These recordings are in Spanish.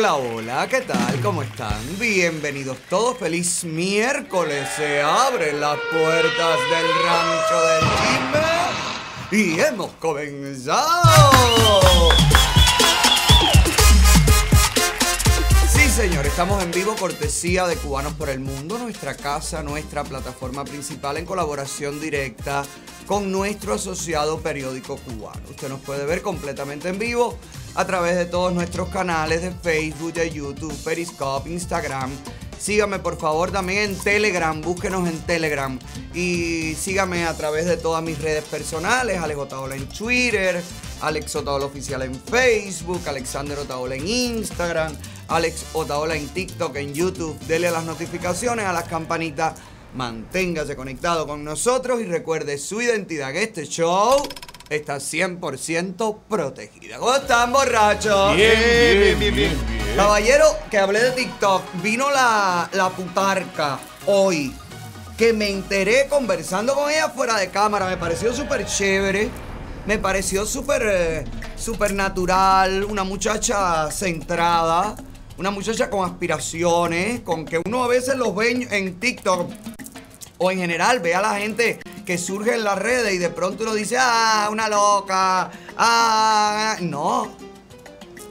Hola, hola, ¿qué tal? ¿Cómo están? Bienvenidos todos, feliz miércoles. Se abren las puertas del rancho del chisme y hemos comenzado. Señor, estamos en vivo, cortesía de Cubanos por el Mundo, nuestra casa, nuestra plataforma principal en colaboración directa con nuestro asociado periódico cubano. Usted nos puede ver completamente en vivo a través de todos nuestros canales de Facebook, de YouTube, Periscope, Instagram. Sígame por favor también en Telegram, búsquenos en Telegram y sígame a través de todas mis redes personales, Alex Otaola en Twitter, Alex Otaola Oficial en Facebook, Alexander Otaola en Instagram, Alex Otaola en TikTok, en YouTube. Dele a las notificaciones, a las campanitas, manténgase conectado con nosotros y recuerde su identidad, que este show está 100% protegida. ¿Cómo están, borrachos? Bien, bien, bien, bien. Caballero, que hablé de TikTok, vino la, la putarca hoy, que me enteré conversando con ella fuera de cámara, me pareció súper chévere, me pareció súper eh, súper natural, una muchacha centrada, una muchacha con aspiraciones, con que uno a veces los ve en- TikTok o en general ve a la gente que surge en las redes y de pronto uno dice, ah, una loca, ah, no.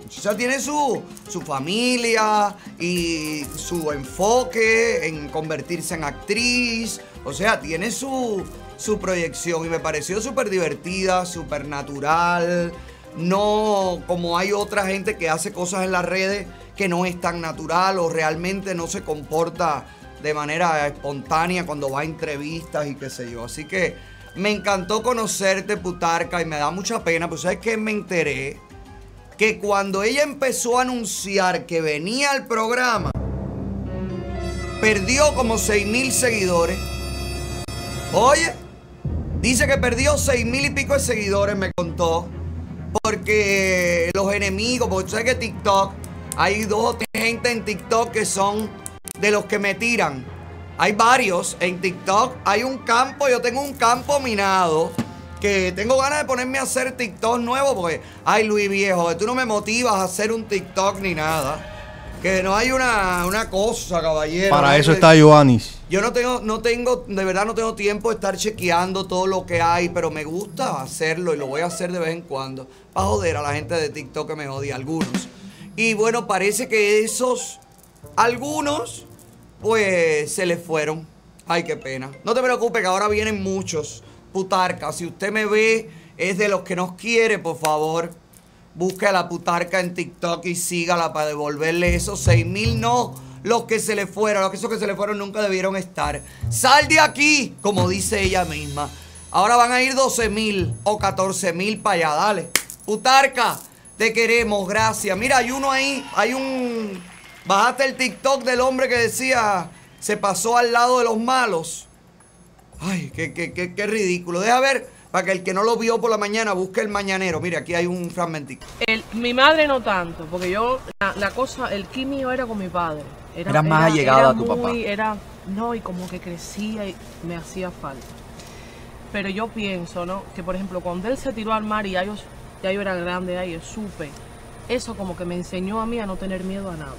Muchacha tiene su, su familia y su enfoque en convertirse en actriz. O sea, tiene su, su proyección y me pareció súper divertida, súper natural. No como hay otra gente que hace cosas en las redes que no es tan natural o realmente no se comporta de manera espontánea cuando va a entrevistas y qué sé yo. Así que me encantó conocerte, putarca, y me da mucha pena, pues sabes que me enteré que cuando ella empezó a anunciar que venía al programa, perdió como 6 mil seguidores. Oye, dice que perdió 6 mil y pico de seguidores, me contó. Porque los enemigos, porque sabes que TikTok, hay dos o tres gente en TikTok que son de los que me tiran. Hay varios en TikTok. Hay un campo, yo tengo un campo minado. Que tengo ganas de ponerme a hacer TikTok nuevo porque, ay Luis viejo, tú no me motivas a hacer un TikTok ni nada. Que no hay una, una cosa, caballero. Para eso está Ioannis. yo no tengo, no tengo, de verdad no tengo tiempo de estar chequeando todo lo que hay, pero me gusta hacerlo y lo voy a hacer de vez en cuando. Para joder a la gente de TikTok que me odia, algunos. Y bueno, parece que esos, algunos, pues se les fueron. Ay, qué pena. No te preocupes que ahora vienen muchos. Putarca, si usted me ve, es de los que nos quiere, por favor. Busque a la putarca en TikTok y sígala para devolverle esos 6 mil, no los que se le fueron, los que esos que se le fueron nunca debieron estar. Sal de aquí, como dice ella misma. Ahora van a ir 12 mil o 14 mil para allá, dale. Putarca, te queremos, gracias. Mira, hay uno ahí, hay un... Bajaste el TikTok del hombre que decía, se pasó al lado de los malos. Ay, qué, qué, qué, qué ridículo. Deja ver, para que el que no lo vio por la mañana busque el mañanero. Mira, aquí hay un fragmentico. El- mi madre no tanto, porque yo, la, la cosa, el químico era con mi padre. Era, Eras más allegada era a tu muy- papá. Era, no, y como que crecía y me hacía falta. Pero yo pienso, ¿no? Que por ejemplo, cuando él se tiró al mar y ya yo, ya yo era grande, ya yo supe, eso como que me enseñó a mí a no tener miedo a nada.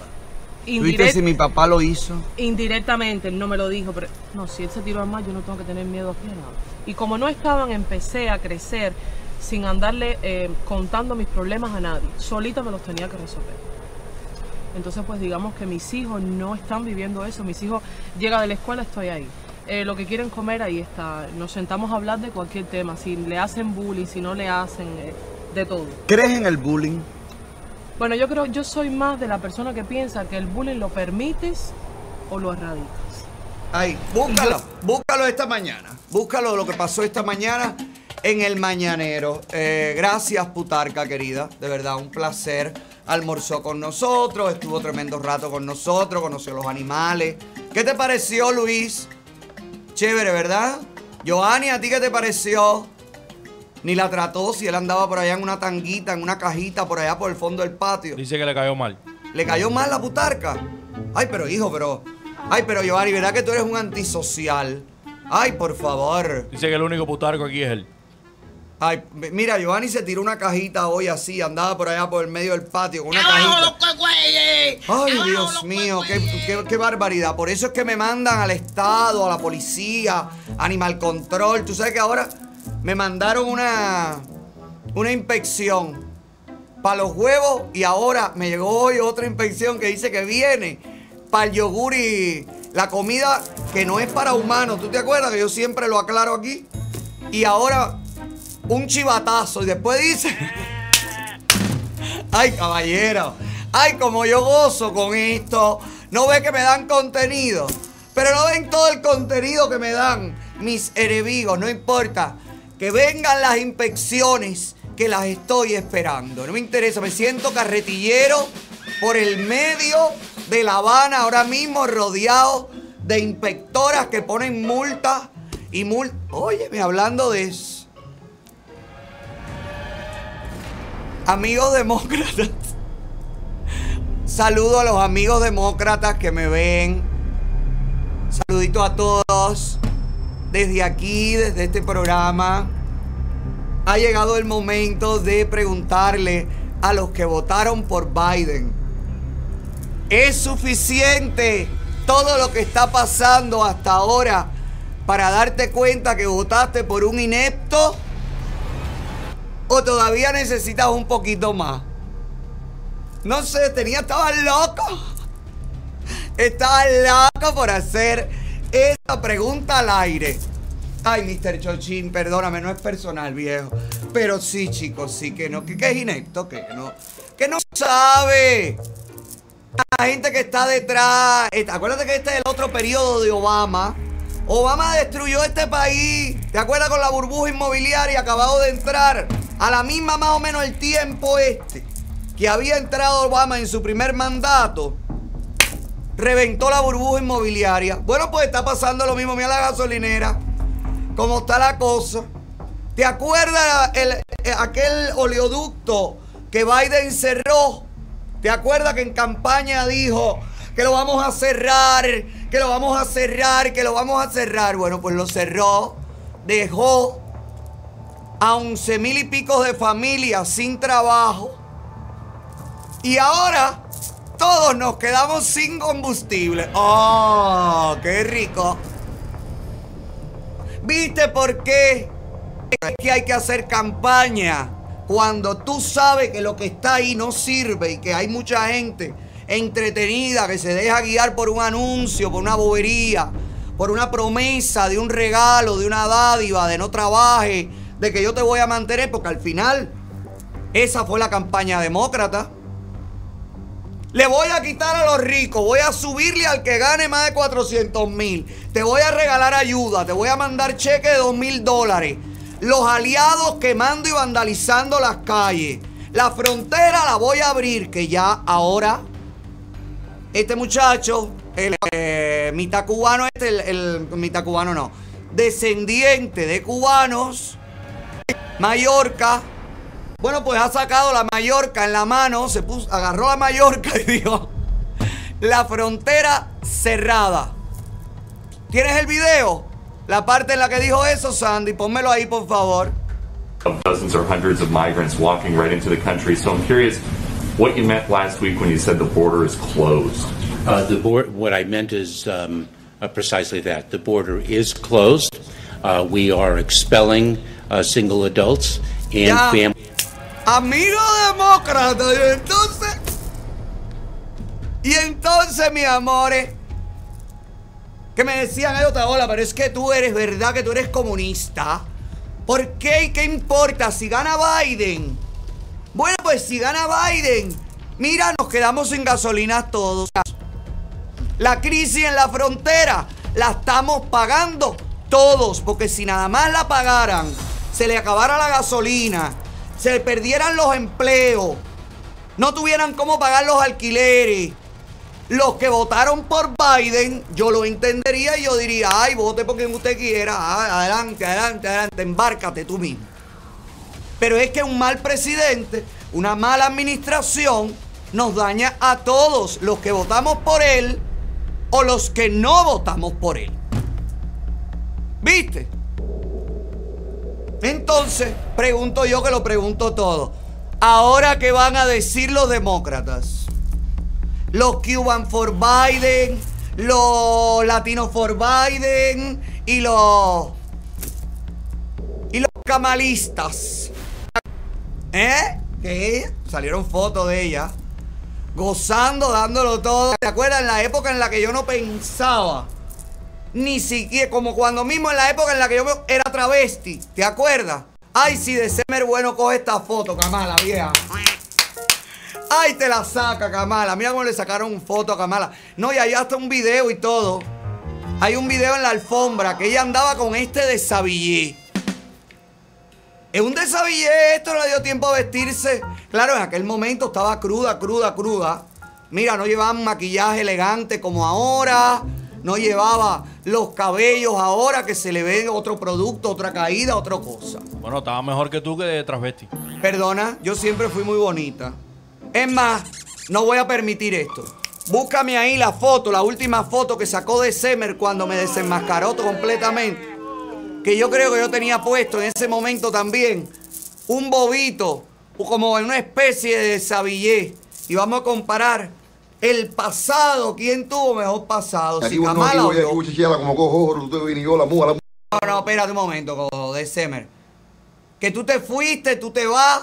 ¿Viste Indirect- si mi papá lo hizo? indirectamente, él no me lo dijo, pero no, si él se tiró al mar, yo no tengo que tener miedo a nada. Y como no estaban, empecé a crecer sin andarle eh, contando mis problemas a nadie. Solita me los tenía que resolver. Entonces, pues digamos que mis hijos no están viviendo eso. Mis hijos llegan de la escuela, estoy ahí. Eh, lo que quieren comer, ahí está. Nos sentamos a hablar de cualquier tema. Si le hacen bullying, si no le hacen, eh, de todo. ¿Crees en el bullying? Bueno, yo creo, yo soy más de la persona que piensa que el bullying lo permites o lo erradicas. Ahí, búscalo, búscalo esta mañana. Búscalo lo que pasó esta mañana en el mañanero. Eh, gracias, putarca querida. De verdad, un placer. Almorzó con nosotros, estuvo tremendo rato con nosotros, conoció los animales. ¿Qué te pareció, Luis? Chévere, ¿verdad? Giovanni, ¿a ti qué te pareció? Ni la trató si él andaba por allá en una tanguita, en una cajita, por allá por el fondo del patio. Dice que le cayó mal. ¿Le cayó mal la putarca? Ay, pero hijo, pero. Ay, pero Giovanni, ¿verdad que tú eres un antisocial? Ay, por favor. Dice que el único putarco aquí es él. Ay, mira, Giovanni se tiró una cajita hoy así, andaba por allá por el medio del patio con una ¡Abajo cajita. Ay, Dios mío, qué, qué- qué barbaridad. Por eso es que me mandan al Estado, a la policía, Animal Control. Tú sabes que ahora me mandaron una, una inspección para los huevos y ahora me llegó hoy otra inspección que dice que viene para el yogur y la comida que no es para humanos. ¿Tú te acuerdas que yo siempre lo aclaro aquí? Y ahora un chivatazo y después dice... Ay, caballero. Ay, como yo gozo con esto. No ve que me dan contenido. Pero no ven todo el contenido que me dan mis enemigos. No importa. Que vengan las inspecciones que las estoy esperando. No me interesa. Me siento carretillero por el medio de La Habana ahora mismo rodeado de inspectoras que ponen multas y multas. Óyeme, hablando de eso. Amigos demócratas. Saludo a los amigos demócratas que me ven. Saludito a todos. Desde aquí, desde este programa. Ha llegado el momento de preguntarle a los que votaron por Biden. ¿Es suficiente todo lo que está pasando hasta ahora para darte cuenta que votaste por un inepto? ¿O todavía necesitas un poquito más? No sé, tenía, estaba loco. Estaba loco por hacer esta pregunta al aire. Ay, Mr. Chochín, perdóname, no es personal, viejo. Pero sí, chicos, sí, que no, que, es inepto, que no, que no sabe. La gente que está detrás. esta- Acuérdate que este es el otro periodo de Obama. Obama destruyó este país. ¿Te acuerdas con la burbuja inmobiliaria acabado de entrar? A la misma más o menos el tiempo este que había entrado Obama en su primer mandato. Reventó la burbuja inmobiliaria. Bueno, pues está pasando lo mismo. Mira la gasolinera. Cómo está la cosa. ¿Te acuerdas el, eh, aquel oleoducto que Biden cerró? ¿Te acuerdas que en campaña dijo que lo vamos a cerrar, que lo vamos a cerrar, que lo vamos a cerrar? Bueno, pues lo cerró, dejó a once mil y pico de familias sin trabajo y ahora todos nos quedamos sin combustible. ¡Oh, qué rico! ¿Viste por qué? Que hay que hacer campaña cuando tú sabes que lo que está ahí no sirve y que hay mucha gente entretenida que se deja guiar por un anuncio, por una bobería, por una promesa de un regalo, de una dádiva, de no trabaje, de que yo te voy a mantener, porque al final esa fue la campaña demócrata. Le voy a quitar a los ricos, voy a subirle al que gane más de 400 mil. Te voy a regalar ayuda, te voy a mandar cheque de 2 mil dólares. Los aliados quemando y vandalizando las calles. La frontera la voy a abrir, que ya ahora este muchacho, el eh, mitad cubano, este, el, el mitad cubano no, descendiente de cubanos, Mallorca, bueno, pues ha sacado la Mallorca en la mano, se puso, agarró la Mallorca y dijo, la frontera cerrada. ¿Tienes el video? La parte en la que dijo eso, Sandy, pónmelo ahí, por favor. of dozens or hundreds of migrants walking right into the country. So I'm curious what you meant last week when you said the border is closed. Uh, the board, what I meant is um, uh, precisely that. The border is closed. Uh, we are expelling uh, single adults and families. Amigo demócrata, y entonces. Y entonces, mi amores. Que me decían, ay, otra hola, pero es que tú eres, ¿verdad? Que tú eres comunista. ¿Por qué y qué importa si gana Biden? Bueno, pues si gana Biden, mira, nos quedamos sin gasolina todos. La crisis en la frontera la estamos pagando todos, porque si nada más la pagaran, se le acabara la gasolina, se perdieran los empleos, no tuvieran cómo pagar los alquileres. Los que votaron por Biden, yo lo entendería y yo diría, ay, vote por quien usted quiera, adelante, adelante, adelante, embárcate tú mismo. Pero es que un mal presidente, una mala administración, nos daña a todos los que votamos por él o los que no votamos por él. ¿Viste? Entonces, pregunto yo que lo pregunto todo. Ahora, ¿qué van a decir los demócratas? los Cuban for Biden, los Latinos for Biden y los. y los camalistas. ¿Eh? Que salieron fotos de ella gozando, dándolo todo. ¿Te acuerdas en la época en la que yo no pensaba? Ni siquiera, como cuando mismo en la época en la que yo era travesti. ¿Te acuerdas? Ay, si de Semer bueno coge esta foto, Kamala, vieja. Ay, te la saca, Kamala. Mira cómo le sacaron foto a Kamala. No, y hay hasta un video y todo. Hay un video en la alfombra que ella andaba con este desabillé. Es un desabillé, esto no le dio tiempo a vestirse. Claro, en aquel momento estaba cruda, cruda, cruda. Mira, no llevaba un maquillaje elegante como ahora. No llevaba los cabellos ahora que se le ve otro producto, otra caída, otra cosa. Bueno, estaba mejor que tú que de transvesti. Perdona, yo siempre fui muy bonita. Es más, no voy a permitir esto. Búscame ahí la foto, la última foto que sacó de Semer cuando me desenmascaró completamente. Que yo creo que yo tenía puesto en ese momento también un bobito, como en una especie de sabillé. Y vamos a comparar el pasado. ¿Quién tuvo mejor pasado? Si uno Kamala o yo. como cojo, tú te vinigó la muja. No, no, espérate un momento, de Semer. Que tú te fuiste, tú te vas,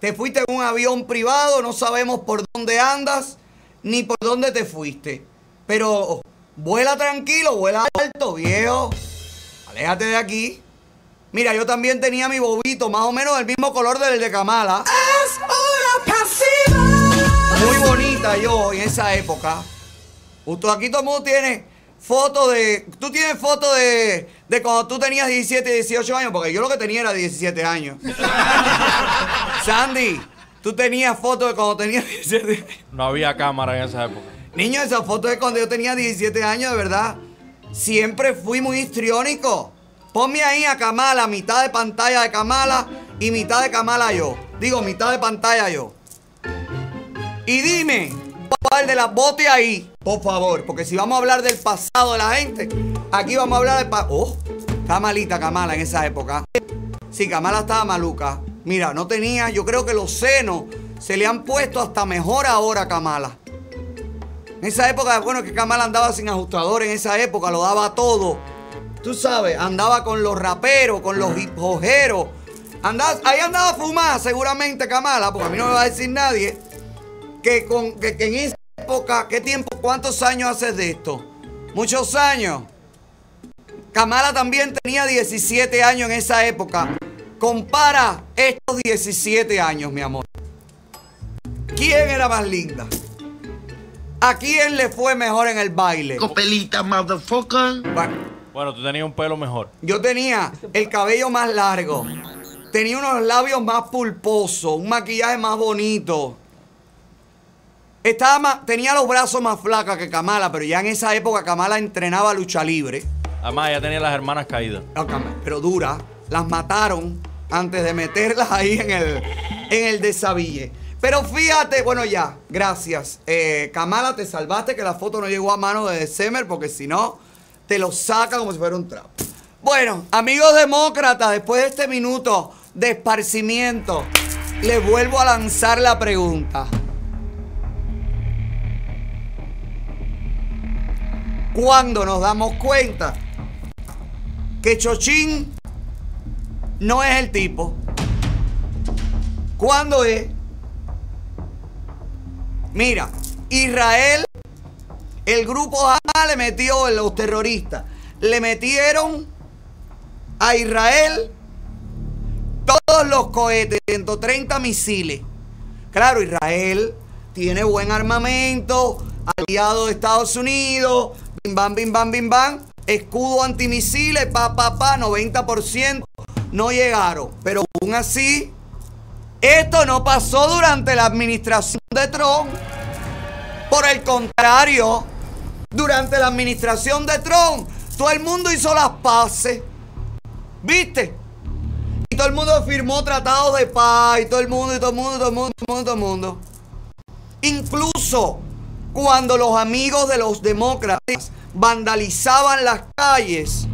te fuiste en un avión privado, no sabemos por dónde andas, ni por dónde te fuiste. Pero vuela tranquilo, vuela alto, viejo. Aléjate de aquí. Mira, yo también tenía mi bobito, más o menos del mismo color del de Kamala. Muy bonita yo en esa época. Justo aquí todo el mundo tiene fotos de. Tú tienes fotos de, de cuando tú tenías 17, 18 años, porque yo lo que tenía era 17 años. Sandy, tú tenías fotos de cuando tenías 17 años. No había cámara en esa época. Niño, esa foto de cuando yo tenía 17 años, de verdad. Siempre fui muy histriónico. Ponme ahí a Kamala, mitad de pantalla de Kamala y mitad de Kamala yo. Digo, mitad de pantalla yo. Y dime, ¿cuál de las bote ahí? Por favor, porque si vamos a hablar del pasado de la gente, aquí vamos a hablar del pasado. Oh, Kamalita, Kamala en esa época. Sí, Kamala estaba maluca. Mira, no tenía, yo creo que los senos se le han puesto hasta mejor ahora a Kamala. En esa época, bueno, que Kamala andaba sin ajustador, en esa época lo daba todo. Tú sabes, andaba con los raperos, con los hip hoperos. Andaba, ahí andaba fumada seguramente Kamala, porque a mí no me va a decir nadie que, con, que, que en esa época, ¿qué tiempo, cuántos años haces de esto? Muchos años. Kamala también tenía 17 años en esa época. Compara estos 17 años, mi amor. ¿Quién era más linda? ¿A quién le fue mejor en el baile? Copelita, motherfucker. Bueno, Bueno, tú tenías un pelo mejor. yo tenía el cabello más largo. Tenía unos labios más pulposos, un maquillaje más bonito. Estaba más- tenía los brazos más flacos que Kamala, pero ya en esa época Kamala entrenaba lucha libre. Además, ya tenía las hermanas caídas. Pero dura. Las mataron antes de meterlas ahí en el, en el desabille. Pero fíjate, bueno ya, gracias. Eh, Kamala, te salvaste que la foto no llegó a mano de Semer porque si no, te lo saca como si fuera un trapo. Bueno, amigos demócratas, después de este minuto de esparcimiento, les vuelvo a lanzar la pregunta. ¿Cuándo nos damos cuenta que Chochín no es el tipo? ¿Cuándo es? Mira, Israel, el grupo Hamas le metió, los terroristas, le metieron a Israel todos los cohetes, 130 misiles. Claro, Israel tiene buen armamento, aliado de Estados Unidos, bim bam, bim bam, bim bam, escudo antimisiles, pa, pa, pa, 90% no llegaron. Pero aún así, esto no pasó durante la administración de Trump. Por el contrario, durante la administración de Trump, todo el mundo hizo las paces. ¿Viste? Y todo el mundo firmó tratados de paz. Y todo el mundo, y todo el mundo, y todo el mundo, todo el mundo, todo el mundo. Incluso cuando los amigos de los demócratas vandalizaban las calles,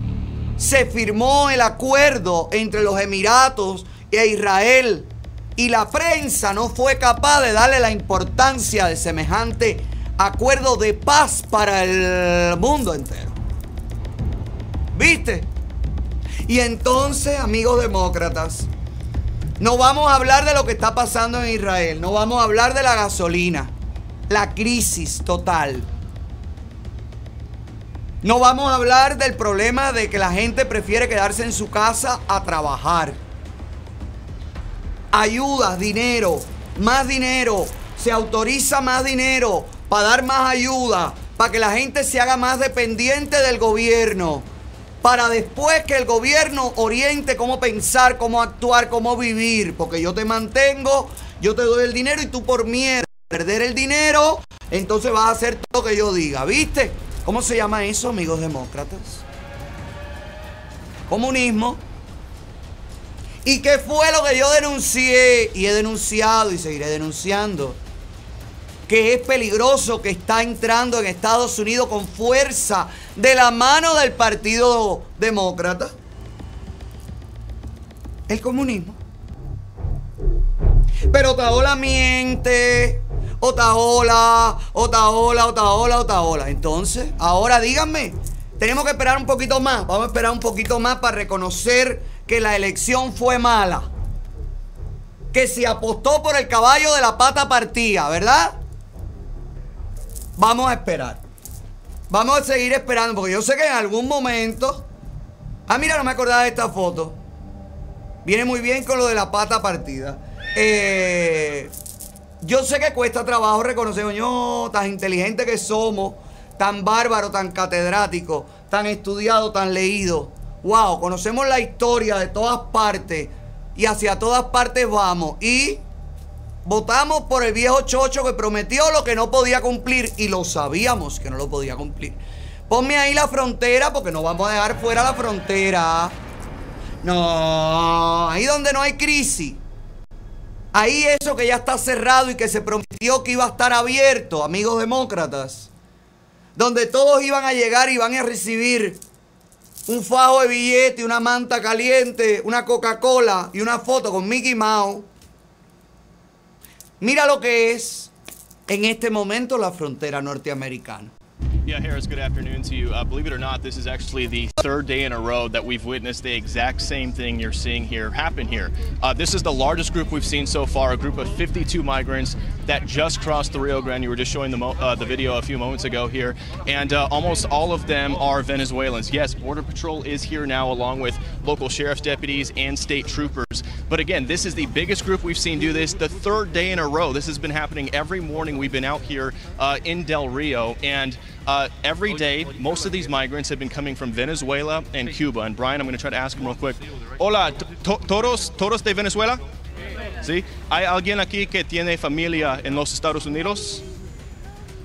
se firmó el acuerdo entre los Emiratos e Israel. Y la prensa no fue capaz de darle la importancia de semejante acuerdo de paz para el mundo entero. ¿Viste? Y entonces, amigos demócratas, no vamos a hablar de lo que está pasando en Israel, no vamos a hablar de la gasolina, la crisis total. No vamos a hablar del problema de que la gente prefiere quedarse en su casa a trabajar. Ayudas, dinero, más dinero, se autoriza más dinero para dar más ayuda, para que la gente se haga más dependiente del gobierno, para después que el gobierno oriente cómo pensar, cómo actuar, cómo vivir, porque yo te mantengo, yo te doy el dinero y tú por miedo a perder el dinero, entonces vas a hacer todo lo que yo diga, ¿viste? ¿Cómo se llama eso, amigos demócratas? Comunismo. ¿Y qué fue lo que yo denuncié? Y he denunciado y seguiré denunciando. Que es peligroso que está entrando en Estados Unidos con fuerza de la mano del Partido Demócrata. El comunismo. Pero Otaola miente. Otaola, Otaola, Otaola, Otaola. Entonces, ahora díganme, tenemos que esperar un poquito más. Vamos a esperar un poquito más para reconocer que la elección fue mala. Que se apostó por el caballo de la pata partida, ¿verdad? Vamos a esperar. Vamos a seguir esperando, porque yo sé que en algún momento. Ah, mira, no me acordaba de esta foto. Viene muy bien con lo de la pata partida. Eh, yo sé que cuesta trabajo reconocer, coño, tan inteligente que somos, tan bárbaro, tan catedrático, tan estudiado, tan leído. Wow, conocemos la historia de todas partes y hacia todas partes vamos. Y votamos por el viejo chocho que prometió lo que no podía cumplir y lo sabíamos que no lo podía cumplir. Ponme ahí la frontera porque no vamos a dejar fuera la frontera. No, ahí donde no hay crisis. Ahí eso que ya está cerrado y que se prometió que iba a estar abierto, amigos demócratas. Donde todos iban a llegar y van a recibir un fajo de billete, una manta caliente, una Coca-Cola y una foto con Mickey Mouse. Mira lo que es en este momento la frontera norteamericana. Yeah, Harris, good afternoon to you. Uh, believe it or not, this is actually the third day in a row that we've witnessed the exact same thing you're seeing here happen here. Uh, this is the largest group we've seen so far, a group of 52 migrants that just crossed the Rio Grande. You were just showing the, uh, the video a few moments ago here, and uh, almost all of them are Venezuelans. Yes, Border Patrol is here now, along with local sheriff's deputies and state troopers. But again, this is the biggest group we've seen do this, the third day in a row. This has been happening every morning we've been out here uh, in Del Rio, and uh, every day, most of these migrants have been coming from Venezuela and Cuba. And Brian, I'm going to try to ask him real quick. Hola, to- todos, todos de Venezuela? ¿Sí? ¿Hay alguien aquí que tiene familia en los Estados Unidos?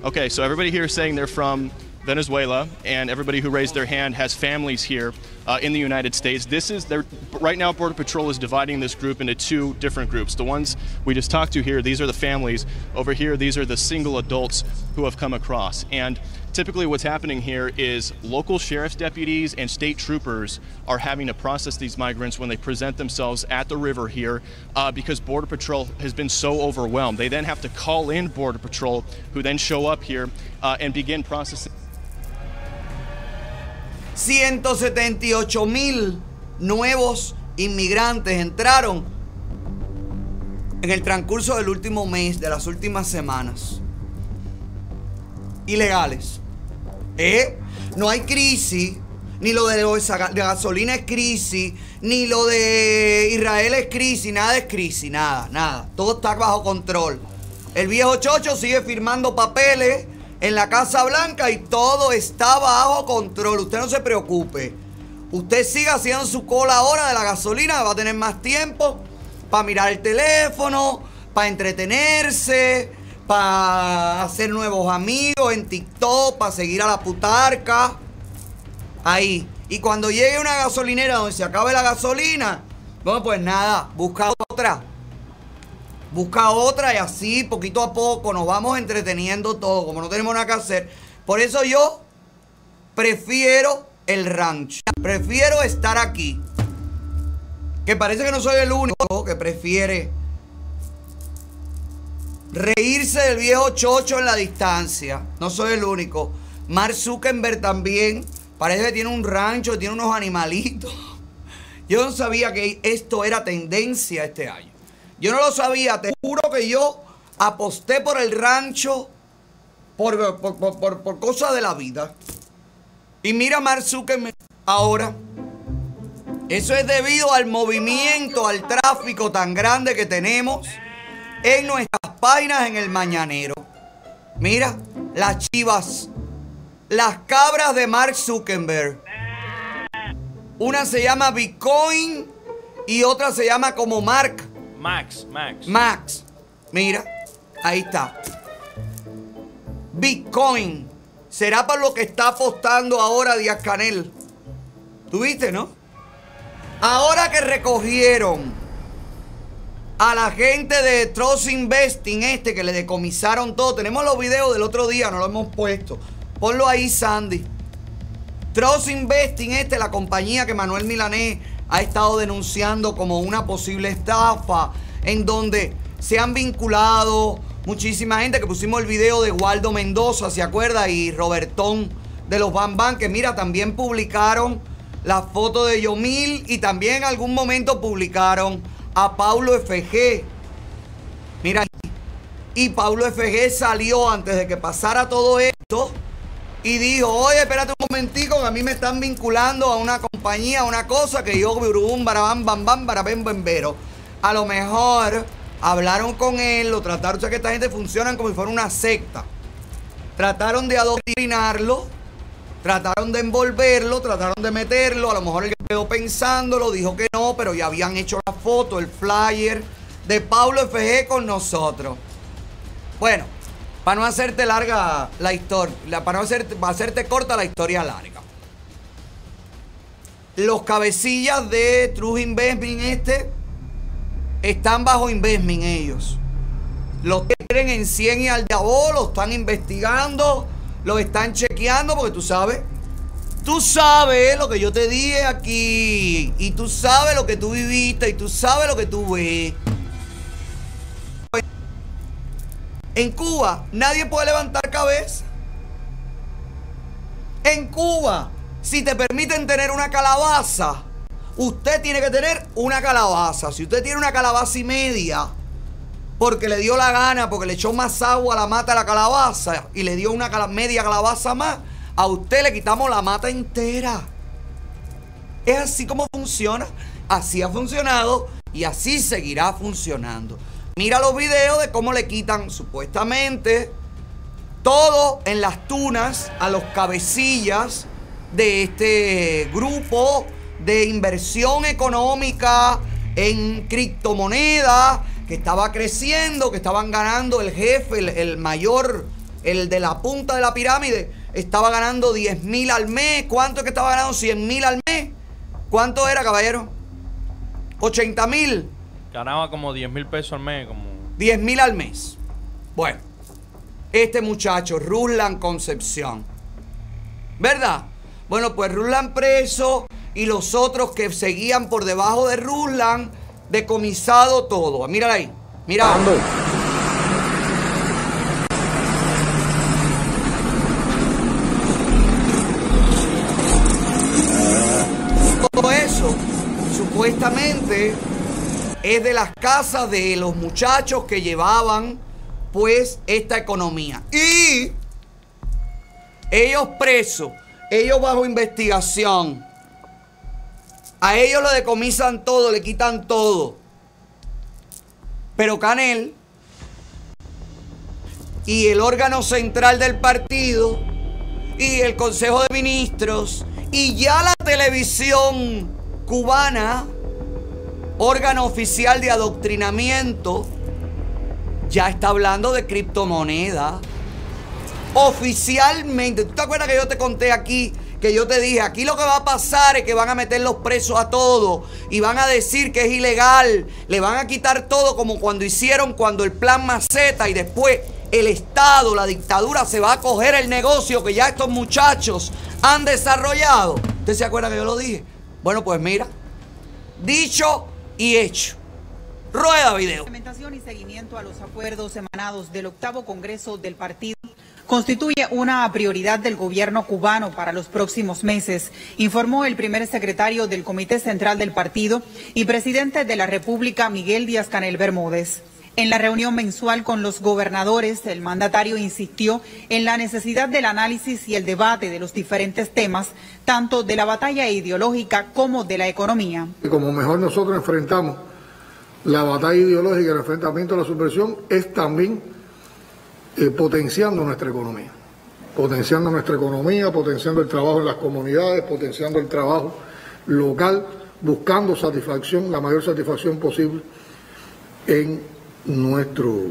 Okay, so everybody here is saying they're from Venezuela, and everybody who raised their hand has families here uh, in the United States. This is their right now. Border Patrol is dividing this group into two different groups. The ones we just talked to here, these are the families. Over here, these are the single adults who have come across. And typically, what's happening here is local sheriff's deputies and state troopers are having to process these migrants when they present themselves at the river here uh, because Border Patrol has been so overwhelmed. They then have to call in Border Patrol, who then show up here uh, and begin processing. 178 mil nuevos inmigrantes entraron en el transcurso del último mes, de las últimas semanas. Ilegales. ¿Eh? No hay crisis, ni lo de, gasolina es crisis, ni lo de Israel es crisis, nada es crisis, nada, nada. Todo está bajo control. El viejo Chocho sigue firmando papeles en la Casa Blanca y todo está bajo control. Usted no se preocupe. Usted siga haciendo su cola ahora de la gasolina, va a tener más tiempo para mirar el teléfono, para entretenerse, para hacer nuevos amigos en TikTok, para seguir a la putarca. Ahí. Y cuando llegue una gasolinera donde se acabe la gasolina, bueno, pues nada, busca otra. Busca otra y así, poquito a poco, nos vamos entreteniendo todo, como no tenemos nada que hacer. Por eso yo prefiero el rancho. Prefiero estar aquí. Que parece que no soy el único que prefiere reírse del viejo chocho en la distancia. No soy el único. Mark Zuckerberg también. Parece que tiene un rancho, tiene unos animalitos. Yo no sabía que esto era tendencia este año. Yo no lo sabía. Te juro que yo aposté por el rancho por, por, por, por, cosas de la vida. Y mira Mark Zuckerberg ahora. Eso es debido al movimiento, al tráfico tan grande que tenemos en nuestras páginas en el mañanero. Mira, las chivas, las cabras de Mark Zuckerberg. Una se llama Bitcoin y otra se llama como Mark Max, Max. Max. Mira, ahí está. Bitcoin. ¿Será por lo que está apostando ahora Díaz Canel? ¿Tuviste, no? Ahora que recogieron a la gente de Trust Investing este que le decomisaron todo. Tenemos los videos del otro día, no lo hemos puesto. Ponlo ahí, Sandy. Trust Investing este, la compañía que Manuel Milanés ha estado denunciando como una posible estafa, en donde se han vinculado muchísima gente, que pusimos el video de Waldo Mendoza, ¿se acuerda? Y Robertón de los Bam Bam, que mira, también publicaron la foto de Yomil y también en algún momento publicaron a Paulo FG. Mira, y Paulo FG salió antes de que pasara todo esto y dijo, oye, espérate un momentico, que a mí me están vinculando a una compañía, a una cosa que yo, burubum, barabam, bam, bam, barabem, bembero. A lo mejor hablaron con él, lo trataron, o sea que esta gente funcionan como si fuera una secta. Trataron de adoctrinarlo, trataron de envolverlo, trataron de meterlo, a lo mejor él quedó pensándolo, dijo que no, pero ya habían hecho la foto, el flyer de Paulo FG con nosotros. Bueno, para no hacerte larga la historia, para no hacerte, para hacerte corta la historia larga. Los cabecillas de True Investment este están bajo investment ellos. Los quieren en 100 y al diablo, lo están investigando, lo están chequeando porque tú sabes, tú sabes lo que yo te dije aquí y tú sabes lo que tú viviste y tú sabes lo que tú ves. En Cuba nadie puede levantar cabeza. En Cuba, si te permiten tener una calabaza, usted tiene que tener una calabaza. Si usted tiene una calabaza y media, porque le dio la gana, porque le echó más agua a la mata de la calabaza y le dio una media calabaza más, a usted le quitamos la mata entera. Es así como funciona. Así ha funcionado y así seguirá funcionando. Mira los videos de cómo le quitan supuestamente todo en las tunas a los cabecillas de este grupo de inversión económica en criptomonedas que estaba creciendo, que estaban ganando el jefe, el, mayor, el de la punta de la pirámide, estaba ganando 10 mil al mes. ¿Cuánto es que estaba ganando? 100 mil al mes. ¿Cuánto era, caballero? 80 mil. Ganaba como 10 mil pesos al mes. Como... 10 mil al mes. Bueno, este muchacho, Ruslan Concepción. ¿Verdad? Bueno, pues Ruslan preso y los otros que seguían por debajo de Ruslan, decomisado todo. Mírala ahí. Mira. Todo eso, supuestamente, es de las casas de los muchachos que llevaban pues esta economía. Y ellos presos, ellos bajo investigación, a ellos le decomisan todo, le quitan todo. Pero Canel y el órgano central del partido y el Consejo de Ministros y ya la televisión cubana órgano oficial de adoctrinamiento, ya está hablando de criptomoneda. Oficialmente, ¿tú te acuerdas que yo te conté aquí? Que yo te dije, aquí lo que va a pasar es que van a meter los presos a todos y van a decir que es ilegal, le van a quitar todo como cuando hicieron cuando el plan Maceta y después el Estado, la dictadura se va a coger el negocio que ya estos muchachos han desarrollado. ¿Usted se acuerda que yo lo dije? Bueno, pues mira, dicho y hecho. Rueda video. Implementación y seguimiento a los acuerdos emanados del octavo Congreso del Partido constituye una prioridad del gobierno cubano para los próximos meses, informó el primer secretario del Comité Central del Partido y presidente de la República, Miguel Díaz Canel Bermúdez. En la reunión mensual con los gobernadores, el mandatario insistió en la necesidad del análisis y el debate de los diferentes temas, tanto de la batalla ideológica como de la economía. Como mejor nosotros enfrentamos la batalla ideológica, el enfrentamiento a la subversión, es también eh, potenciando nuestra economía, potenciando nuestra economía, potenciando el trabajo en las comunidades, potenciando el trabajo local, buscando satisfacción, la mayor satisfacción posible en nuestro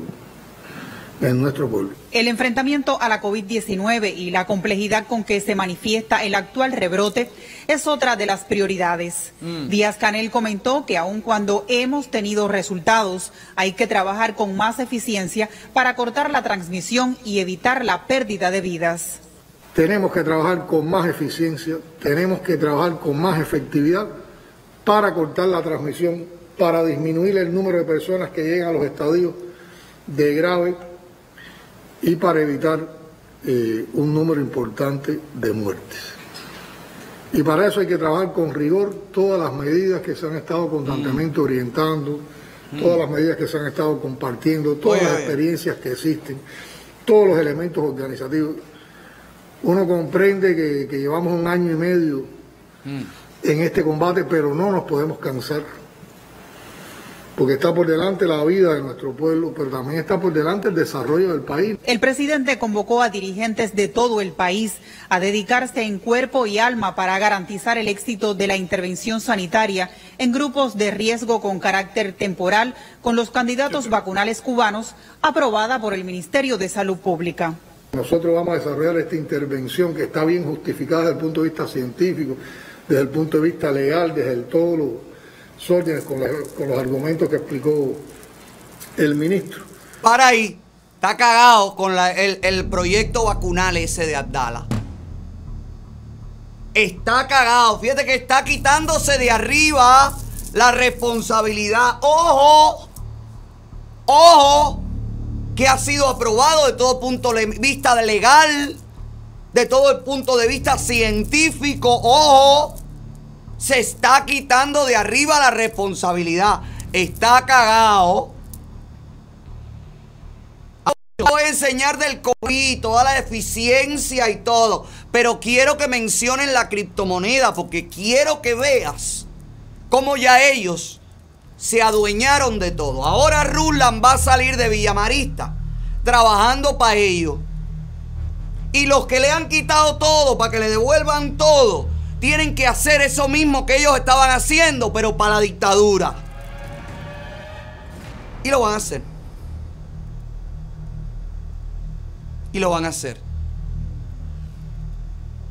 en nuestro pueblo. El enfrentamiento a la COVID-19 y la complejidad con que se manifiesta el actual rebrote es otra de las prioridades. Mm. Díaz Canel comentó que aun cuando hemos tenido resultados, hay que trabajar con más eficiencia para cortar la transmisión y evitar la pérdida de vidas. Tenemos que trabajar con más eficiencia, tenemos que trabajar con más efectividad para cortar la transmisión, para disminuir el número de personas que llegan a los estadios de grave y para evitar eh, un número importante de muertes. Y para eso hay que trabajar con rigor todas las medidas que se han estado constantemente orientando, todas las medidas que se han estado compartiendo, todas las experiencias que existen, todos los elementos organizativos. Uno comprende que, que llevamos un año y medio en este combate, pero no nos podemos cansar porque está por delante la vida de nuestro pueblo, pero también está por delante el desarrollo del país. El presidente convocó a dirigentes de todo el país a dedicarse en cuerpo y alma para garantizar el éxito de la intervención sanitaria en grupos de riesgo con carácter temporal con los candidatos vacunales cubanos aprobada por el Ministerio de Salud Pública. Nosotros vamos a desarrollar esta intervención que está bien justificada desde el punto de vista científico, desde el punto de vista legal, desde el todo lo con, con los argumentos que explicó el ministro. Para ahí, está cagado con el, el, proyecto vacunal ese de Abdala. Está cagado. Fíjate que está quitándose de arriba la responsabilidad. Ojo, ojo, que ha sido aprobado de todo punto de vista legal, de todo el punto de vista científico. Ojo se está quitando de arriba la responsabilidad. Está cagado. Voy a enseñar del COVID, toda la eficiencia y todo. Pero quiero que mencionen la criptomoneda porque quiero que veas cómo ya ellos se adueñaron de todo. Ahora Ruland va a salir de Villamarista trabajando para ellos. Y los que le han quitado todo para que le devuelvan todo tienen que hacer eso mismo que ellos estaban haciendo, pero para la dictadura. Y lo van a hacer. Y lo van a hacer.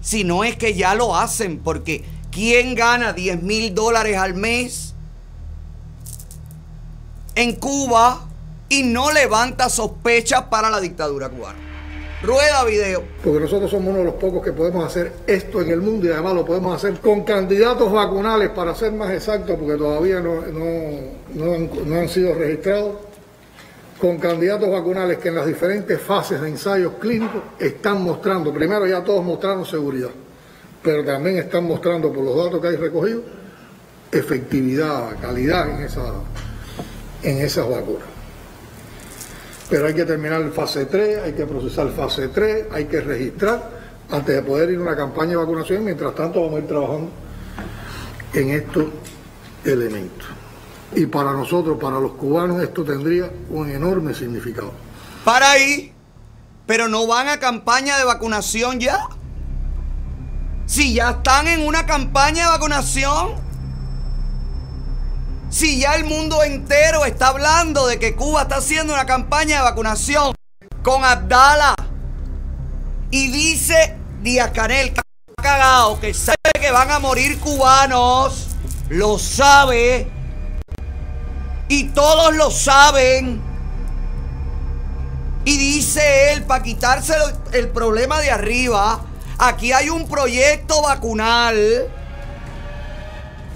Si no es que ya lo hacen, porque ¿quién gana 10 mil dólares al mes en Cuba y no levanta sospechas para la dictadura cubana? Rueda video. Porque nosotros somos uno de los pocos que podemos hacer esto en el mundo y además lo podemos hacer con candidatos vacunales, para ser más exactos, porque todavía no, no, han, sido registrados, con candidatos vacunales que en las diferentes fases de ensayos clínicos están mostrando, primero ya todos mostraron seguridad, pero también están mostrando por los datos que hay recogidos efectividad, calidad en, esa, en esas vacunas. Pero hay que terminar fase 3, hay que procesar fase 3, hay que registrar antes de poder ir a una campaña de vacunación. Mientras tanto vamos a ir trabajando en estos elementos. Y para nosotros, para los cubanos, esto tendría un enorme significado. Para ahí, pero no van a campaña de vacunación ya. Si ya están en una campaña de vacunación, si ya el mundo entero está hablando de que Cuba está haciendo una campaña de vacunación con Abdala y dice Díaz Canel cagado que sabe que van a morir cubanos, lo sabe y todos lo saben. Y dice él, para quitarse el problema de arriba, aquí hay un proyecto vacunal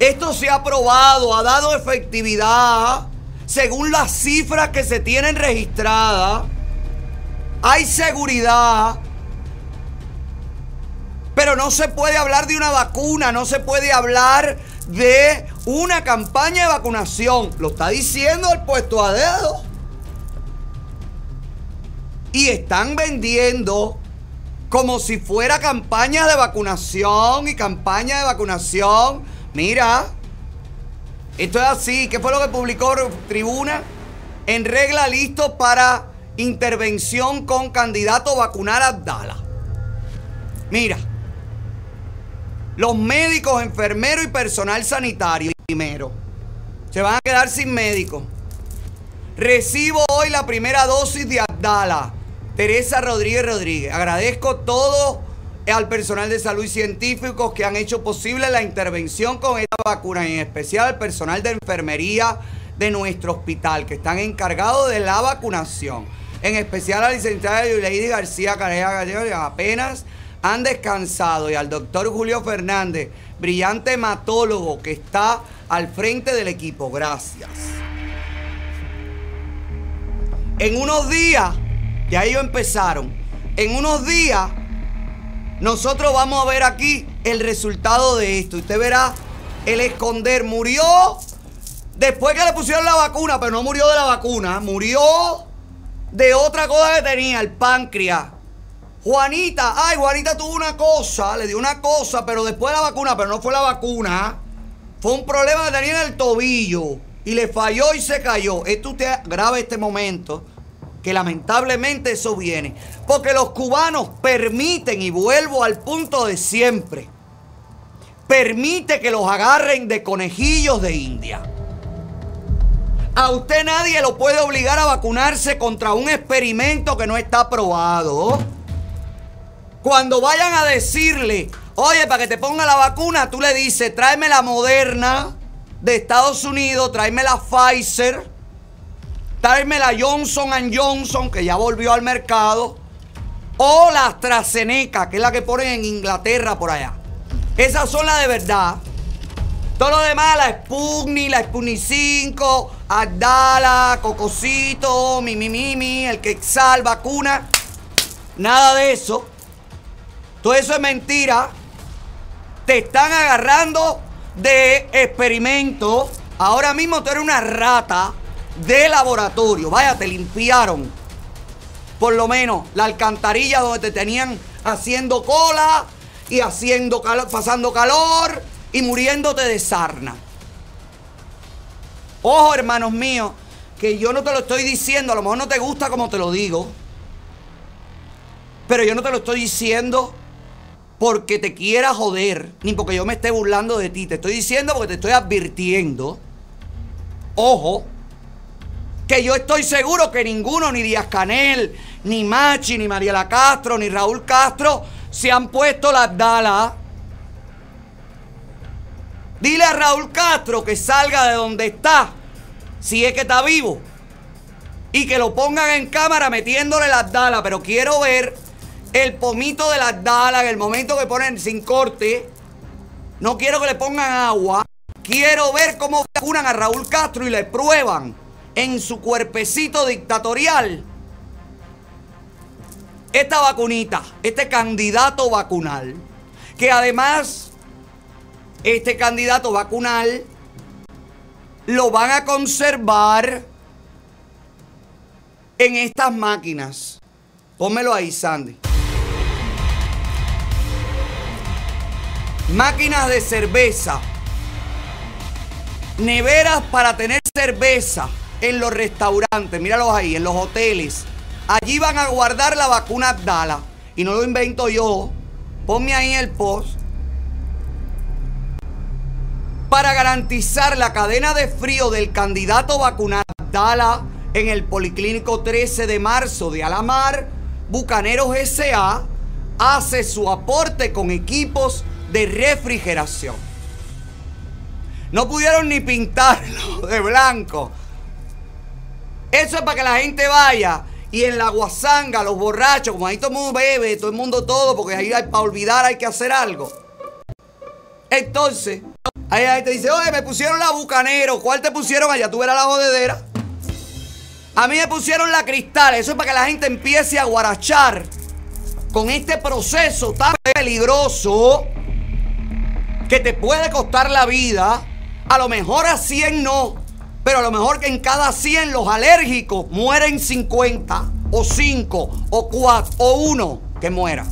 esto se ha probado, ha dado efectividad. según las cifras que se tienen registradas, hay seguridad, pero no se puede hablar de una vacuna, no se puede hablar de una campaña de vacunación. Lo está diciendo el puesto a dedo. Y están vendiendo como si fuera campaña de vacunación y campaña de vacunación. Mira, esto es así. ¿Qué fue lo que publicó Tribuna? En regla listo para intervención con candidato a vacunar a Abdala. Mira, los médicos, enfermeros y personal sanitario primero se van a quedar sin médicos. Recibo hoy la primera dosis de Abdala. Teresa Rodríguez Rodríguez. Agradezco todo al personal de salud y científicos que han hecho posible la intervención con esta vacuna, en especial al personal de enfermería de nuestro hospital, que están encargados de la vacunación. En especial a la licenciada Lady García Carrera Gallego, que apenas han descansado, y al doctor Julio Fernández, brillante hematólogo que está al frente del equipo. Gracias. En unos días ya ellos empezaron. En unos días, nosotros vamos a ver aquí el resultado de esto. Usted verá, el esconder murió después que le pusieron la vacuna, pero no murió de la vacuna, murió de otra cosa que tenía, el páncreas. Juanita, ay, Juanita tuvo una cosa, le dio una cosa, pero después de la vacuna, pero no fue la vacuna. Fue un problema que tenía en el tobillo y le falló y se cayó. Esto usted graba este momento que lamentablemente eso viene. Porque los cubanos permiten, y vuelvo al punto de siempre, permite que los agarren de conejillos de India. A usted nadie lo puede obligar a vacunarse contra un experimento que no está aprobado. Cuando vayan a decirle, oye, para que te ponga la vacuna, tú le dices, tráeme la moderna de Estados Unidos, tráeme la Pfizer Tráeme la Johnson Johnson, que ya volvió al mercado. O la AstraZeneca, que es la que ponen en Inglaterra por allá. Esas son las de verdad. Todo lo demás, la Sputnik, la Sputnik 5, Abdala, Cocosito, Mimi Mimi, el Quexal, vacuna. Nada de eso. Todo eso es mentira. Te están agarrando de experimento. Ahora mismo tú eres una rata de laboratorio. Vaya, te limpiaron. Por lo menos la alcantarilla donde te tenían haciendo cola y haciendo calor, pasando calor y muriéndote de sarna. Ojo, hermanos míos, que yo no te lo estoy diciendo, a lo mejor no te gusta como te lo digo, pero yo no te lo estoy diciendo porque te quiera joder, ni porque yo me esté burlando de ti, te estoy diciendo porque te estoy advirtiendo. Ojo, que yo estoy seguro que ninguno, ni Díaz Canel, ni Machi, ni Mariela Castro, ni Raúl Castro, se han puesto las dalas. Dile a Raúl Castro que salga de donde está, si es que está vivo, y que lo pongan en cámara metiéndole las dalas. Pero quiero ver el pomito de las dalas en el momento que ponen sin corte. No quiero que le pongan agua. Quiero ver cómo vacunan a Raúl Castro y le prueban en su cuerpecito dictatorial esta vacunita, este candidato vacunal, que además este candidato vacunal lo van a conservar en estas máquinas. Pónmelo ahí, Sandy. Máquinas de cerveza. Neveras para tener cerveza en los restaurantes, míralos ahí, en los hoteles. Allí van a guardar la vacuna Abdala. Y no lo invento yo. Ponme ahí el post. Para garantizar la cadena de frío del candidato vacunado Abdala en el Policlínico 13 de marzo de Alamar, Bucaneros S.A. hace su aporte con equipos de refrigeración. No pudieron ni pintarlo de blanco eso es para que la gente vaya y en la guasanga, los borrachos, como ahí todo el mundo bebe, todo el mundo todo, porque ahí hay, para olvidar hay que hacer algo. Entonces, ahí la gente dice, oye, me pusieron la bucanero, ¿cuál te pusieron allá? Tú verás la jodedera. A mí me pusieron la cristal. Eso es para que la gente empiece a guarachar con este proceso tan peligroso que te puede costar la vida. A lo mejor a 100 no. Pero a lo mejor que en cada 100 los alérgicos mueren 50 o 5 o 4 o 1 que muera.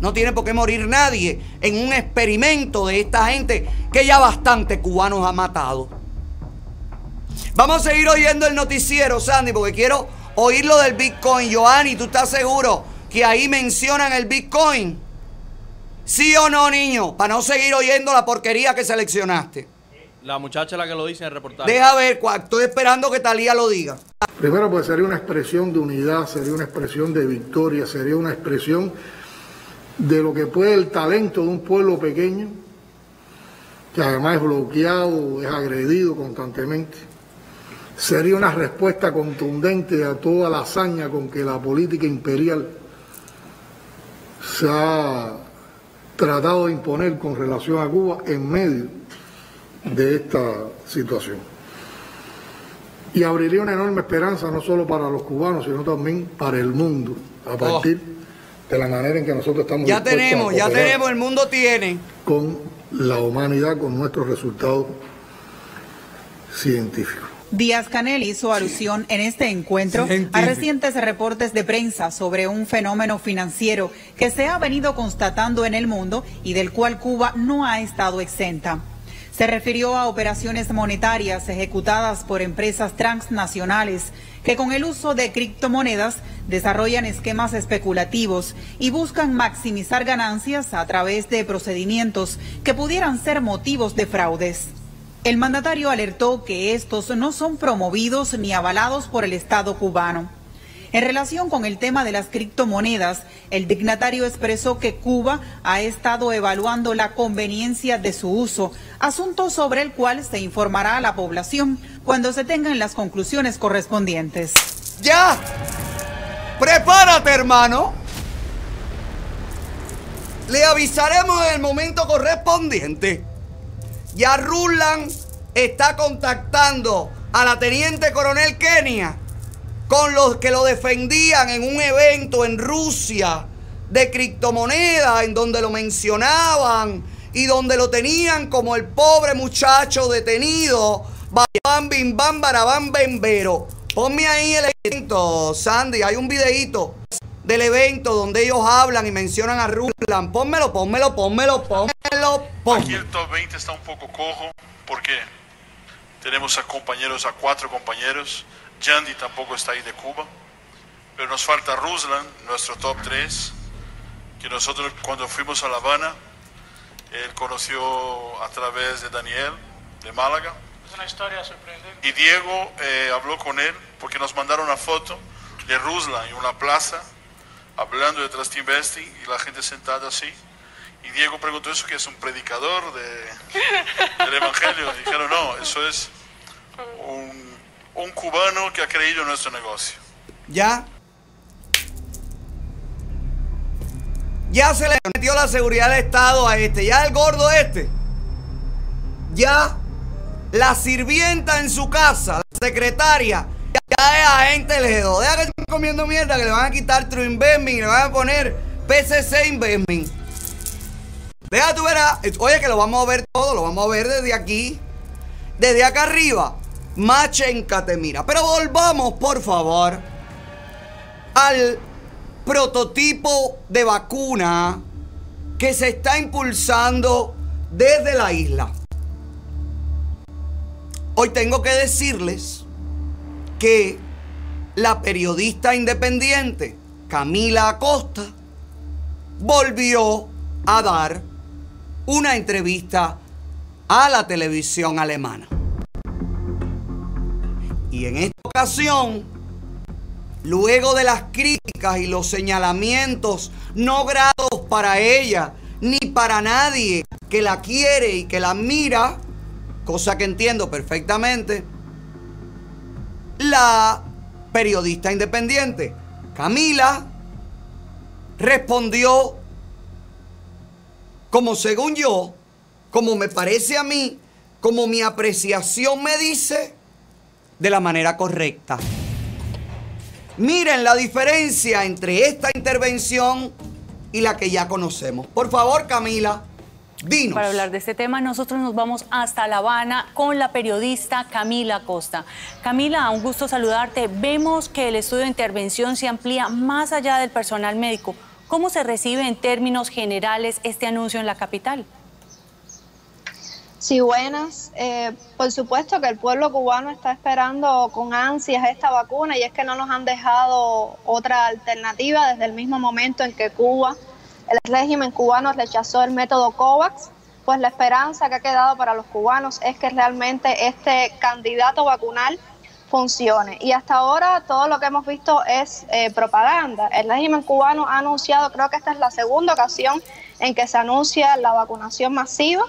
No tiene por qué morir nadie en un experimento de esta gente que ya bastante cubanos ha matado. Vamos a seguir oyendo el noticiero, Sandy, porque quiero oír lo del Bitcoin. Joanny, ¿tú estás seguro que ahí mencionan el Bitcoin? ¿Sí o no, niño? Para no seguir oyendo la porquería que seleccionaste. La muchacha la que lo dice en el reportaje. Deja ver, estoy esperando que Talía lo diga. Primero, pues sería una expresión de unidad, sería una expresión de victoria, sería una expresión de lo que puede el talento de un pueblo pequeño, que además es bloqueado, es agredido constantemente. Sería una respuesta contundente a toda la hazaña con que la política imperial se ha tratado de imponer con relación a Cuba en medio de esta situación y abriría una enorme esperanza no solo para los cubanos, sino también para el mundo, a partir de la manera en que nosotros estamos Oh. Ya tenemos, ya tenemos, el mundo tiene. con la humanidad, con nuestros resultados científicos. Díaz Canel hizo alusión en este encuentro a recientes reportes de prensa sobre un fenómeno financiero que se ha venido constatando en el mundo y del cual Cuba no ha estado exenta. Se refirió a operaciones monetarias ejecutadas por empresas transnacionales que con el uso de criptomonedas desarrollan esquemas especulativos y buscan maximizar ganancias a través de procedimientos que pudieran ser motivos de fraudes. El mandatario alertó que estos no son promovidos ni avalados por el Estado cubano. En relación con el tema de las criptomonedas, el dignatario expresó que Cuba ha estado evaluando la conveniencia de su uso, asunto sobre el cual se informará a la población cuando se tengan las conclusiones correspondientes. ¡Ya! ¡Prepárate, hermano! Le avisaremos en el momento correspondiente. Ya Ruland está contactando a la teniente coronel Kenia con los que lo defendían en un evento en Rusia de criptomonedas, en donde lo mencionaban y donde lo tenían como el pobre muchacho detenido. Bam, bim, bam, barabam, bembero. Ponme ahí el evento, Sandy. Hay un videíto del evento donde ellos hablan y mencionan a Ruland. Pónmelo, pónmelo, pónmelo, pónmelo, Aquí pónmelo. el top 20 está un poco cojo porque tenemos a compañeros, a cuatro compañeros. Jandy tampoco está ahí de Cuba. Pero nos falta Ruslan, nuestro top 3, que nosotros cuando fuimos a La Habana, él conoció a través de Daniel, de Málaga. Es una historia sorprendente. Y Diego eh, habló con él porque nos mandaron una foto de Ruslan en una plaza, hablando de Trust Investing y la gente sentada así. Y Diego preguntó eso que es un predicador de, del Evangelio. Y dijeron, no, eso es un, un cubano que ha creído en nuestro negocio. Ya. Ya se le metió la seguridad del Estado a este. Ya el gordo este. Ya la sirvienta en su casa, la secretaria, ya es agente ledo. Deja que estén comiendo mierda, que le van a quitar True Investment y le van a poner PCC Investment. Deja tú verás. Oye, que lo vamos a ver todo, lo vamos a ver desde aquí. Desde acá arriba. Machencate, mira. Pero volvamos, por favor, al prototipo de vacuna que se está impulsando desde la isla. Hoy tengo que decirles que la periodista independiente Camila Acosta volvió a dar una entrevista a la televisión alemana. Y en esta ocasión, luego de las críticas y los señalamientos no grados para ella ni para nadie que la quiere y que la admira, cosa que entiendo perfectamente, la periodista independiente Camila respondió como según yo, como me parece a mí, como mi apreciación me dice, de la manera correcta. Miren la diferencia entre esta intervención y la que ya conocemos. Por favor, Camila, dinos. Para hablar de este tema, nosotros nos vamos hasta La Habana con la periodista Camila Costa. Camila, un gusto saludarte. Vemos que el estudio de intervención se amplía más allá del personal médico. ¿Cómo se recibe en términos generales este anuncio en la capital? Sí, buenas. Eh, por supuesto que el pueblo cubano está esperando con ansias esta vacuna y es que no nos han dejado otra alternativa desde el mismo momento en que Cuba, el régimen cubano rechazó el método COVAX, pues la esperanza que ha quedado para los cubanos es que realmente este candidato vacunal funcione. Y hasta ahora todo lo que hemos visto es eh, propaganda. El régimen cubano ha anunciado, creo que esta es la segunda ocasión en que se anuncia la vacunación masiva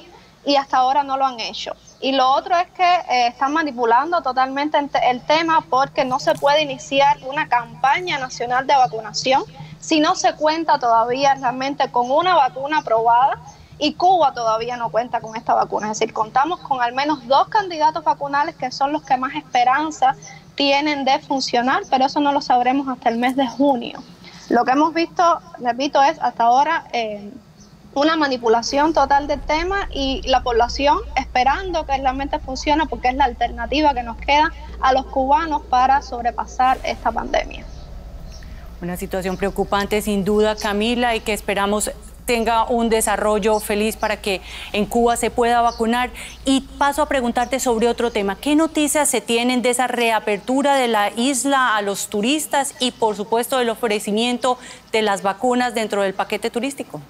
y hasta ahora no lo han hecho. Y lo otro es que eh, están manipulando totalmente el tema porque no se puede iniciar una campaña nacional de vacunación si no se cuenta todavía realmente con una vacuna aprobada y Cuba todavía no cuenta con esta vacuna. Es decir, contamos con al menos dos candidatos vacunales que son los que más esperanza tienen de funcionar, pero eso no lo sabremos hasta el mes de junio. Lo que hemos visto, repito, es hasta ahora... Eh, una manipulación total del tema y la población esperando que realmente funcione porque es la alternativa que nos queda a los cubanos para sobrepasar esta pandemia. Una situación preocupante sin duda, Camila, y que esperamos tenga un desarrollo feliz para que en Cuba se pueda vacunar. Y paso a preguntarte sobre otro tema. ¿Qué noticias se tienen de esa reapertura de la isla a los turistas y por supuesto del ofrecimiento de las vacunas dentro del paquete turístico?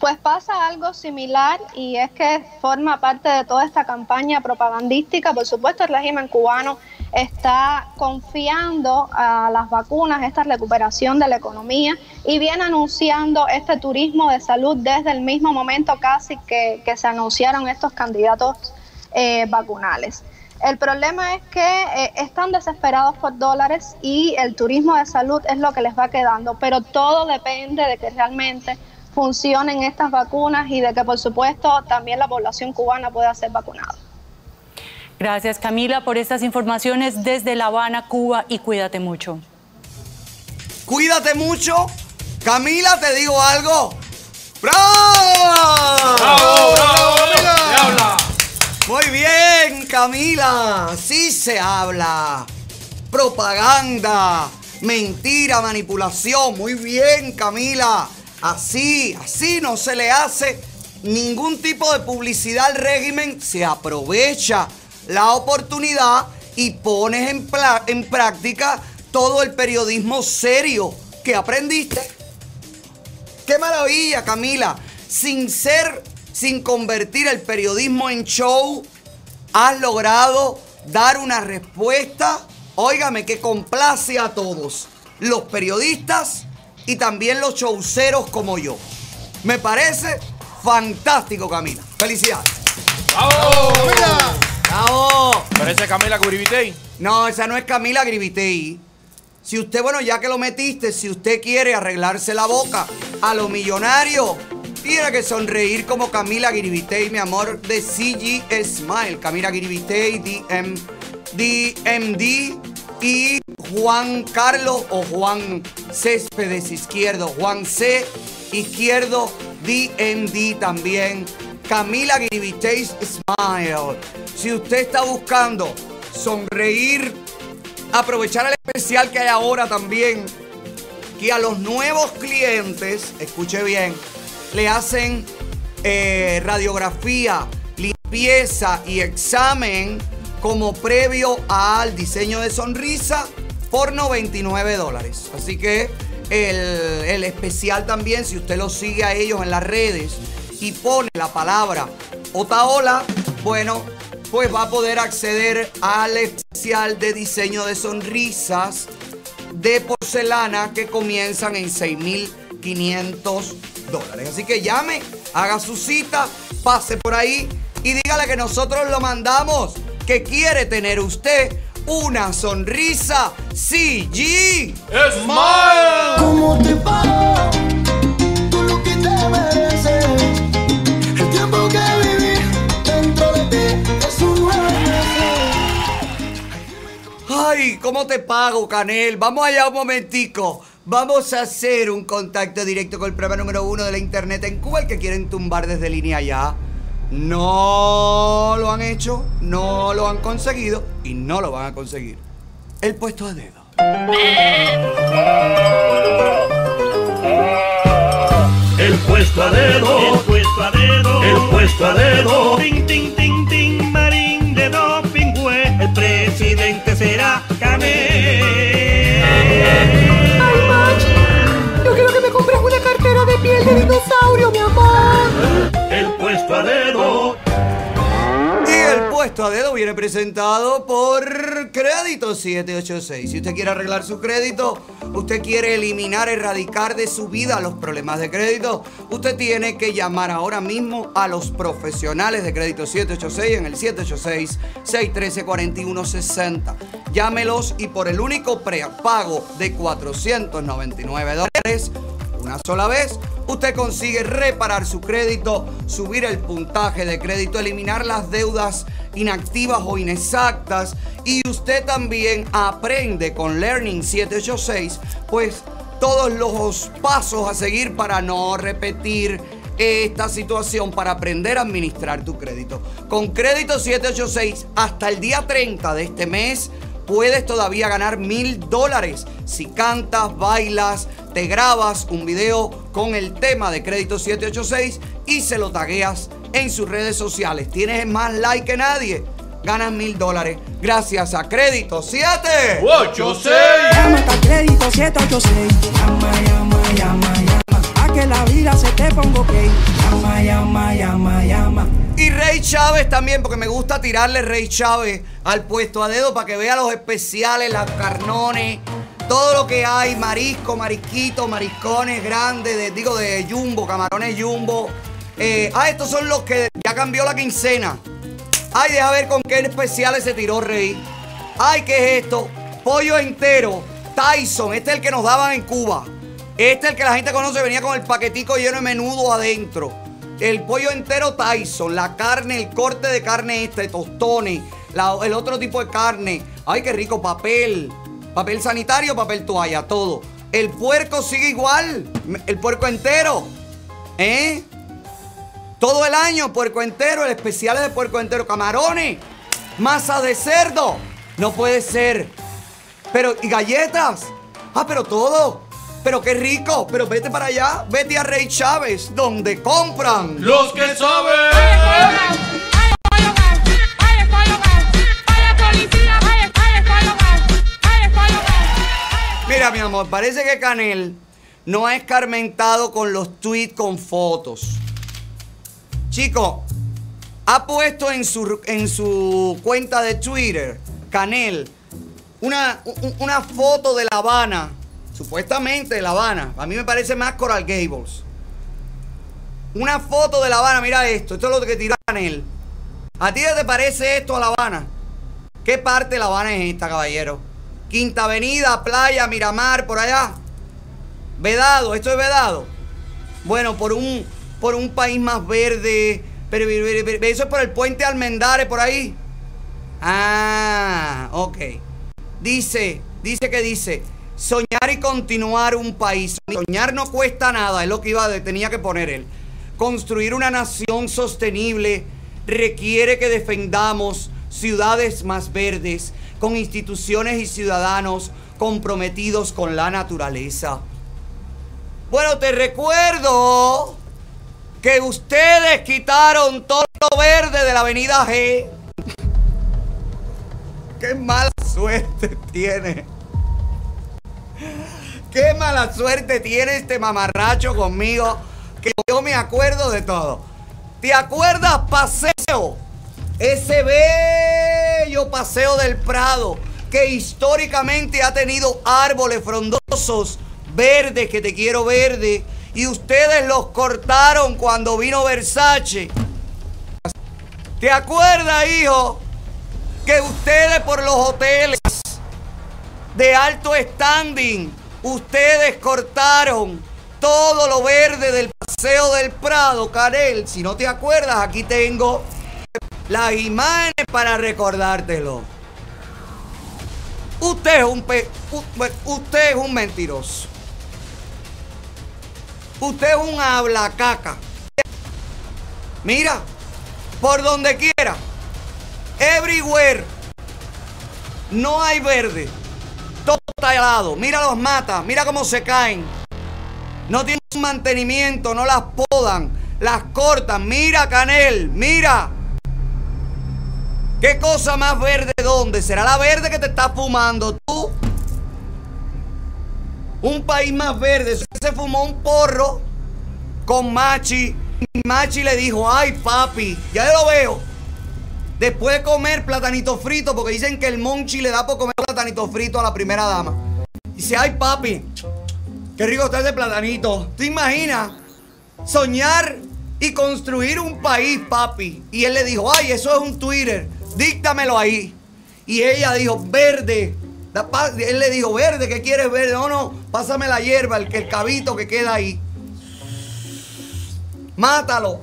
Pues pasa algo similar y es que forma parte de toda esta campaña propagandística. Por supuesto, el régimen cubano está confiando a las vacunas, esta recuperación de la economía y viene anunciando este turismo de salud desde el mismo momento casi que, se anunciaron estos candidatos eh, vacunales. El problema es que eh, están desesperados por dólares y el turismo de salud es lo que les va quedando, pero todo depende de que realmente funcionen estas vacunas y de que, por supuesto, también la población cubana pueda ser vacunada. Gracias, Camila, por estas informaciones desde La Habana, Cuba, y cuídate mucho. Cuídate mucho. Camila, te digo algo. ¡Bravo! ¡Bravo, bravo, Camila! Muy bien, Camila. Sí se habla. Propaganda, mentira, manipulación. Muy bien, Camila. Así, así no se le hace ningún tipo de publicidad al régimen. Se aprovecha la oportunidad y pones en, en práctica todo el periodismo serio que aprendiste. Qué maravilla, Camila. Sin ser, sin convertir el periodismo en show, has logrado dar una respuesta, óigame, que complace a todos. Los periodistas y también los showceros como yo. Me parece fantástico, Camila. Felicidades. ¡Bravo! ¡Camila! ¡Bravo! ¿Parece Camila Gribitey? No, esa no es Camila Gribitey. Si usted, bueno, ya que lo metiste, si usted quiere arreglarse la boca a lo millonario, tiene que sonreír como Camila Gribitey, mi amor, de CG Smile. Camila Gribitey, DM, DMD y Juan Carlos o Juan Céspedes Izquierdo, Juan C. Izquierdo, DMD también. Camila Gribiteis Smile. Si usted está buscando sonreír, aprovechar el especial que hay ahora también, que a los nuevos clientes, escuche bien, le hacen eh, radiografía, limpieza y examen como previo al diseño de sonrisa por 99 dólares. Así que el, especial también, si usted lo sigue a ellos en las redes y pone la palabra Otaola, bueno, pues va a poder acceder al especial de diseño de sonrisas de porcelana que comienzan en 6.500 dólares. Así que llame, haga su cita, pase por ahí y dígale que nosotros lo mandamos, que quiere tener usted una sonrisa CG Smile. ¿Cómo te pago? Tú lo que te mereces. El tiempo que viví dentro de ti es un nuevo Ay, Ay, ¿cómo te pago, Canel? Vamos allá un momentico. Vamos a hacer un contacto directo con el programa número uno de la internet en Cuba, el que quieren tumbar desde línea ya. No lo han hecho, no lo han conseguido y no lo van a conseguir. El puesto a dedo. El puesto a dedo, el puesto a dedo, el puesto a dedo. Tin, tin, tin, tin, marín de doping, güey. El presidente será Canel. Piel de dinosaurio, mi amor. El puesto a dedo. Y el puesto a dedo viene presentado por Crédito 786. Si usted quiere arreglar su crédito, usted quiere eliminar, erradicar de su vida los problemas de crédito, usted tiene que llamar ahora mismo a los profesionales de Crédito 786 en el 786-613-4160. Llámelos y por el único prepago de 499 dólares, una sola vez, usted consigue reparar su crédito, subir el puntaje de crédito, eliminar las deudas inactivas o inexactas y usted también aprende con Learning 786 pues todos los pasos a seguir para no repetir esta situación para aprender a administrar tu crédito. Con Crédito 786 hasta el día 30 de este mes puedes todavía ganar mil dólares si cantas, bailas, te grabas un video con el tema de Crédito 786 y se lo tagueas en sus redes sociales. Tienes más like que nadie. Ganas mil dólares gracias a Crédito 786. Llama a crédito 786. La vida se te ponga ok. Llama, llama, llama, llama. Y Rey Chávez también, porque me gusta tirarle Rey Chávez al puesto a dedo para que vea los especiales, las carnones, todo lo que hay, marisco, marisquito, mariscones grandes, de- digo de jumbo, camarones jumbo. Eh, ah, estos son los que ya cambió la quincena. Ay, deja ver con qué especiales se tiró Rey. Ay, ¿qué es esto? Pollo entero, Tyson, este es el que nos daban en Cuba. Este es el que la gente conoce, venía con el paquetico lleno de menudo adentro. El pollo entero Tyson, la carne, el corte de carne este, tostones, el otro tipo de carne. Ay, qué rico, papel. Papel sanitario, papel toalla, todo. El puerco sigue igual. El puerco entero. ¿Eh? Todo el año, puerco entero, el especial es de puerco entero, camarones, masa de cerdo. No puede ser. Pero, ¿y galletas? Ah, pero todo. Pero qué rico. Pero vete para allá, vete a Rey Chávez, donde compran. Los que saben. Mira, mi amor, parece que Canel no ha escarmentado con los tweets con fotos. Chico, ha puesto en su, en su cuenta de Twitter, Canel, una, una foto de La Habana, supuestamente La Habana. A mí me parece más Coral Gables. Una foto de La Habana, mira esto, esto es lo que tiró Canel. ¿A ti te parece esto a La Habana? ¿Qué parte de La Habana es esta, caballero? Quinta Avenida, Playa, Miramar, por allá. Vedado, esto es vedado. Bueno, por un, por un país más verde. Pero, pero, pero, pero, eso es por el puente Almendares, por ahí. Ah, ok. Dice, dice que dice, soñar y continuar un país. Soñar no cuesta nada, es lo que iba, tenía que poner él. Construir una nación sostenible requiere que defendamos ciudades más verdes, con instituciones y ciudadanos comprometidos con la naturaleza. Bueno, te recuerdo que ustedes quitaron todo lo verde de la avenida G. Qué mala suerte tiene. Qué mala suerte tiene este mamarracho conmigo. Que yo me acuerdo de todo. ¿Te acuerdas, paseo? Ese bello paseo del Prado que históricamente ha tenido árboles frondosos verdes que te quiero verde y ustedes los cortaron cuando vino Versace. ¿Te acuerdas, hijo? Que ustedes por los hoteles de alto standing, ustedes cortaron todo lo verde del paseo del Prado, Karel. Si no te acuerdas, aquí tengo las imágenes para recordártelo. Usted es un pe- usted es un mentiroso. Usted es un habla caca. Mira, por donde quiera. Everywhere. No hay verde. Todo está helado. Mira los matas. Mira cómo se caen. No tienen mantenimiento. No las podan. Las cortan. Mira, Canel. Mira. ¿Qué cosa más verde dónde? ¿Será la verde que te estás fumando tú? Un país más verde. Se fumó un porro con Machi. Machi le dijo, ay papi, ya lo veo. Después de comer platanito frito, porque dicen que el monchi le da por comer platanito frito a la primera dama. Dice, ay papi, qué rico está ese platanito. ¿Te imaginas? Soñar y construir un país, papi. Y él le dijo, ay, eso es un Twitter, díctamelo ahí. Y ella dijo, verde. Él le dijo, verde, ¿qué quieres verde? No, no, pásame la hierba, el, el cabito que queda ahí. Mátalo.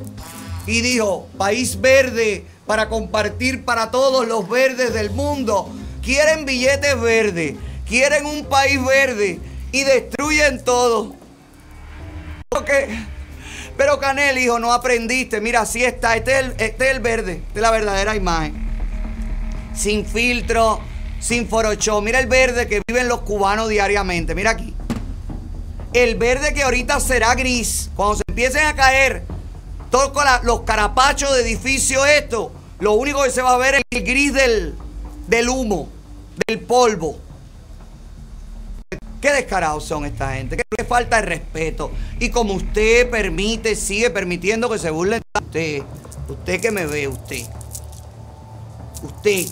Y dijo, país verde para compartir para todos los verdes del mundo. Quieren billetes verdes, quieren un país verde y destruyen todo. Porque- Pero Canel, hijo, no aprendiste. Mira, así está. Este es el, este es el verde. Esta es la verdadera imagen. Sin filtro, sin forochó. Mira el verde que viven los cubanos diariamente. Mira aquí. El verde que ahorita será gris. Cuando se empiecen a caer la- los carapachos de edificio esto, lo único que se va a ver es el gris del, del humo, del polvo. Qué descarados son esta gente, qué falta de respeto. Y como usted permite, sigue permitiendo que se burlen de usted, usted que me ve, usted. Usted,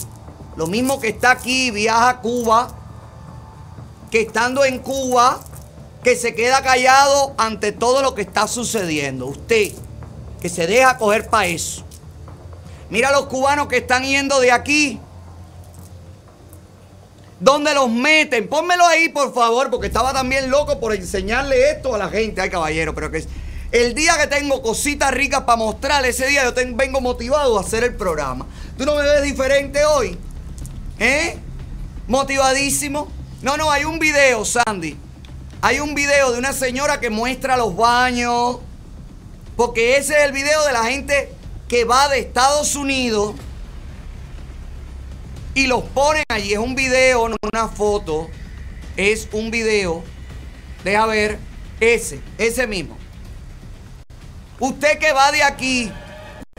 lo mismo que está aquí, viaja a Cuba, que estando en Cuba, que se queda callado ante todo lo que está sucediendo. Usted, que se deja coger para eso. Mira los cubanos que están yendo de aquí. ¿Dónde los meten? Pónmelo ahí, por favor, porque estaba también loco por enseñarle esto a la gente. Ay, caballero, pero que el día que tengo cositas ricas para mostrar, ese día yo vengo motivado a hacer el programa. ¿Tú no me ves diferente hoy? ¿Eh? Motivadísimo. No, no, hay un video, Sandy. Hay un video de una señora que muestra los baños. Porque ese es el video de la gente que va de Estados Unidos y los ponen allí. Es un video, no una foto. Es un video. Deja ver. Ese, ese mismo. Usted que va de aquí.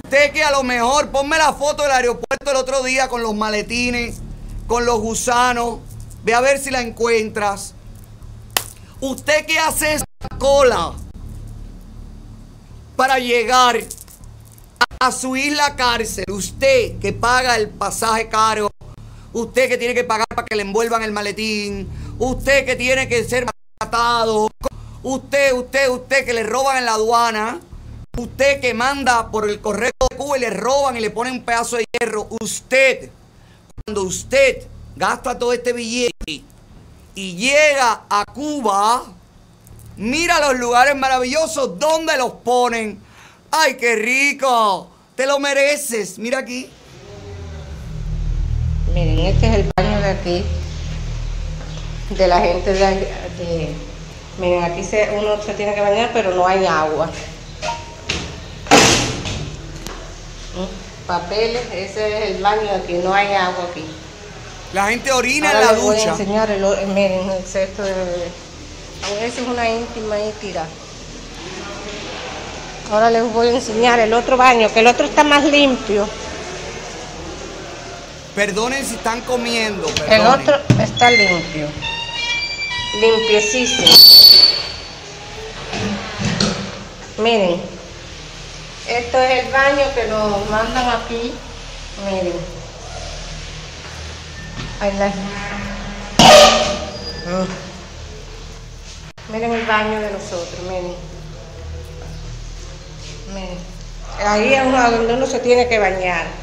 Usted que a lo mejor, ponme la foto del aeropuerto el otro día con los maletines, con los gusanos. Ve a ver si la encuentras. Usted que hace esa cola para llegar a su isla cárcel, usted que paga el pasaje caro, usted que tiene que pagar para que le envuelvan el maletín, usted que tiene que ser matado, usted, usted, usted que le roban en la aduana, usted que manda por el correo de Cuba y le roban y le ponen un pedazo de hierro, usted, cuando usted gasta todo este billete y llega a Cuba, mira los lugares maravillosos donde los ponen. ¡Ay, qué rico! Te lo mereces. Mira aquí. Miren, este es el baño de aquí, de la gente de, de- miren, aquí se, uno se tiene que bañar, pero no hay agua. Papeles, ese es el baño de aquí, no hay agua aquí. La gente orina Ahora en la les voy a ducha. enseñar el, miren, el cesto de bebé. Esa es una íntima y tira. Ahora les voy a enseñar el otro baño, que el otro está más limpio. Perdonen si están comiendo. El perdonen. otro está limpio. Limpiecísimo. Miren. Esto es el baño que nos mandan aquí. Miren. Ahí la-. Miren el baño de nosotros, miren. Miren. Ahí es donde uno se tiene que bañar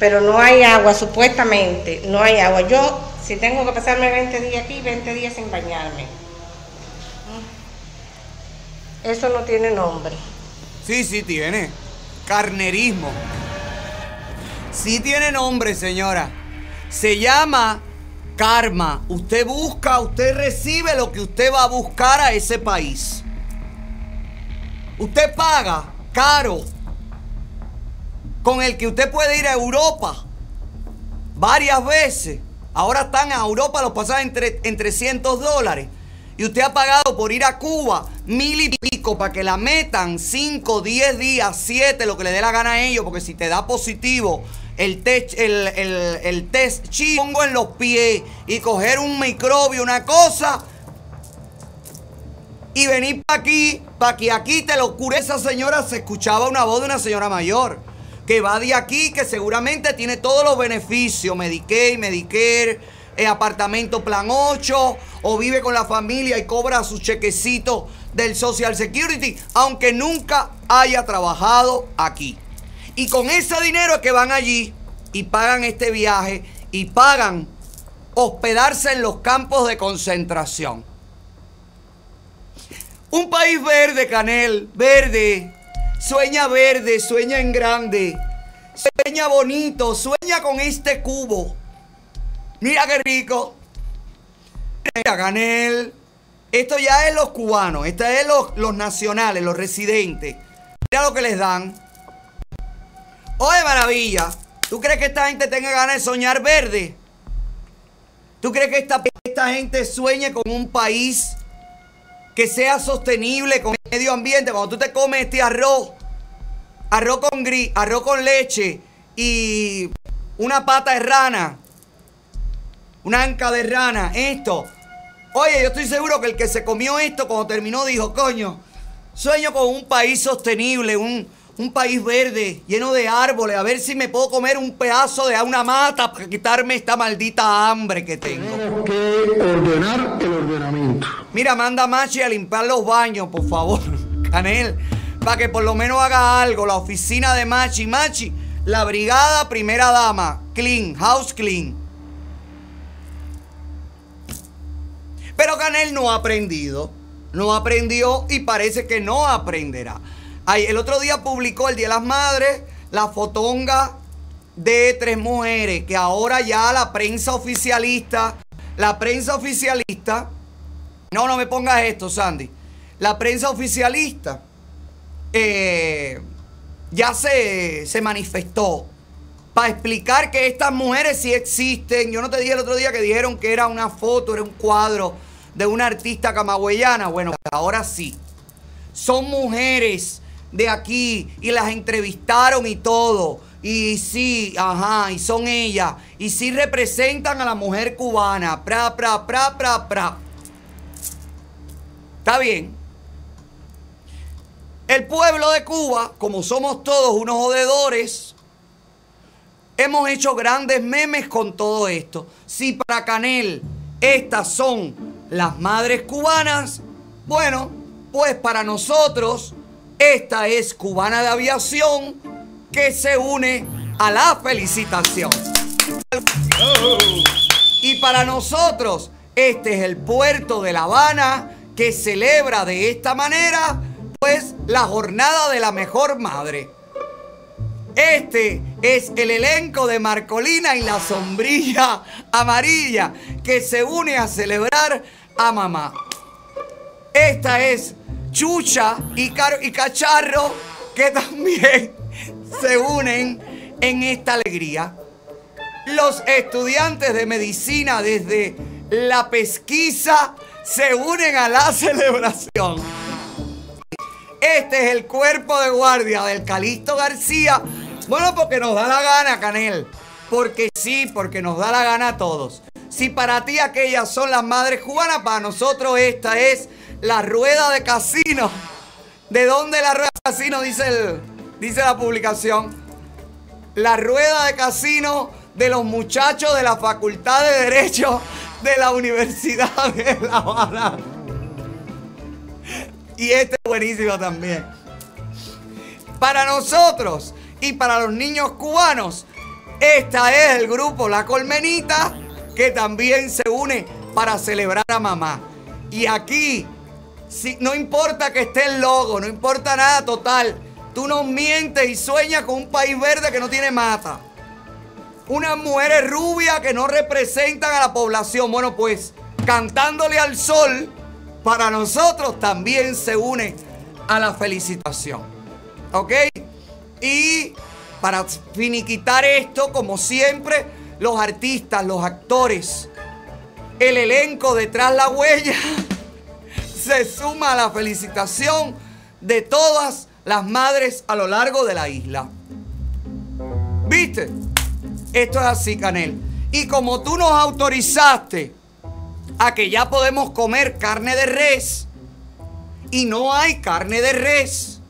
pero no hay agua, supuestamente, no hay agua. Yo, si tengo que pasarme 20 días aquí, 20 días sin bañarme. Eso no tiene nombre. Sí, sí tiene. Carnerismo. Sí tiene nombre, señora. Se llama karma. Usted busca, usted recibe lo que usted va a buscar a ese país. Usted paga caro con el que usted puede ir a Europa varias veces. Ahora están a Europa los pasajes en, en 300 dólares. Y usted ha pagado por ir a Cuba mil y pico para que la metan 5, 10 días, 7, lo que le dé la gana a ellos. Porque si te da positivo el test, el, el, el test chip, pongo en los pies y coger un microbio, una cosa. Y venir para aquí, para que aquí te lo cure. Esa señora se escuchaba una voz de una señora mayor que va de aquí, que seguramente tiene todos los beneficios, Medicaid, Medicare, eh, apartamento plan 8, o vive con la familia y cobra su chequecito del Social Security, aunque nunca haya trabajado aquí. Y con ese dinero es que van allí y pagan este viaje y pagan hospedarse en los campos de concentración. Un país verde, Canel, verde, Sueña verde, sueña en grande. Sueña bonito, sueña con este cubo. Mira qué rico. Mira, Ganel. Esto ya es los cubanos, esto es los, los nacionales, los residentes. Mira lo que les dan. Oye, maravilla. ¿Tú crees que esta gente tenga ganas de soñar verde? ¿Tú crees que esta, esta gente sueñe con un país que sea sostenible con el medio ambiente. Cuando tú te comes este arroz, arroz con gris, arroz con leche y una pata de rana, una anca de rana, esto. Oye, yo estoy seguro que el que se comió esto cuando terminó dijo, coño, sueño con un país sostenible, un, un país verde, lleno de árboles, a ver si me puedo comer un pedazo de una mata para quitarme esta maldita hambre que tengo. Tenemos que ordenar el ordenamiento. Mira, manda a Machi a limpiar los baños, por favor, Canel, para que por lo menos haga algo. La oficina de Machi, Machi, la brigada primera dama, clean, house clean. Pero Canel no ha aprendido, no aprendió y parece que no aprenderá. Ay, el otro día publicó el Día de las Madres la fotonga de tres mujeres que ahora ya la prensa oficialista, la prensa oficialista, no, no me pongas esto, Sandy, la prensa oficialista eh, ya se, se manifestó para explicar que estas mujeres sí existen. Yo no te dije el otro día que dijeron que era una foto, era un cuadro de una artista camagüeyana. Bueno, ahora sí. Son mujeres de aquí y las entrevistaron y todo. Y sí, ajá, y son ellas. Y sí representan a la mujer cubana. Pra, pra, pra, pra, pra. Está bien. El pueblo de Cuba, como somos todos unos jodedores, hemos hecho grandes memes con todo esto. Si para Canel estas son las madres cubanas, bueno, pues para nosotros esta es Cubana de Aviación que se une a la felicitación. Y para nosotros, este es el puerto de La Habana que celebra de esta manera, pues, la jornada de la mejor madre. Este es el elenco de Marcolina y la sombrilla amarilla que se une a celebrar a mamá. Esta es Chucha y, y Cacharro que también se unen en esta alegría. Los estudiantes de medicina desde la pesquisa se unen a la celebración. Este es el cuerpo de guardia del Calixto García. Bueno, porque nos da la gana, Canel. Porque sí, porque nos da la gana a todos. Si para ti aquellas son las madres cubanas, para nosotros esta es la rueda de casino. ¿De dónde la rueda de casino? Dice, el, dice la publicación. La rueda de casino de los muchachos de la Facultad de Derecho de la Universidad de La Habana. Y este es buenísimo también. Para nosotros y para los niños cubanos, esta es el grupo La Colmenita que también se une para celebrar a mamá. Y aquí, si, no importa que esté el logo, no importa nada total, tú no mientes y sueñas con un país verde que no tiene mata. unas mujeres rubias que no representan a la población. Bueno, pues cantándole al sol, para nosotros también se une a la felicitación. ¿Ok? Y para finiquitar esto, como siempre, los artistas, los actores, el elenco detrás la huella, se suma a la felicitación de todas las madres a lo largo de la isla. ¿Viste? Esto es así, Canel. Y como tú nos autorizaste a que ya podemos comer carne de res, y no hay carne de res,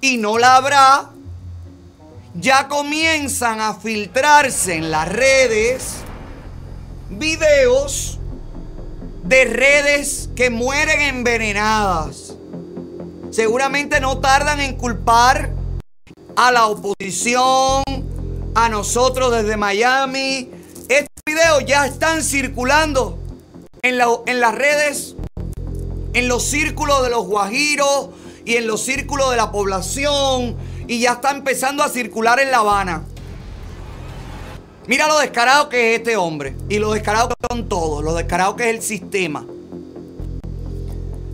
y no la habrá, ya comienzan a filtrarse en las redes videos de redes que mueren envenenadas. Seguramente no tardan en culpar a la oposición, a nosotros desde Miami. Estos videos ya están circulando en, en las redes, en los círculos de los guajiros y en los círculos de la población y ya está empezando a circular en La Habana. Mira lo descarado que es este hombre y lo descarado que son todos, lo descarado que es el sistema.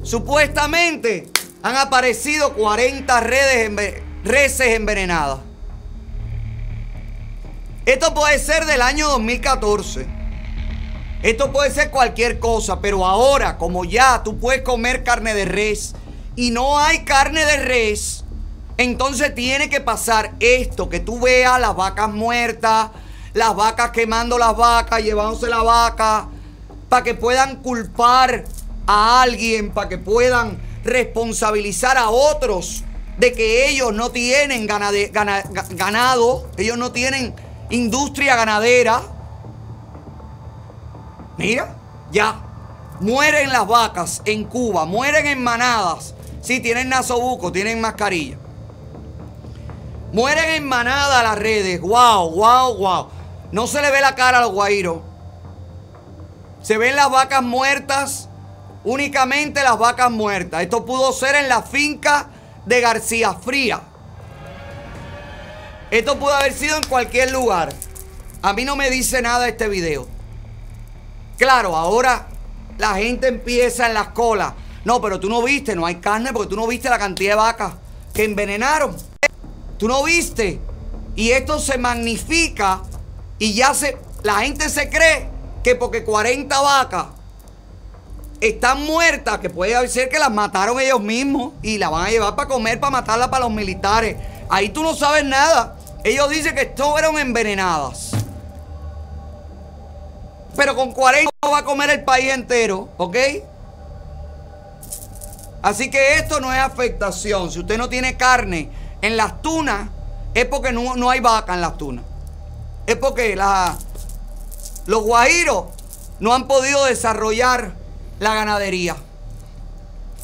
Supuestamente han aparecido 40 redes reses envenenadas. Esto puede ser del año 2014. Esto puede ser cualquier cosa, pero ahora, como ya tú puedes comer carne de res y no hay carne de res, entonces tiene que pasar esto, que tú veas las vacas muertas, las vacas quemando las vacas, llevándose la vaca, para que puedan culpar a alguien, para que puedan responsabilizar a otros de que ellos no tienen ganado, ellos no tienen industria ganadera. Mira, ya. Mueren las vacas en Cuba, mueren en manadas. Sí, tienen nasobuco, tienen mascarilla. Mueren en manada las redes. Wow, wow, wow. No se le ve la cara a los guairos. Se ven las vacas muertas. Únicamente las vacas muertas. Esto pudo ser en la finca de García Fría. Esto pudo haber sido en cualquier lugar. A mí no me dice nada este video. Claro, ahora la gente empieza en las colas. No, pero tú no viste, no hay carne porque tú no viste la cantidad de vacas que envenenaron. Tú no viste. Y esto se magnifica y ya se. La gente se cree que porque 40 vacas están muertas, que puede ser que las mataron ellos mismos y las van a llevar para comer, para matarlas para los militares. Ahí tú no sabes nada. Ellos dicen que estuvieron envenenadas. Pero con 40 va a comer el país entero, ¿ok? Así que esto no es afectación. Si usted no tiene carne en las tunas es porque no, hay vaca en las tunas. Es porque los guajiros no han podido desarrollar la ganadería.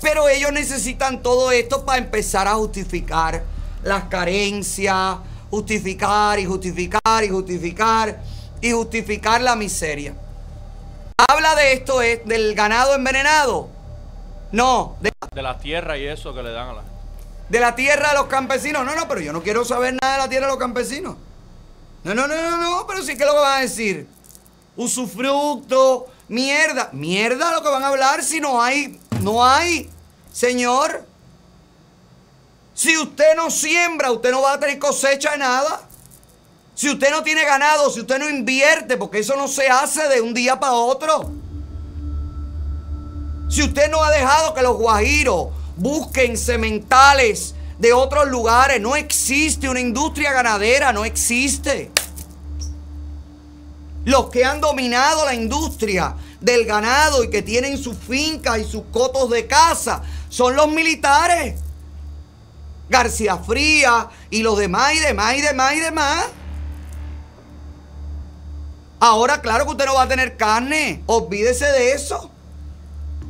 Pero ellos necesitan todo esto para empezar a justificar las carencias, justificar y justificar y justificar y justificar la miseria. Habla de esto, es del ganado envenenado. No, de, de la tierra y eso que le dan a la de la tierra de los campesinos. No, no, pero yo no quiero saber nada de la tierra de los campesinos. No, no, no, no, no, pero sí que lo que van a decir. Usufructo, mierda. Mierda lo que van a hablar si no hay, no hay, señor. Si usted no siembra, usted no va a tener cosecha de nada. Si usted no tiene ganado, si usted no invierte, porque eso no se hace de un día para otro. Si usted no ha dejado que los guajiros, busquen sementales de otros lugares. No existe una industria ganadera, no existe. Los que han dominado la industria del ganado y que tienen sus fincas y sus cotos de caza son los militares. García Fría y los demás y demás y demás y demás. Ahora, claro que usted no va a tener carne. Olvídese de eso.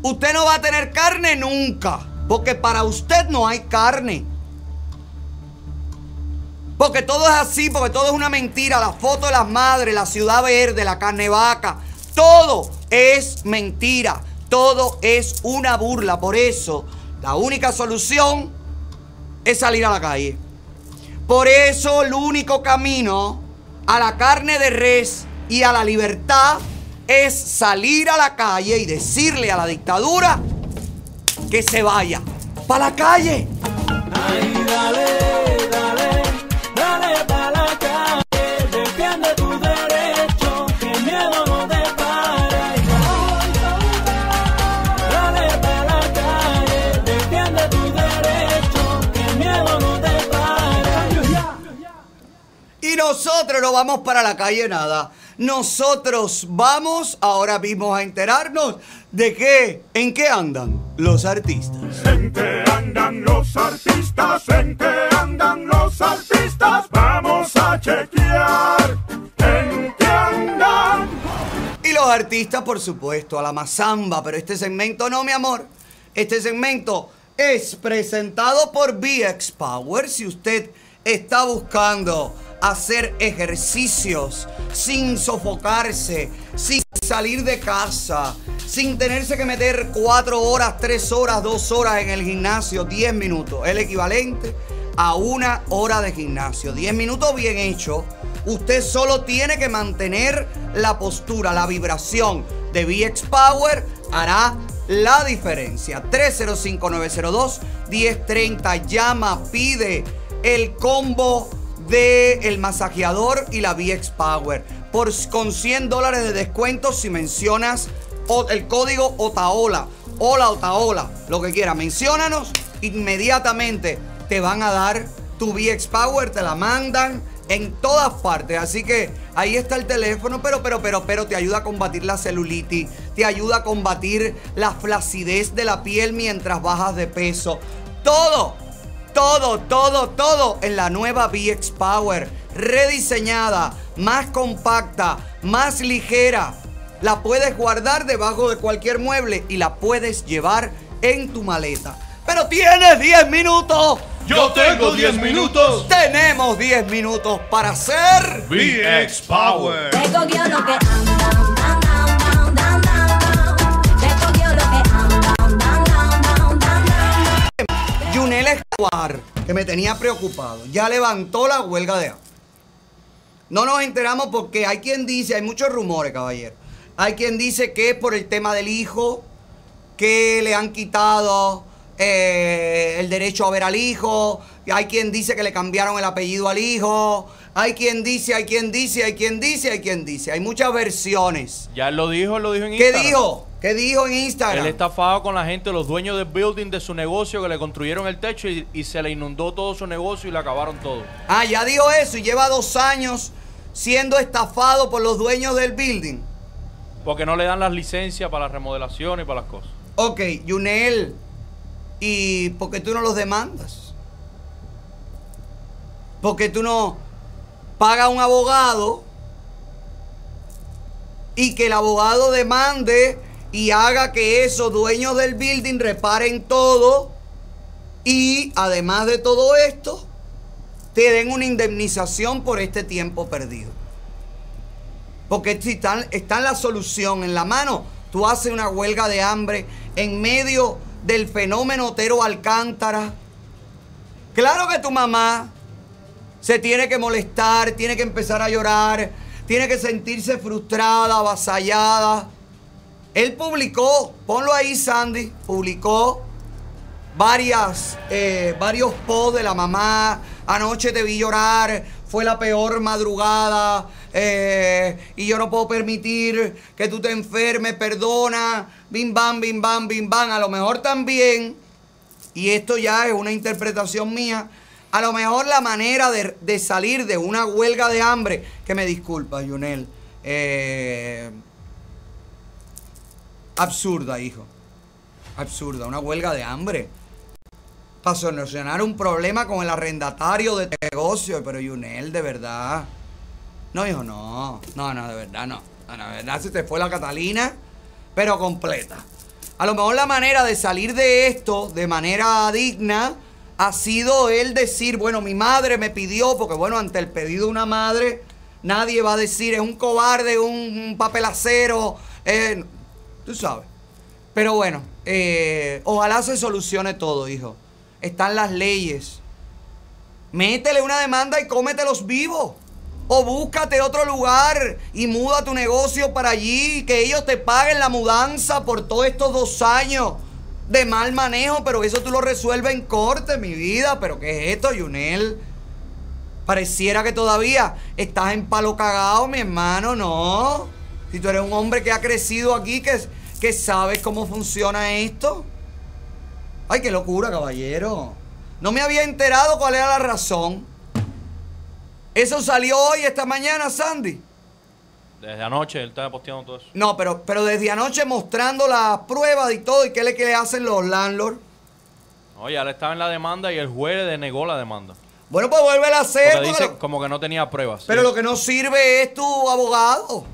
Usted no va a tener carne nunca. Porque para usted no hay carne. Porque todo es así, porque todo es una mentira. La foto de las madres, la ciudad verde, la carne vaca. Todo es mentira. Todo es una burla. Por eso, la única solución es salir a la calle. Por eso, el único camino a la carne de res y a la libertad es salir a la calle y decirle a la dictadura que se vaya. ¡Para la calle! Ay, dale, dale, nosotros no vamos para la calle nada. Nosotros vamos ahora mismo a enterarnos de qué, en qué andan los artistas. ¿En qué andan los artistas? ¿En qué andan los artistas? Vamos a chequear. ¿En qué andan? Y los artistas, por supuesto, a la mazamba, pero este segmento no, mi amor. Este segmento es presentado por VX Power. Si usted está buscando hacer ejercicios sin sofocarse, sin salir de casa, sin tenerse que meter cuatro horas, tres horas, dos horas en el gimnasio, 10 minutos, el equivalente a una hora de gimnasio. 10 minutos bien hecho. Usted solo tiene que mantener la postura, la vibración de VX Power hará la diferencia. 305-902-1030. Llama, pide el combo de el masajeador y la VX Power. Por, con 100 dólares de descuento si mencionas el código OTAOLA. Hola OTAOLA. Lo que quiera. Menciónanos. Inmediatamente te van a dar tu VX Power. Te la mandan en todas partes. Así que ahí está el teléfono, pero, pero, pero, pero te ayuda a combatir la celulitis, te ayuda a combatir la flacidez de la piel mientras bajas de peso. Todo, todo, todo, todo en la nueva VX Power, rediseñada, más compacta, más ligera. La puedes guardar debajo de cualquier mueble y la puedes llevar en tu maleta. Pero tienes 10 minutos. Yo tengo 10 minutos. Tenemos 10 minutos para hacer VX Power. Te cogió lo que andan, Yunel Escobar, que me tenía preocupado, ya levantó la huelga de hambre. No nos enteramos porque hay quien dice, hay muchos rumores, caballero. Hay quien dice que es por el tema del hijo, que le han quitado eh, el derecho a ver al hijo. Hay quien dice que le cambiaron el apellido al hijo. Hay quien dice, hay quien dice, hay quien dice, hay quien dice. Hay muchas versiones. Ya lo dijo, lo dijo en ¿Qué Instagram. dijo? ¿Qué dijo en Instagram? Él estafaba con la gente, los dueños del building de su negocio que le construyeron el techo y, y se le inundó todo su negocio y le acabaron todo. Ah, ya dijo eso y lleva dos años siendo estafado por los dueños del building. Porque no le dan las licencias para la remodelación y para las cosas. Ok, Yunel, ¿y por qué tú no los demandas? ¿Por qué tú no pagas un abogado y que el abogado demande y haga que esos dueños del building reparen todo y además de todo esto, te den una indemnización por este tiempo perdido? Porque si está, está la solución en la mano. Tú haces una huelga de hambre en medio del fenómeno Otero Alcántara. Claro que tu mamá se tiene que molestar, tiene que empezar a llorar, tiene que sentirse frustrada, avasallada. Él publicó, ponlo ahí Sandy, publicó varias, eh, varios posts de la mamá. Anoche te vi llorar, fue la peor madrugada eh, y yo no puedo permitir que tú te enfermes, perdona, bim bam, bim bam, bim bam. A lo mejor también, y esto ya es una interpretación mía, a lo mejor la manera de, de salir de una huelga de hambre, que me disculpa, Junel, eh, absurda, hijo, absurda, una huelga de hambre para solucionar un problema con el arrendatario de negocio. Pero Yunel, de verdad. No, hijo, no. No, no, de verdad no. No, de verdad se te fue la Catalina, pero completa. A lo mejor la manera de salir de esto de manera digna ha sido él decir, bueno, mi madre me pidió, porque bueno, ante el pedido de una madre, nadie va a decir, es un cobarde, un, un papelacero, eh, tú sabes. Pero bueno, eh, ojalá se solucione todo, hijo. Están las leyes. Métele una demanda y cómetelos vivos. O búscate otro lugar y muda tu negocio para allí, que ellos te paguen la mudanza por todos estos dos años de mal manejo, pero eso tú lo resuelves en corte, mi vida. ¿Pero qué es esto, Yunel? Pareciera que todavía estás en palo cagado, mi hermano, no. Si tú eres un hombre que ha crecido aquí, que, que sabes cómo funciona esto. Ay, qué locura, caballero. No me había enterado cuál era la razón. Eso salió hoy, esta mañana, Sandy. Desde anoche él estaba posteando todo eso. No, pero, pero desde anoche mostrando las pruebas y todo, y qué le, qué le hacen los landlords. Oye, él estaba en la demanda y el juez le denegó la demanda. Bueno, pues vuelve a hacer. Porque porque dice lo- como que no tenía pruebas. Pero Sí. lo que no sirve es tu abogado.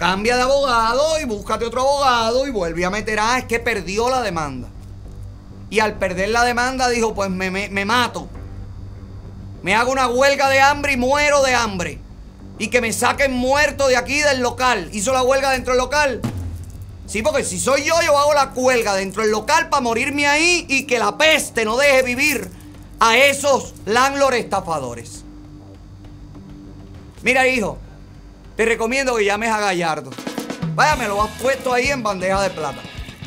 Cambia de abogado y búscate otro abogado y vuelve a meter. Ah, es que perdió la demanda. Y al perder la demanda dijo, pues me, me- me mato. Me hago una huelga de hambre y muero de hambre. Y que me saquen muerto de aquí del local. Hizo la huelga dentro del local. Sí, porque si soy yo, yo hago la huelga dentro del local para morirme ahí y que la peste no deje vivir a esos landlord estafadores. Mira, hijo, te recomiendo que llames a Gallardo. Vaya, me lo has puesto ahí en bandeja de plata.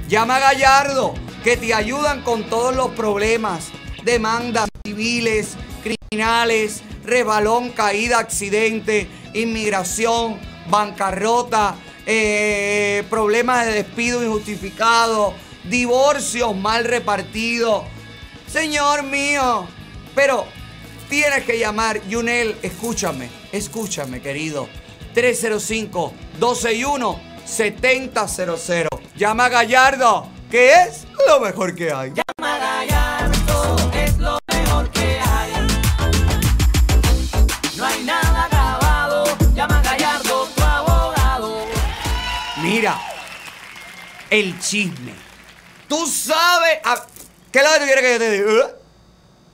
Llama a Gallardo, que te ayudan con todos los problemas. Demandas civiles, criminales, resbalón, caída, accidente, inmigración, bancarrota, eh, problemas de despido injustificado, divorcios mal repartidos. Señor mío, pero tienes que llamar, Yunel, escúchame, escúchame, querido. 305-261-7000. Llama a Gallardo, que es lo mejor que hay. Llama a Gallardo, es lo mejor que hay. No hay nada grabado, llama a Gallardo, tu abogado. Mira, el chisme. Tú sabes. a- ¿Qué es lo que tú quieres que yo te diga? ¿Eh?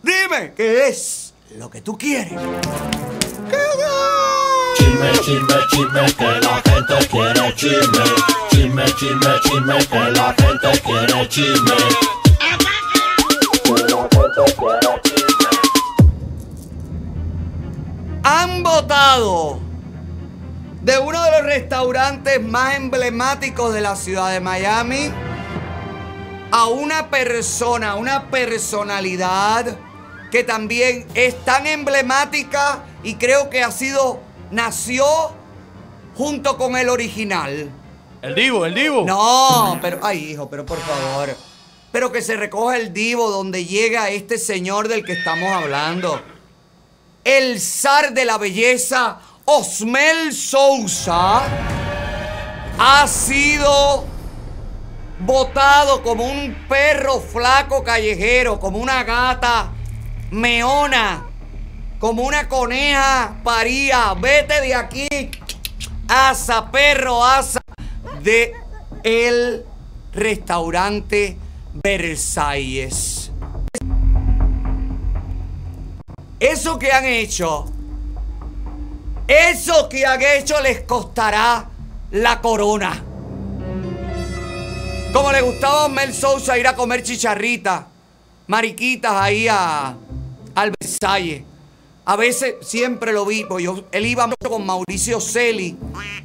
Dime, ¿qué es lo que tú quieres? Chisme, chisme, chisme, que la gente quiere chisme. Chisme, chisme, chisme, que la gente quiere chisme. Han votado de uno de los restaurantes más emblemáticos de la ciudad de Miami a una persona, una personalidad que también es tan emblemática y creo que ha sido, nació junto con el original. El Divo, el Divo. No, pero, ay hijo, pero por favor. Pero que se recoja el divo donde llega este señor del que estamos hablando. El zar de la belleza, Osmel Sousa, ha sido votado como un perro flaco callejero, como una gata meona, como una coneja paría. Vete de aquí, asa, perro, asa, de el restaurante Versalles. Eso que han hecho, eso que han hecho les costará la corona. Como le gustaba a Mel Sousa ir a comer chicharritas, mariquitas ahí a, al Versalles. A veces siempre lo vi, porque yo, él iba mucho con Mauricio Celi,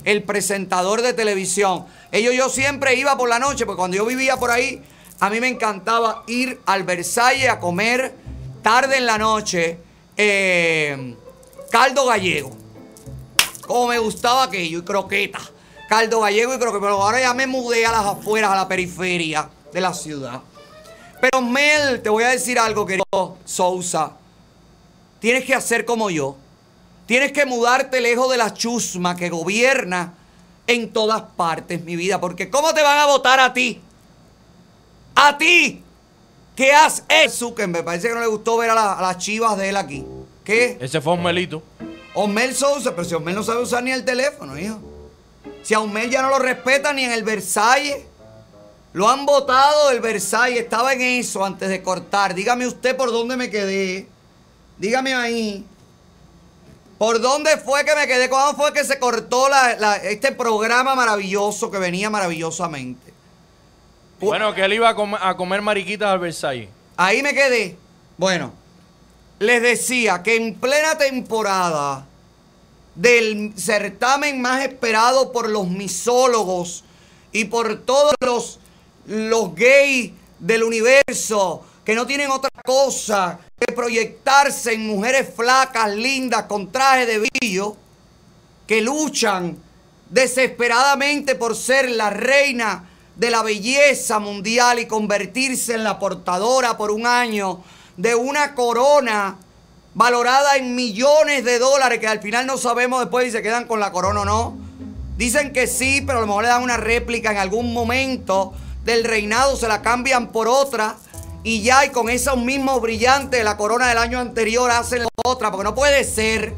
el presentador de televisión. Ellos yo siempre iba por la noche, porque cuando yo vivía por ahí, a mí me encantaba ir al Versalles a comer tarde en la noche eh, caldo gallego. Como me gustaba aquello, y croqueta. Caldo gallego y croqueta. Pero ahora ya me mudé a las afueras, a la periferia de la ciudad. Pero Mel, te voy a decir algo, querido Sousa. Tienes que hacer como yo. Tienes que mudarte lejos de la chusma que gobierna en todas partes, mi vida. Porque ¿cómo te van a votar a ti? A ti. ¿Qué has hecho? Que me parece que no le gustó ver a, la- a las chivas de él aquí. ¿Qué? Ese fue Osmelito. Osmel Sousa, pero si Osmel no sabe usar ni el teléfono, hijo. Si a Osmel ya no lo respeta ni en el Versalles. Lo han votado del Versalles. Estaba en eso antes de cortar. Dígame usted por dónde me quedé. Dígame ahí. ¿Por dónde fue que me quedé? ¿Cuándo fue que se cortó la- la- este programa maravilloso que venía maravillosamente? Bueno, que él iba a, com- a comer mariquitas al Versalles. Ahí me quedé. Bueno, les decía que en plena temporada del certamen más esperado por los misólogos y por todos los, los gays del universo que no tienen otra cosa proyectarse en mujeres flacas, lindas, con traje de brillo, que luchan desesperadamente por ser la reina de la belleza mundial y convertirse en la portadora por un año de una corona valorada en millones de dólares que al final no sabemos después si se quedan con la corona o no. Dicen que sí, pero a lo mejor le dan una réplica en algún momento del reinado, se la cambian por otra y ya y con esos mismos brillantes la corona del año anterior hacen otra, porque no puede ser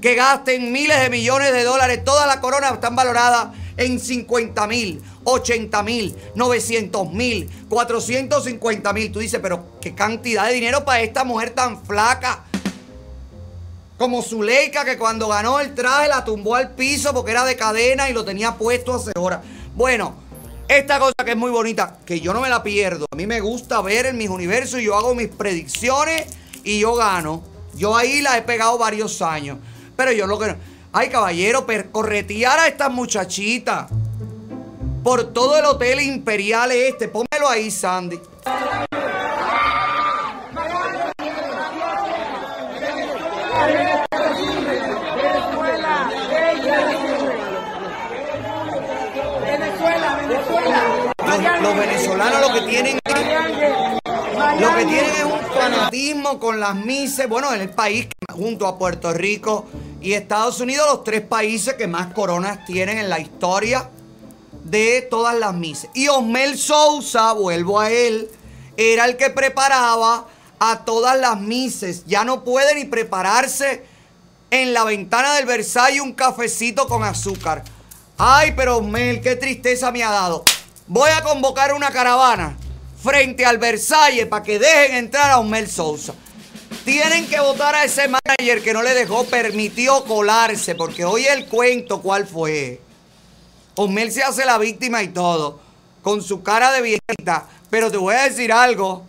que gasten miles de millones de dólares. Todas las coronas están valoradas en 50 mil, 80 mil, 900 mil, 450 mil. Tú dices, pero qué cantidad de dinero para esta mujer tan flaca. Como Zuleika, que cuando ganó el traje la tumbó al piso porque era de cadena y lo tenía puesto hace horas. Bueno, esta cosa que es muy bonita, que yo no me la pierdo. A mí me gusta ver en mis universos y yo hago mis predicciones y yo gano. Yo ahí la he pegado varios años. Pero yo lo que... Ay, caballero, corretear a estas muchachitas por todo el hotel imperial este. Pónmelo ahí, Sandy. Los, venezolanos lo que tienen lo que tienen es un fanatismo con las mises. Bueno, en el país junto a Puerto Rico y Estados Unidos, los tres países que más coronas tienen en la historia de todas las mises. Y Osmel Sousa, vuelvo a él, era el que preparaba a todas las mises. Ya no puede ni prepararse en la ventana del Versailles un cafecito con azúcar. Ay, pero Osmel, qué tristeza me ha dado. Voy a convocar una caravana frente al Versalles para que dejen entrar a Osmel Sousa. Tienen que votar a ese manager que no le dejó, permitió colarse, porque hoy el cuento cuál fue. Osmel se hace la víctima y todo, con su cara de viejita. Pero te voy a decir algo.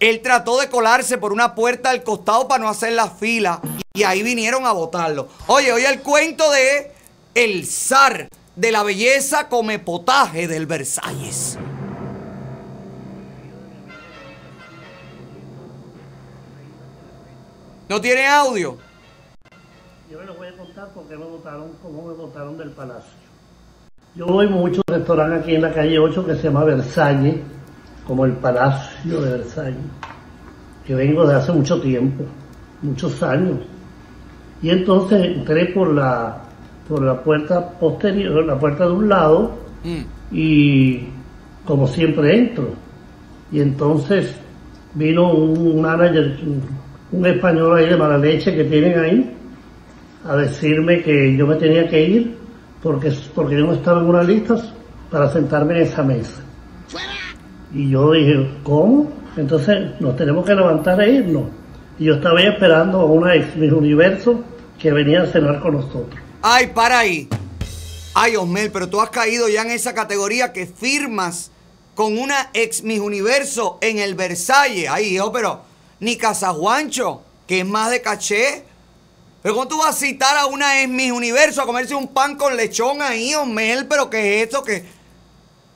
Él trató de colarse por una puerta al costado para no hacer la fila. Y ahí vinieron a votarlo. Oye, oye el cuento de el zar de la belleza come potaje del Versalles. ¿No tiene audio? Yo me lo voy a contar porque me votaron, cómo me votaron del palacio. Yo voy mucho a restaurante aquí en la calle 8 que se llama Versalles, como el Palacio de Versalles, que vengo de hace mucho tiempo, muchos años. Y entonces entré por la, por la puerta posterior, la puerta de un lado, y como siempre entro. Y entonces vino un manager, un, español ahí de mala leche que tienen ahí, a decirme que yo me tenía que ir porque, porque yo no estaba en una lista para sentarme en esa mesa. Y yo dije, ¿cómo? Entonces nos tenemos que levantar e irnos. Y yo estaba ahí esperando a una ex Universo que venía a cenar con nosotros. Ay, para ahí. Ay, Osmel, pero tú has caído ya en esa categoría que firmas con una ex Miss Universo en el Versalles. Ay, hijo, pero ni Casajuancho, que es más de caché. Pero ¿cómo tú vas a citar a una ex Miss Universo a comerse un pan con lechón ahí, Osmel? ¿Pero qué es esto? ¿Qué?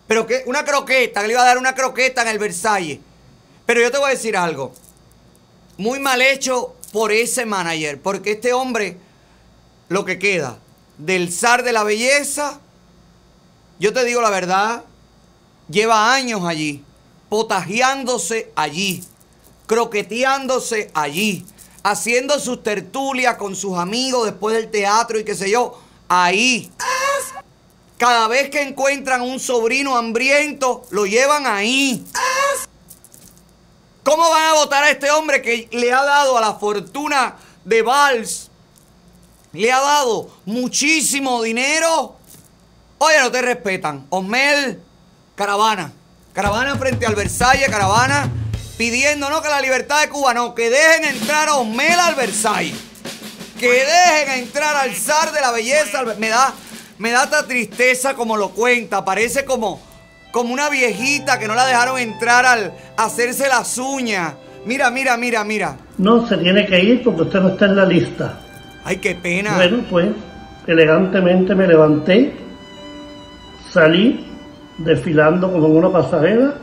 ¿Pero qué? Una croqueta, que le iba a dar una croqueta en el Versalles. Pero yo te voy a decir algo. Muy mal hecho por ese manager, porque este hombre, lo que queda del zar de la belleza, yo te digo la verdad, lleva años allí, potajeándose allí, croqueteándose allí, haciendo sus tertulias con sus amigos después del teatro y qué sé yo, ahí. Cada vez que encuentran un sobrino hambriento, lo llevan ahí. ¿Cómo van a votar a este hombre que le ha dado a la fortuna de Valls? Le ha dado muchísimo dinero. Oye, no te respetan. Osmel, caravana. Caravana frente al Versalles, caravana pidiendo no que la libertad de Cuba, no, que dejen entrar a Osmel al Versalles. Que dejen entrar al zar de la belleza. Me da, me da esta tristeza como lo cuenta. Parece como, como una viejita que no la dejaron entrar al hacerse las uñas. Mira, mira, mira, mira. No se tiene que ir porque usted no está en la lista. Ay, qué pena. Bueno, pues elegantemente me levanté, salí desfilando como una pasajera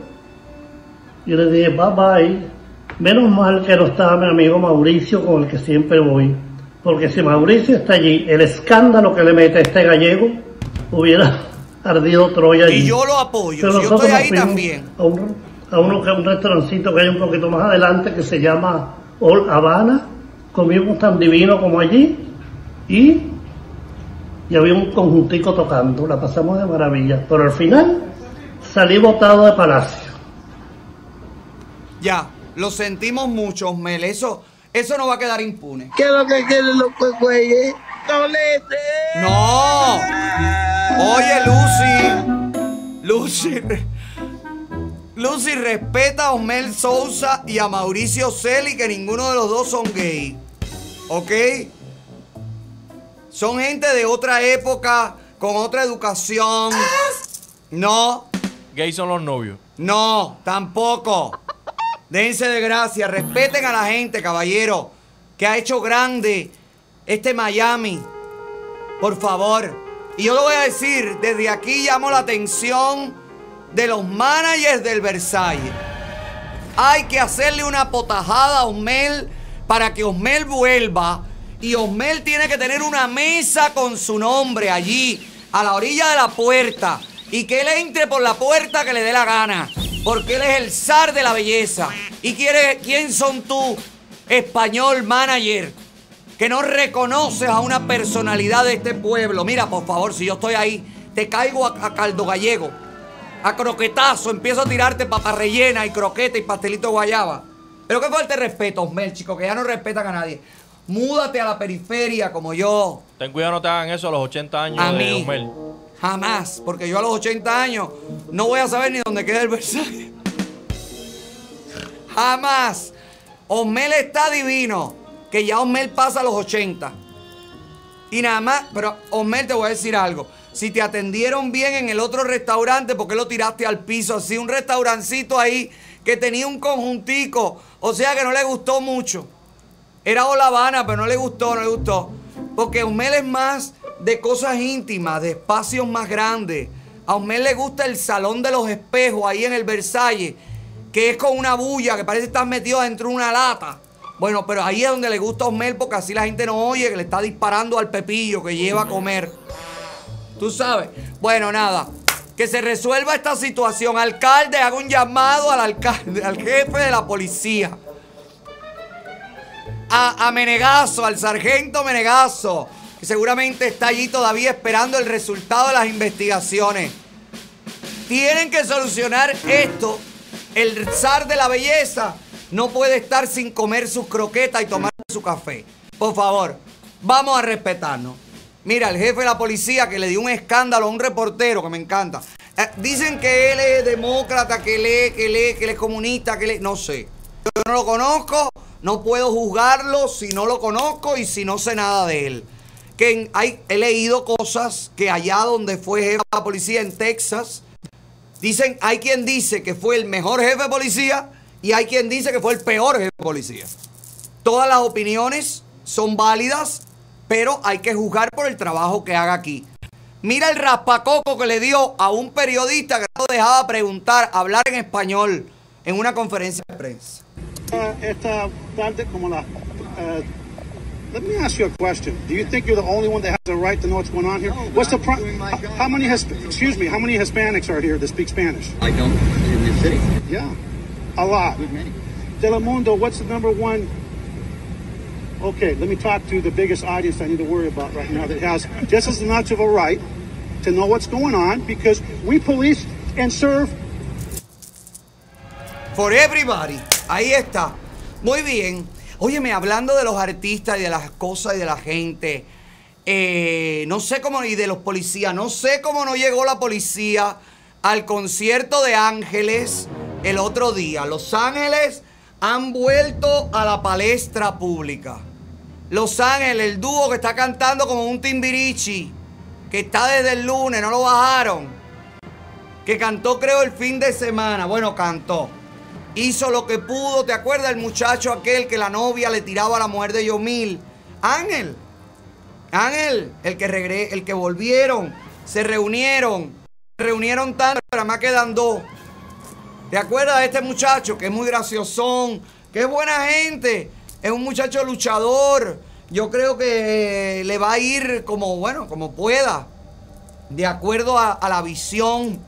y le dije bye bye. Menos mal que no estaba mi amigo Mauricio con el que siempre voy, porque si Mauricio está allí, el escándalo que le mete a este gallego hubiera ardido Troya allí. Y yo lo apoyo, Pero si yo estoy ahí también. A un, a uno que- un restaurancito que hay un poquito más adelante que se llama All Habana. Comimos tan divino como allí y, y había un conjuntico tocando. La pasamos de maravilla. Pero al final salí botado de palacio. Ya, lo sentimos mucho, Osmel. Eso, eso no va a quedar impune. ¿Qué es lo que quieren los güeyes? ¡Tolete! ¡No! Oye, Lucy. Lucy. Lucy respeta a Osmel Sousa y a Mauricio Celi, que ninguno de los dos son gay. ¿Ok? Son gente de otra época, con otra educación. No. Gays son los novios. No, tampoco. Dense de gracia, respeten a la gente, caballero, que ha hecho grande este Miami. Por favor. Y yo lo voy a decir, desde aquí llamo la atención de los managers del Versalles. Hay que hacerle una potajada a Osmel para que Osmel vuelva. Y Osmel tiene que tener una mesa con su nombre allí, a la orilla de la puerta. Y que él entre por la puerta que le dé la gana. Porque él es el zar de la belleza. ¿Y quiere, quién son tú, español manager? Que no reconoces a una personalidad de este pueblo. Mira, por favor, si yo estoy ahí, te caigo a, caldo gallego. A croquetazo, empiezo a tirarte papa rellena y croqueta y pastelito de guayaba. Pero qué falta respeto, Osmel, chico, que ya no respetan a nadie. Múdate a la periferia como yo. Ten cuidado, no te hagan eso a los 80 años A de mí. Osmel. Jamás, porque yo a los 80 años no voy a saber ni dónde queda el Versalles. Jamás. Osmel está divino, que ya Osmel pasa a los 80. Y nada más, pero Osmel te voy a decir algo. Si te atendieron bien en el otro restaurante, ¿por qué lo tiraste al piso así? Un restaurancito ahí que tenía un conjuntico. O sea que no le gustó mucho. Era Habana, pero no le gustó, no le gustó. Porque Osmel es más de cosas íntimas, de espacios más grandes. A Osmel le gusta el salón de los espejos ahí en el Versalles, que es con una bulla, que parece estar metido dentro de una lata. Bueno, pero ahí es donde le gusta a Osmel porque así la gente no oye que le está disparando al pepillo que lleva a comer. Tú sabes. Bueno, nada. Que se resuelva esta situación. Alcalde, haga un llamado al alcalde, al jefe de la policía. A, a Menegazo, al sargento Menegazo, que seguramente está allí todavía esperando el resultado de las investigaciones. Tienen que solucionar esto. El zar de la belleza no puede estar sin comer sus croquetas y tomar su café. Por favor, vamos a respetarnos. Mira, el jefe de la policía que le dio un escándalo a un reportero que me encanta. Eh, dicen que él es demócrata, que lee, que lee, que él es comunista, que lee. No sé. Yo no lo conozco, no puedo juzgarlo si no lo conozco y si no sé nada de él. Que he leído cosas que allá donde fue jefe de la policía en Texas, dicen, hay quien dice que fue el mejor jefe de policía y hay quien dice que fue el peor jefe de policía. Todas las opiniones son válidas, pero hay que juzgar por el trabajo que haga aquí. Mira el raspacoco que le dio a un periodista que no dejaba preguntar, hablar en español en una conferencia de prensa. esta tarde como la. Uh, let me ask you a question. Do you think you're the only one that has the right to know what's going on here? what's the pro- how, many Hisp- excuse me? How many Hispanics are here that speak Spanish? I don't in this city. Yeah, a lot. Telemundo, what's the number one? Okay, let me talk to the biggest audience I need to worry about right now that has just as much of a right to know what's going on because we police and serve For everybody. Ahí está. Muy bien. Óyeme, hablando de los artistas y de las cosas y de la gente. eh, no sé cómo, y de los policías, no sé cómo no llegó la policía al concierto de Ángeles el otro día. Los Ángeles han vuelto a la palestra pública. Los Ángeles, el dúo que está cantando como un timbirichi, que está desde el lunes, no lo bajaron que cantó creo el fin de semana. Bueno, cantó. Hizo lo que pudo. ¿Te acuerdas el muchacho aquel que la novia le tiraba a la mujer de Yomil? Ángel. Ángel, el que regre, el que volvieron, se reunieron, se reunieron tanto, pero más quedan dos. ¿Te acuerdas de este muchacho que es muy graciosón, que es buena gente, es un muchacho luchador? Yo creo que le va a ir como, bueno, como pueda, de acuerdo a, a la visión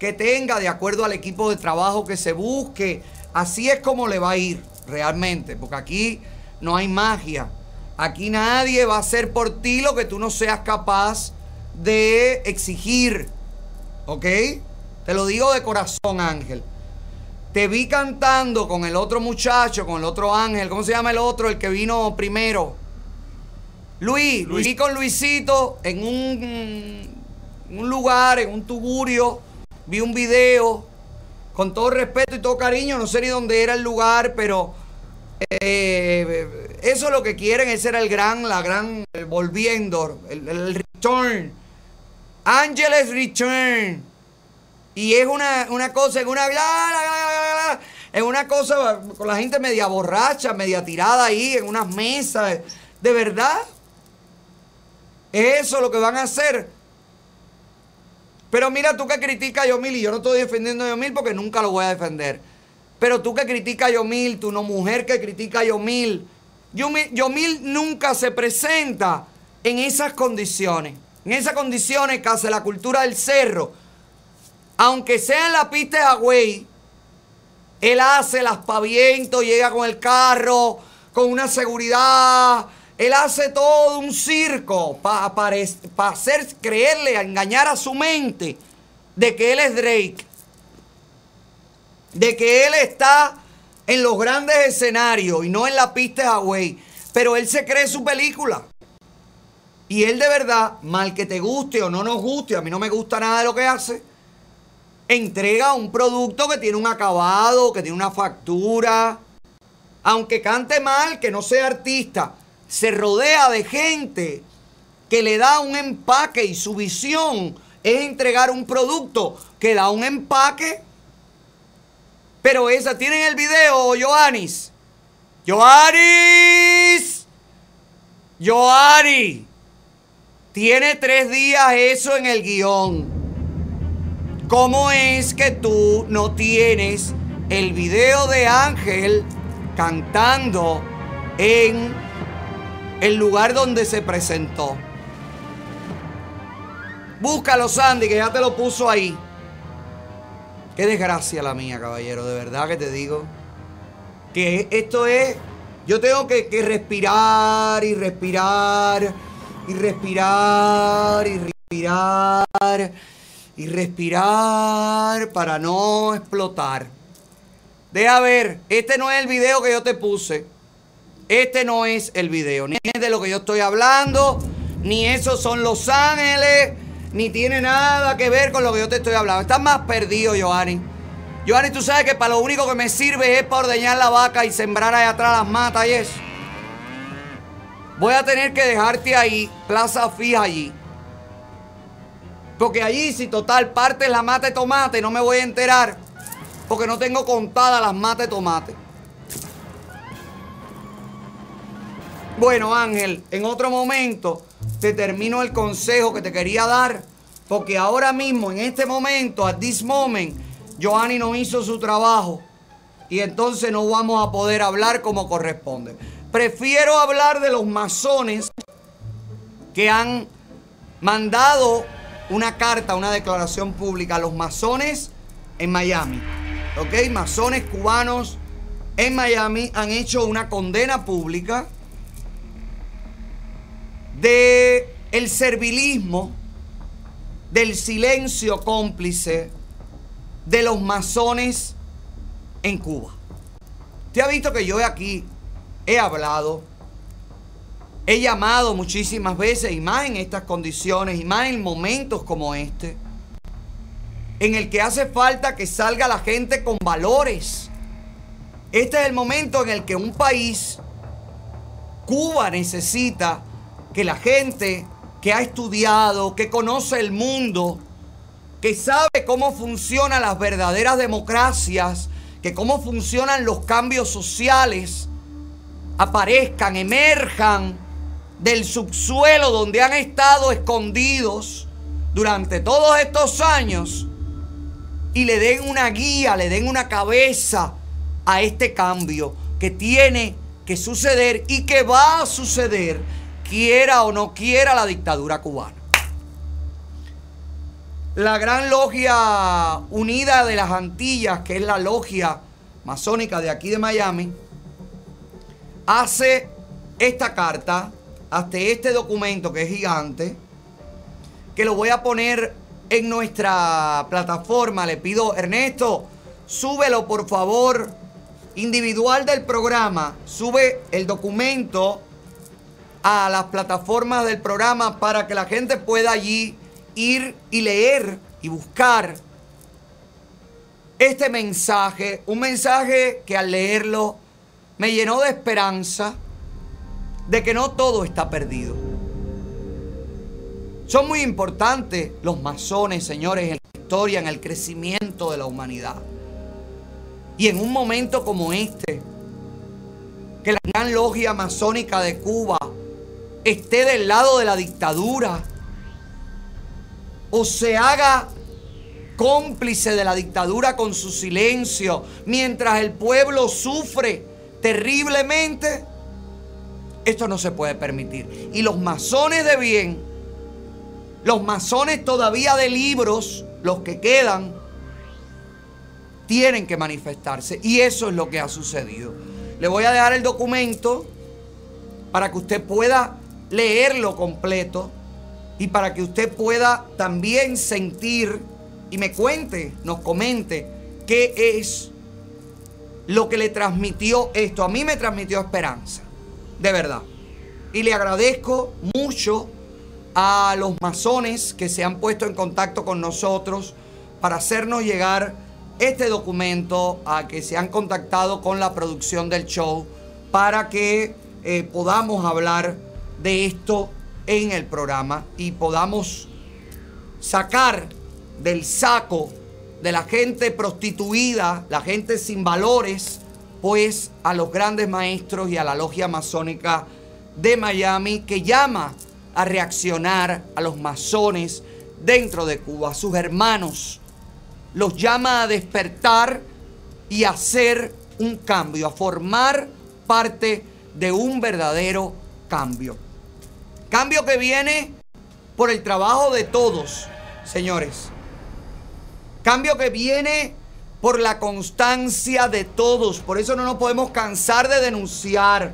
que tenga, de acuerdo al equipo de trabajo que se busque. Así es como le va a ir realmente, porque aquí no hay magia. Aquí nadie va a hacer por ti lo que tú no seas capaz de exigir. ¿Ok? Te lo digo de corazón, Ángel. Te vi cantando con el otro muchacho, con el otro Ángel. ¿Cómo se llama el otro? El que vino primero. Luis. Luis. Vi con Luisito en un, un lugar, en un tugurio. Vi un video. Con todo respeto y todo cariño. No sé ni dónde era el lugar, pero eh, eso es lo que quieren. Ese era el gran, la gran, el volviendo, el, el return. Ángeles Return. Y es una, una cosa, en una, una cosa con la gente media borracha, media tirada ahí, en unas mesas. ¿De verdad? ¿Es eso lo que van a hacer? Pero mira tú que criticas a Yomil, y yo no estoy defendiendo a Yomil porque nunca lo voy a defender. Pero tú que criticas a Yomil, tú no mujer que critica a Yomil. Yomil, Yomil nunca se presenta en esas condiciones. En esas condiciones que hace la cultura del cerro. Aunque sea en la pista de Hawái, él hace el aspaviento, llega con el carro, con una seguridad. Él hace todo un circo para hacer creerle, a engañar a su mente de que él es Drake. De que él está en los grandes escenarios y no en la pista de Hawái. Pero él se cree su película. Y él de verdad, mal que te guste o no nos guste, a mí no me gusta nada de lo que hace, entrega un producto que tiene un acabado, que tiene una factura. Aunque cante mal, que no sea artista, se rodea de gente que le da un empaque y su visión es entregar un producto que da un empaque. Pero esa, ¿tienen el video, Joanis? Joanis. Joanis. Tiene tres días eso en el guion. ¿Cómo es que tú no tienes el video de Ángel cantando en el lugar donde se presentó? Búscalo, Sandy, que ya te lo puso ahí. Qué desgracia la mía, caballero. De verdad que te digo. Que esto es. Yo tengo que, que respirar y respirar y respirar y respirar y respirar para no explotar. Deja ver, este no es el video que yo te puse. Este no es el video, ni es de lo que yo estoy hablando, ni esos son Los Ángeles, ni tiene nada que ver con lo que yo te estoy hablando. Estás más perdido, Johanny. Johanny, tú sabes que para lo único que me sirve es para ordeñar la vaca y sembrar allá atrás las matas y eso. Voy a tener que dejarte ahí, plaza fija allí. Porque allí, si total parte la mata de tomate, no me voy a enterar. Porque no tengo contadas las matas de tomate. Bueno, Ángel, en otro momento te termino el consejo que te quería dar. Porque ahora mismo, en este momento, at this moment, Joanny no hizo su trabajo. Y entonces no vamos a poder hablar como corresponde. Prefiero hablar de los masones que han mandado una carta, una declaración pública a los masones en Miami. ¿Ok? Masones cubanos en Miami han hecho una condena pública de el servilismo, del silencio cómplice de los masones en Cuba. Usted ha visto que yo aquí he hablado, he llamado muchísimas veces, y más en estas condiciones, y más en momentos como este, en el que hace falta que salga la gente con valores. Este es el momento en el que un país, Cuba, necesita que la gente que ha estudiado, que conoce el mundo, que sabe cómo funcionan las verdaderas democracias, que cómo funcionan los cambios sociales, aparezcan, emerjan del subsuelo donde han estado escondidos durante todos estos años y le den una guía, le den una cabeza a este cambio que tiene que suceder y que va a suceder, quiera o no quiera la dictadura cubana. La gran logia unida de las Antillas, que es la logia masónica de aquí de Miami, hace esta carta, hasta este documento que es gigante, que lo voy a poner en nuestra plataforma. Le pido, Ernesto, súbelo por favor, individual del programa, sube el documento a las plataformas del programa para que la gente pueda allí ir y leer y buscar este mensaje, un mensaje que al leerlo me llenó de esperanza de que no todo está perdido. Son muy importantes los masones, señores, en la historia, en el crecimiento de la humanidad. Y en un momento como este, que la gran logia masónica de Cuba esté del lado de la dictadura o se haga cómplice de la dictadura con su silencio mientras el pueblo sufre terriblemente, esto no se puede permitir. Y los masones de bien, los masones todavía de libros, los que quedan, tienen que manifestarse. Y eso es lo que ha sucedido. Le voy a dejar el documento para que usted pueda leerlo completo y para que usted pueda también sentir y me cuente, nos comente qué es lo que le transmitió esto. A mí me transmitió esperanza, de verdad. Y le agradezco mucho a los masones que se han puesto en contacto con nosotros para hacernos llegar este documento, a que se han contactado con la producción del show para que eh, podamos hablar de esto en el programa y podamos sacar del saco de la gente prostituida, la gente sin valores, pues a los grandes maestros y a la logia masónica de Miami que llama a reaccionar a los masones dentro de Cuba, a sus hermanos. Los llama a despertar y a hacer un cambio, a formar parte de un verdadero cambio. Cambio que viene por el trabajo de todos, señores. Cambio que viene por la constancia de todos. Por eso no nos podemos cansar de denunciar.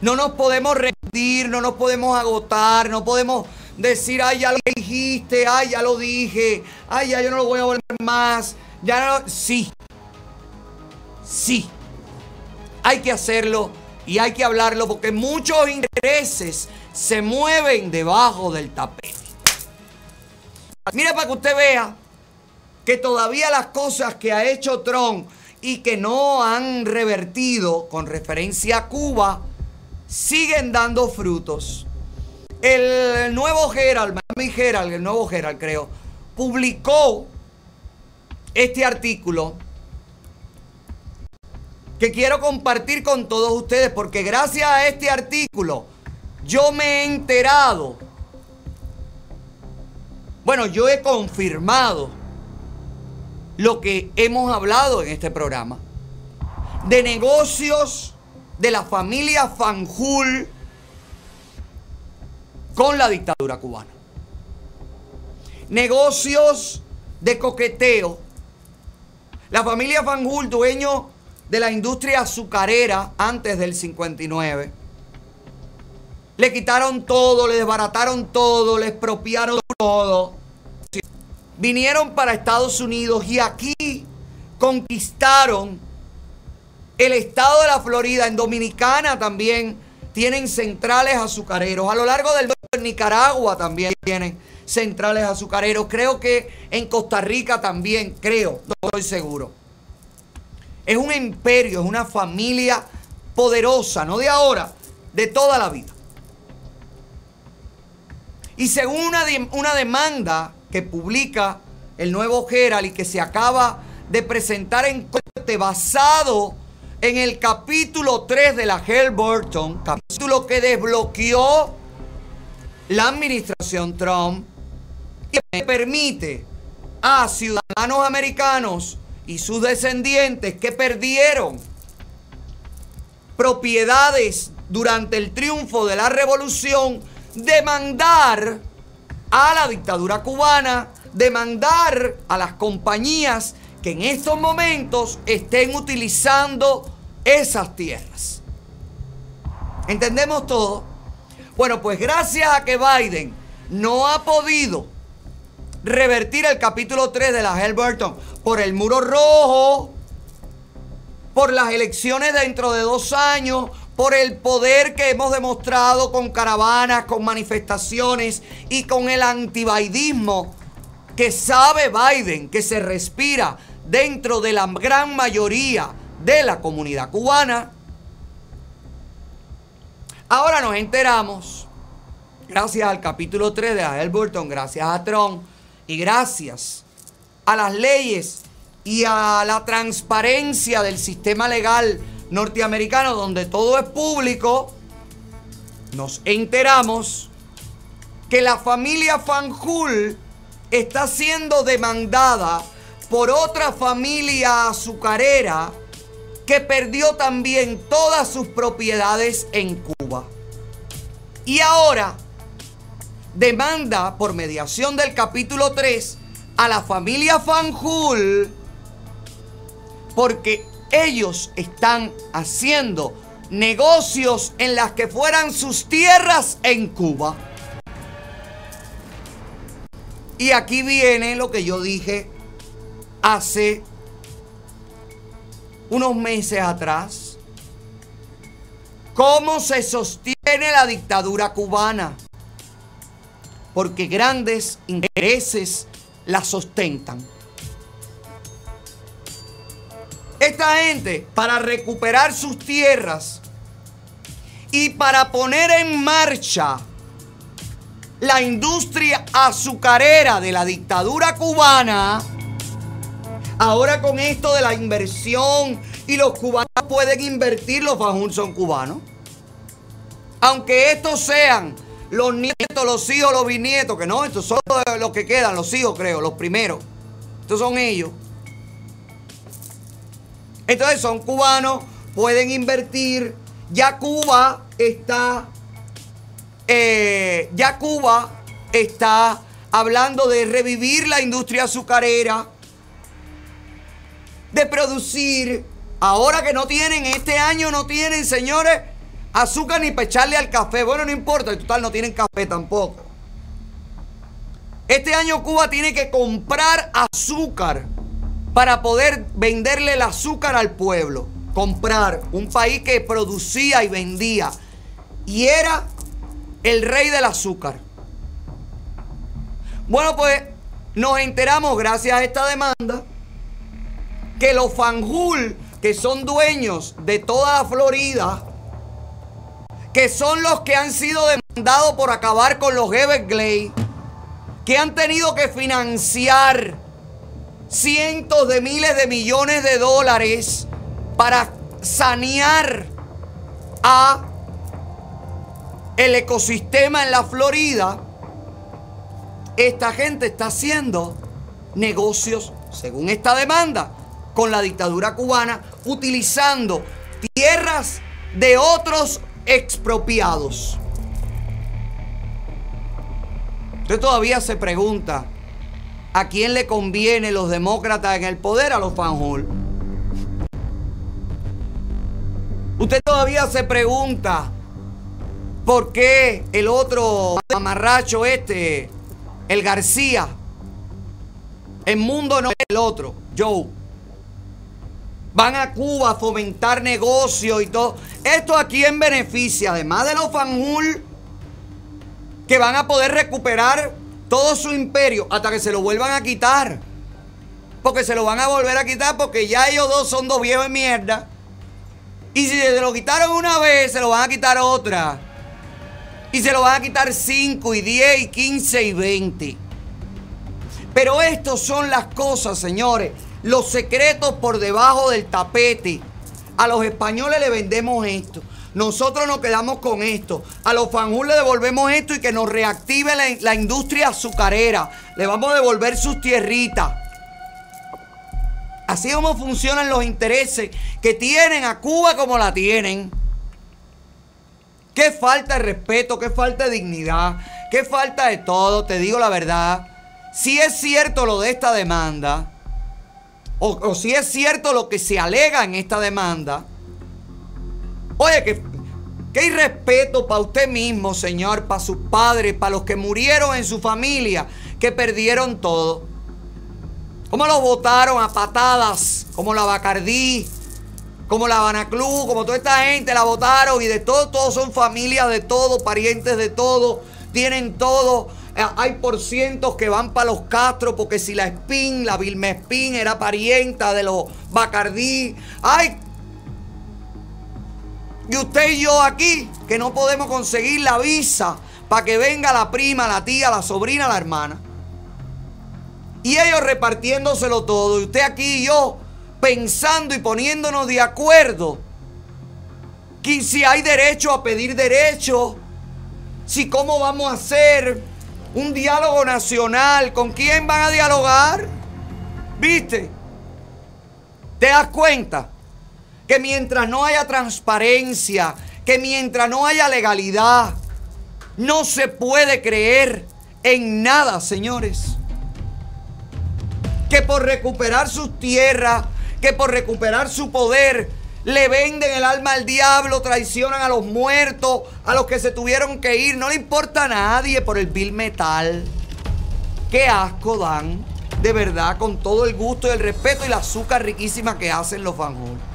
No nos podemos rendir, no nos podemos agotar, no podemos decir, ay, ya lo dijiste, ay, ya lo dije, ay, ya yo no lo voy a volver más. Ya no. Sí. Sí. Hay que hacerlo y hay que hablarlo porque muchos intereses se mueven debajo del tapete. Mira para que usted vea que todavía las cosas que ha hecho Trump y que no han revertido con referencia a Cuba siguen dando frutos. El nuevo Herald, Miami Herald, el nuevo Herald creo, publicó este artículo que quiero compartir con todos ustedes porque gracias a este artículo yo me he enterado, bueno, yo he confirmado lo que hemos hablado en este programa, de negocios de la familia Fanjul con la dictadura cubana. Negocios de coqueteo. La familia Fanjul, dueño de la industria azucarera antes del 59. Le quitaron todo, le desbarataron todo, le expropiaron todo. Vinieron para Estados Unidos y aquí conquistaron el estado de la Florida, en Dominicana también tienen centrales azucareros. A lo largo del en Nicaragua también tienen centrales azucareros. Creo que en Costa Rica también, creo, no estoy seguro. Es un imperio, es una familia poderosa, no de ahora, de toda la vida. Y según una, una demanda que publica el nuevo Herald y que se acaba de presentar en corte basado en el capítulo 3 de la Halliburton, capítulo que desbloqueó la administración Trump y que permite a ciudadanos americanos y sus descendientes que perdieron propiedades durante el triunfo de la revolución demandar a la dictadura cubana, demandar a las compañías que en estos momentos estén utilizando esas tierras. ¿Entendemos todo? Bueno, pues gracias a que Biden no ha podido revertir el capítulo 3 de la Halliburton por el muro rojo, por las elecciones dentro de dos años, por el poder que hemos demostrado con caravanas, con manifestaciones y con el antibaidismo que sabe Biden que se respira dentro de la gran mayoría de la comunidad cubana. Ahora nos enteramos, gracias al capítulo 3 de Halliburton, gracias a Trump y gracias a las leyes y a la transparencia del sistema legal norteamericano donde todo es público, nos enteramos que la familia Fanjul está siendo demandada por otra familia azucarera que perdió también todas sus propiedades en Cuba. Y ahora demanda por mediación del capítulo 3 a la familia Fanjul porque ellos están haciendo negocios en las que fueran sus tierras en Cuba. Y aquí viene lo que yo dije hace unos meses atrás. ¿Cómo se sostiene la dictadura cubana? Porque grandes intereses la sostentan. Esta gente, para recuperar sus tierras y para poner en marcha la industria azucarera de la dictadura cubana, ahora con esto de la inversión y los cubanos pueden invertir, los Fanjul son cubanos. Aunque estos sean los nietos, los hijos, los bisnietos, que no, estos son los que quedan, los hijos creo, los primeros. Estos son ellos. Entonces son cubanos, pueden invertir. Ya Cuba está, eh, ya Cuba está hablando de revivir la industria azucarera, de producir. Ahora que no tienen, este año no tienen, señores, azúcar ni para echarle al café. Bueno, no importa, en total no tienen café tampoco. Este año Cuba tiene que comprar azúcar para poder venderle el azúcar al pueblo. Comprar un país que producía y vendía. Y era el rey del azúcar. Bueno, pues nos enteramos gracias a esta demanda que los Fanjul, que son dueños de toda la Florida, que son los que han sido demandados por acabar con los Everglades, que han tenido que financiar cientos de miles de millones de dólares para sanear a el ecosistema en la Florida, esta gente está haciendo negocios, según esta demanda, con la dictadura cubana, utilizando tierras de otros expropiados. Usted todavía se pregunta, ¿a quién le conviene los demócratas en el poder? A los Fanjul. Usted todavía se pregunta, ¿por qué el otro amarracho este, el García, el mundo no es el otro, Joe? Van a Cuba a fomentar negocios y todo. Esto a quién beneficia, además de los Fanjul, que van a poder recuperar todo su imperio hasta que se lo vuelvan a quitar. Porque se lo van a volver a quitar porque ya ellos dos son dos viejos de mierda. Y si se lo quitaron una vez, se lo van a quitar otra. Y se lo van a quitar 5 y 10 y 15 y 20. Pero estos son las cosas, señores. Los secretos por debajo del tapete. A los españoles le vendemos esto. Nosotros nos quedamos con esto. A los fanjul le devolvemos esto y que nos reactive la, industria azucarera. Le vamos a devolver sus tierritas. Así es como funcionan los intereses que tienen a Cuba como la tienen. Qué falta de respeto, qué falta de dignidad, qué falta de todo, te digo la verdad. Si es cierto lo de esta demanda, o si es cierto lo que se alega en esta demanda, oye, que, irrespeto para usted mismo, Señor, para sus padres, para los que murieron en su familia, que perdieron todo. ¿Cómo los votaron a patadas? Como la Bacardí, como la Habana Club, como toda esta gente la votaron y de todo, todos son familias de todo, parientes de todo, tienen todo. Eh, Hay por cientos que van para los Castro porque si la Spin, la Vilma Spin era parienta de los Bacardí. Ay, y usted y yo aquí, que no podemos conseguir la visa para que venga la prima, la tía, la sobrina, la hermana. Y ellos repartiéndoselo todo. Y usted aquí y yo pensando y poniéndonos de acuerdo. Que si hay derecho a pedir derecho. Si cómo vamos a hacer un diálogo nacional. ¿Con quién van a dialogar? ¿Viste? ¿Te das cuenta? Que mientras no haya transparencia, que mientras no haya legalidad, no se puede creer en nada, señores que por recuperar sus tierras, que por recuperar su poder, le venden el alma al diablo, traicionan a los muertos, a los que se tuvieron que ir. No le importa a nadie por el bill metal. Qué asco dan, de verdad, con todo el gusto y el respeto y la azúcar riquísima que hacen los fanjul.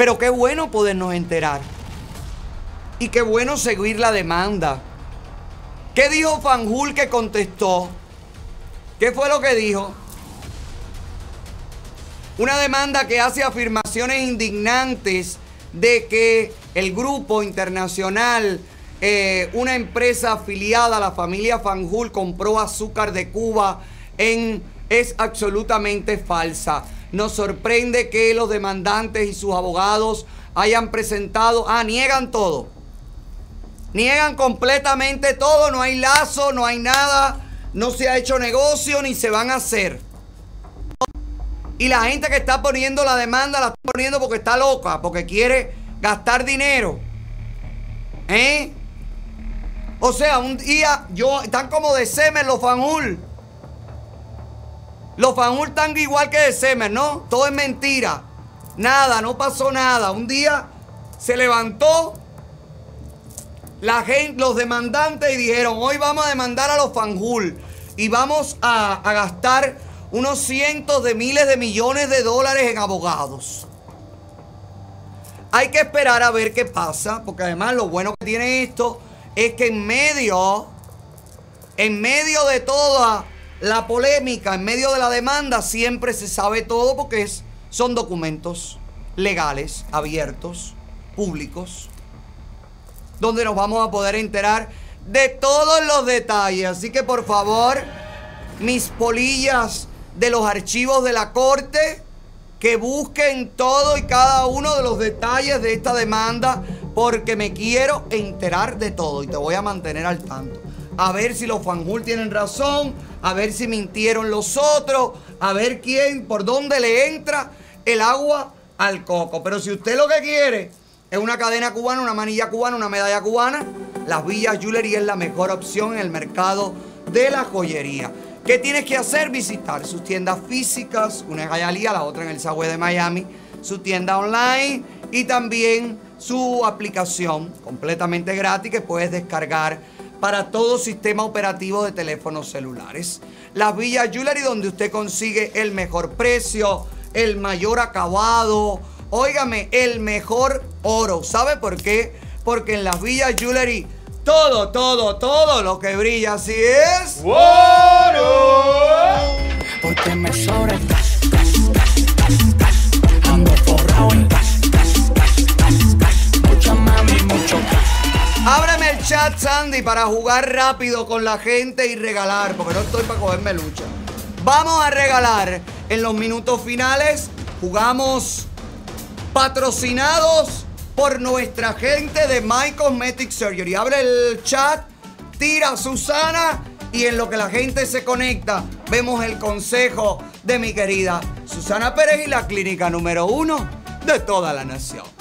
Pero qué bueno podernos enterar. Y qué bueno seguir la demanda. ¿Qué dijo Fanjul que contestó? ¿Qué fue lo que dijo? Una demanda que hace afirmaciones indignantes de que el grupo internacional, eh, una empresa afiliada a la familia Fanjul, compró azúcar de Cuba en, es absolutamente falsa. Nos sorprende que los demandantes y sus abogados hayan presentado, ah, niegan todo. Niegan completamente todo, no hay lazo, no hay nada, no se ha hecho negocio ni se van a hacer. Y la gente que está poniendo la demanda la está poniendo porque está loca, porque quiere gastar dinero. ¿Eh? O sea, un día yo están como de Semer los fanjul. Los fanjul están igual que de Semer, ¿no? Todo es mentira. Nada, no pasó nada. Un día se levantó la gente, los demandantes y dijeron, hoy vamos a demandar a los fanjul y vamos a, a gastar unos cientos de miles de millones de dólares en abogados. Hay que esperar a ver qué pasa, porque además lo bueno que tiene esto es que en medio, en medio de toda la polémica, en medio de la demanda, siempre se sabe todo porque es, son documentos legales, abiertos, públicos donde nos vamos a poder enterar de todos los detalles. Así que por favor, mis polillas de los archivos de la corte, que busquen todo y cada uno de los detalles de esta demanda, porque me quiero enterar de todo y te voy a mantener al tanto. A ver si los fanjul tienen razón, a ver si mintieron los otros, a ver quién, por dónde le entra el agua al coco. Pero si usted lo que quiere es una cadena cubana, una manilla cubana, una medalla cubana. Las Villas Jewelry es la mejor opción en el mercado de la joyería. ¿Qué tienes que hacer? Visitar sus tiendas físicas, una en Hialeah, la otra en el Subway de Miami, su tienda online y también su aplicación completamente gratis que puedes descargar para todo sistema operativo de teléfonos celulares. Las Villas Jewelry donde usted consigue el mejor precio, el mayor acabado, Óigame, el mejor oro. ¿Sabe por qué? Porque en las Villas Jewelry todo, todo, todo lo que brilla así es. ¡Oro! Porque me sobra el cash, cash, cash, cash, cash. Ando forrado en Ábreme el chat, Sandy, para jugar rápido con la gente y regalar, porque no estoy para cogerme lucha. Vamos a regalar En los minutos finales jugamos patrocinados por nuestra gente de My Cosmetic Surgery. Abre el chat, tira a Susana y en lo que la gente se conecta vemos el consejo de mi querida Susana Pérez y la clínica número uno de toda la nación.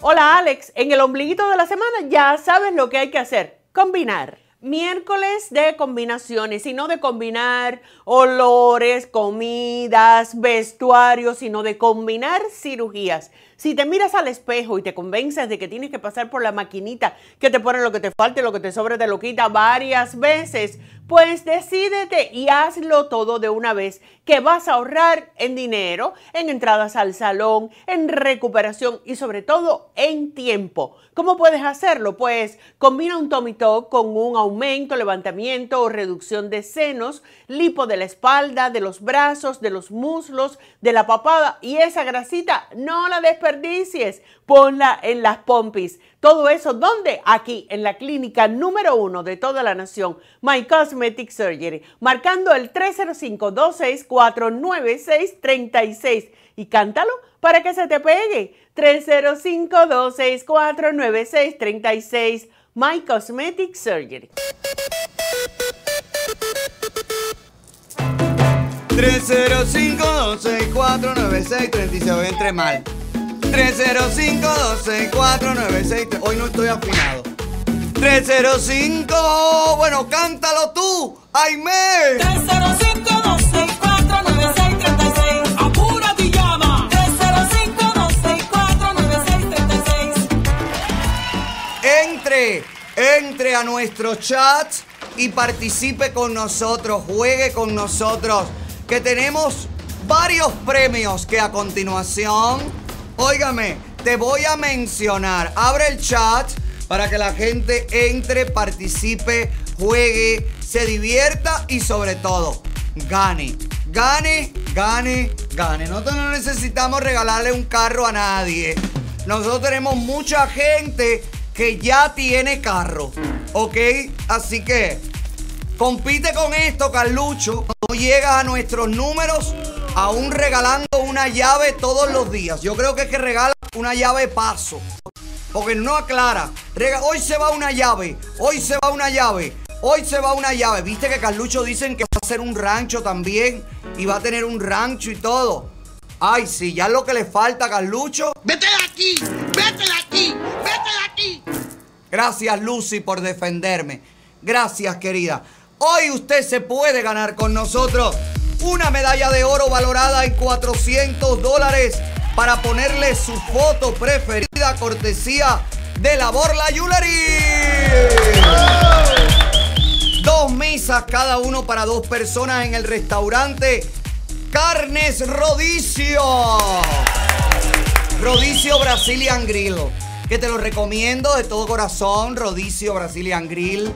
Hola Alex, en el ombliguito de la semana ya sabes lo que hay que hacer, combinar. Miércoles de combinaciones, y no de combinar olores, comidas, vestuarios, sino de combinar cirugías. Si te miras al espejo y te convences de que tienes que pasar por la maquinita que te pone lo que te falte, lo que te sobre, te lo quita varias veces, pues decídete y hazlo todo de una vez, que vas a ahorrar en dinero, en entradas al salón, en recuperación y sobre todo en tiempo. ¿Cómo puedes hacerlo? Pues combina un Tommy Talk con un aumento, levantamiento o reducción de senos, lipo de la espalda, de los brazos, de los muslos, de la papada y esa grasita no la desperdicies, ponla en las pompis. Todo eso, ¿dónde? Aquí, en la clínica número uno de toda la nación, My Cosmetic Surgery, marcando el 305-264-9636 y cántalo para que se te pegue. 305-264-9636, My Cosmetic Surgery. 305-264-9636. Entre mal. 305-264-9636. Hoy no estoy afinado. 305. Bueno, cántalo tú, Aime. 305-264-9636. Apúrate y llama. 305-264-9636. Entre, entre a nuestro chat y participe con nosotros, juegue con nosotros, que tenemos varios premios que a continuación, óigame, te voy a mencionar. Abre el chat para que la gente entre, participe, juegue, se divierta y sobre todo, gane. Gane, gane, gane. Nosotros no necesitamos regalarle un carro a nadie. Nosotros tenemos mucha gente que ya tiene carro. ¿Ok? Así que compite con esto, Carlucho. No llegas a nuestros números aún regalando una llave todos los días. Yo creo que es que regala una llave paso. Porque no aclara. Rega- hoy se va una llave. Hoy se va una llave. Hoy se va una llave. Viste que Carlucho dicen que va a hacer un rancho también. Y va a tener un rancho y todo. Ay, sí, ya lo que le falta a Carlucho. ¡Vete de aquí! ¡Vete de aquí! ¡Vete de aquí! Gracias, Lucy, por defenderme. Gracias, querida. Hoy usted se puede ganar con nosotros una medalla de oro valorada en 400 dólares para ponerle su foto preferida cortesía de la Borla Jewelry. Dos mesas cada uno para dos personas en el restaurante Carnes Rodicio. Rodicio Brazilian Grill. Que te lo recomiendo de todo corazón. Rodicio Brazilian Grill.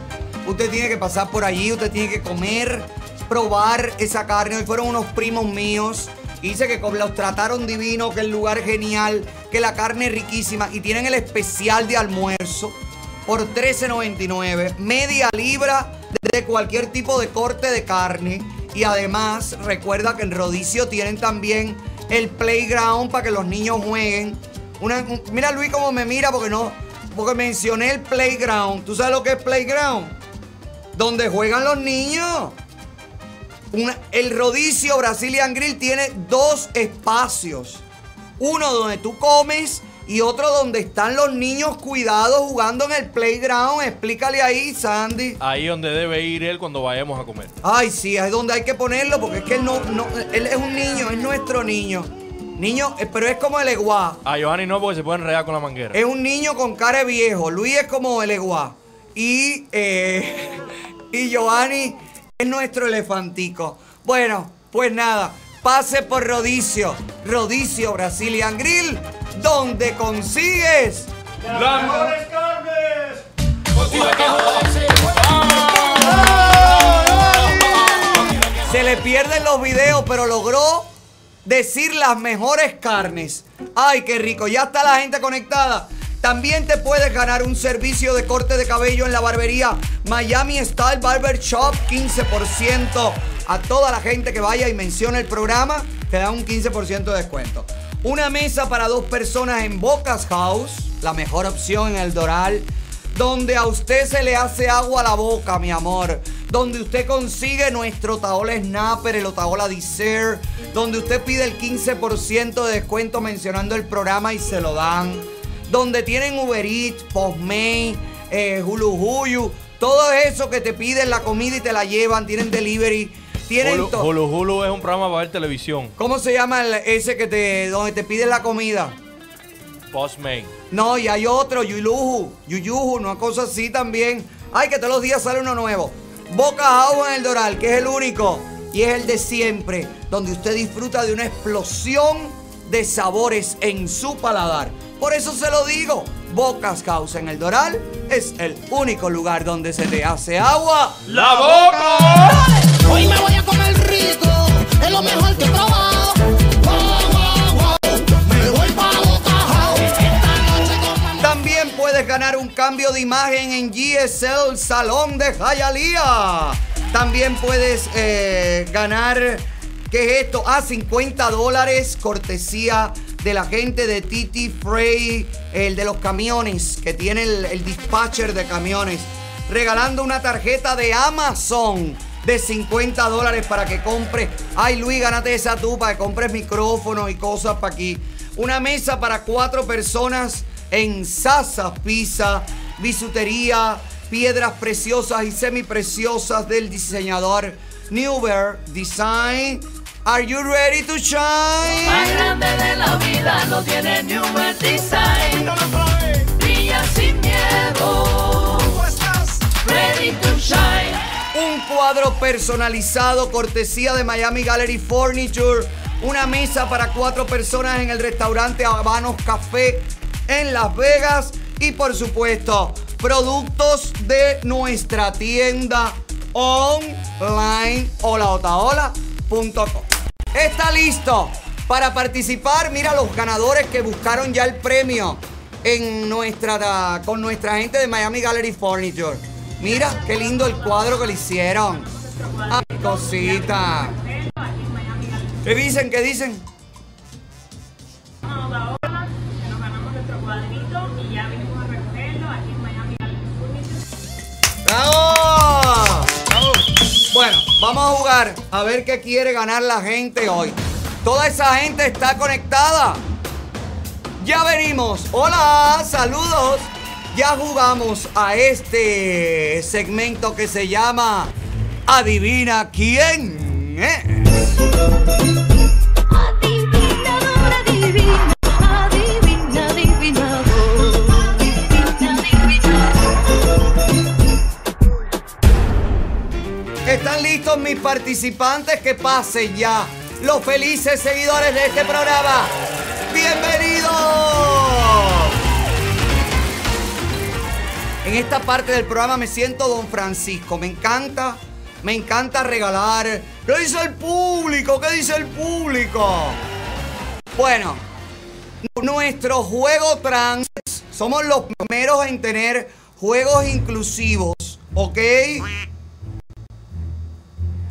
Usted tiene que pasar por allí, usted tiene que comer, probar esa carne. Hoy fueron unos primos míos. Dice que los trataron divino, que el lugar genial, que la carne es riquísima. Y tienen el especial de almuerzo por $13.99. Media libra de cualquier tipo de corte de carne. Y además, recuerda que en Rodicio tienen también el playground para que los niños jueguen. Mira Luis cómo me mira porque no, porque mencioné el playground. ¿Tú sabes lo que es playground? Donde juegan los niños. Una- el Rodicio Brazilian Grill tiene dos espacios. Uno donde tú comes y otro donde están los niños cuidados jugando en el playground. Explícale ahí, Sandy. Ahí donde debe ir él cuando vayamos a comer. Ay, sí, es donde hay que ponerlo porque es que él no, no, él es un niño, es nuestro niño. Niño, eh, pero es como el eguá. A Giovanni no, porque se puede enredar con la manguera. Es un niño con cara de viejo. Luis es como el eguá. Y, eh, y Giovanni es nuestro elefantico. Bueno, pues nada, pase por Rodicio. Rodicio Brazilian Grill, donde consigues Las mejores carnes. Se le pierden los videos, pero logró decir las mejores carnes. Ay, qué rico. Ya está la gente conectada. También te puedes ganar un servicio de corte de cabello en la barbería Miami Style Barber Shop, 15% a toda la gente que vaya y mencione el programa, te dan un 15% de descuento. Una mesa para dos personas en Bocas House, la mejor opción en el Doral, donde a usted se le hace agua a la boca, mi amor. Donde usted consigue nuestro Taola Snapper, el Otaola Dessert, donde usted pide el 15% de descuento mencionando el programa y se lo dan. Donde tienen Uber Eats, Postmates, eh, Hulu Huyu, todo eso que te piden la comida y te la llevan, tienen delivery, tienen Hulu, Hulu Hulu es un programa para ver televisión. ¿Cómo se llama el- ese que te donde te piden la comida? Postmate. No, y hay otro, Yuluju, Yuyuju, una cosa así también. Ay, que todos los días sale uno nuevo. Boca House en el Doral, que es el único y es el de siempre, donde usted disfruta de una explosión de sabores en su paladar. Por eso se lo digo, Bocas House en el Doral es el único lugar donde se te hace agua ¡La boca! Hoy me voy a comer rico, es lo mejor que he probado. Wow, wow, wow. Me voy pa' Boca House. Esta noche con También puedes ganar un cambio de imagen en GSL Salón de Hialeah. También puedes eh, ganar, ¿qué es esto? Ah, 50 dólares cortesía de la gente de Titi Frey, el de los camiones, que tiene el, dispatcher de camiones, regalando una tarjeta de Amazon de 50 dólares para que compres. Ay, Luis, gánate esa tú para que compres micrófonos y cosas para aquí. Una mesa para cuatro personas en Sasa Pizza, bisutería, piedras preciosas y semipreciosas del diseñador Newber Design. Are you ready to Más shine? grande de la vida lo tiene Newman Design. Brilla sin miedo. Ready to shine. Un cuadro personalizado, cortesía de Miami Gallery Furniture. Una mesa para cuatro personas en el restaurante Habanos Café en Las Vegas. Y por supuesto, productos de nuestra tienda online Está listo para participar. Mira los ganadores que buscaron ya el premio en nuestra, con nuestra gente de Miami Gallery Furniture. Mira qué lindo el cuadro que le hicieron. Ay, cosita. ¿Qué dicen? ¿Qué dicen? ¡Bravo! Bueno, vamos a jugar a ver qué quiere ganar la gente hoy. Toda esa gente está conectada. Ya venimos. Hola, saludos. Ya jugamos a este segmento que se llama Adivina quién. ¿eh? ¿Están listos mis participantes? Que pasen ya los felices seguidores de este programa. ¡Bienvenidos! En esta parte del programa me siento don Francisco. Me encanta, me encanta regalar. ¿Qué dice el público? ¿Qué dice el público? Bueno, nuestro juego trans, somos los primeros en tener juegos inclusivos, ¿ok?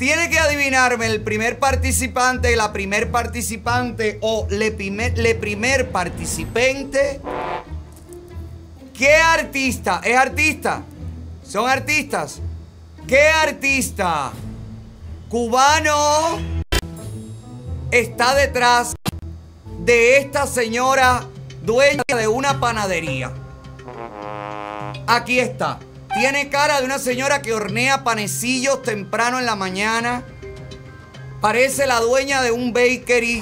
Tiene que adivinarme el primer participante, la primer participante o le primer, le primer participante. ¿Qué artista? ¿Es artista? ¿Son artistas? ¿Qué artista cubano está detrás de esta señora dueña de una panadería? Aquí está. Tiene cara de una señora que hornea panecillos temprano en la mañana. Parece la dueña de un bakery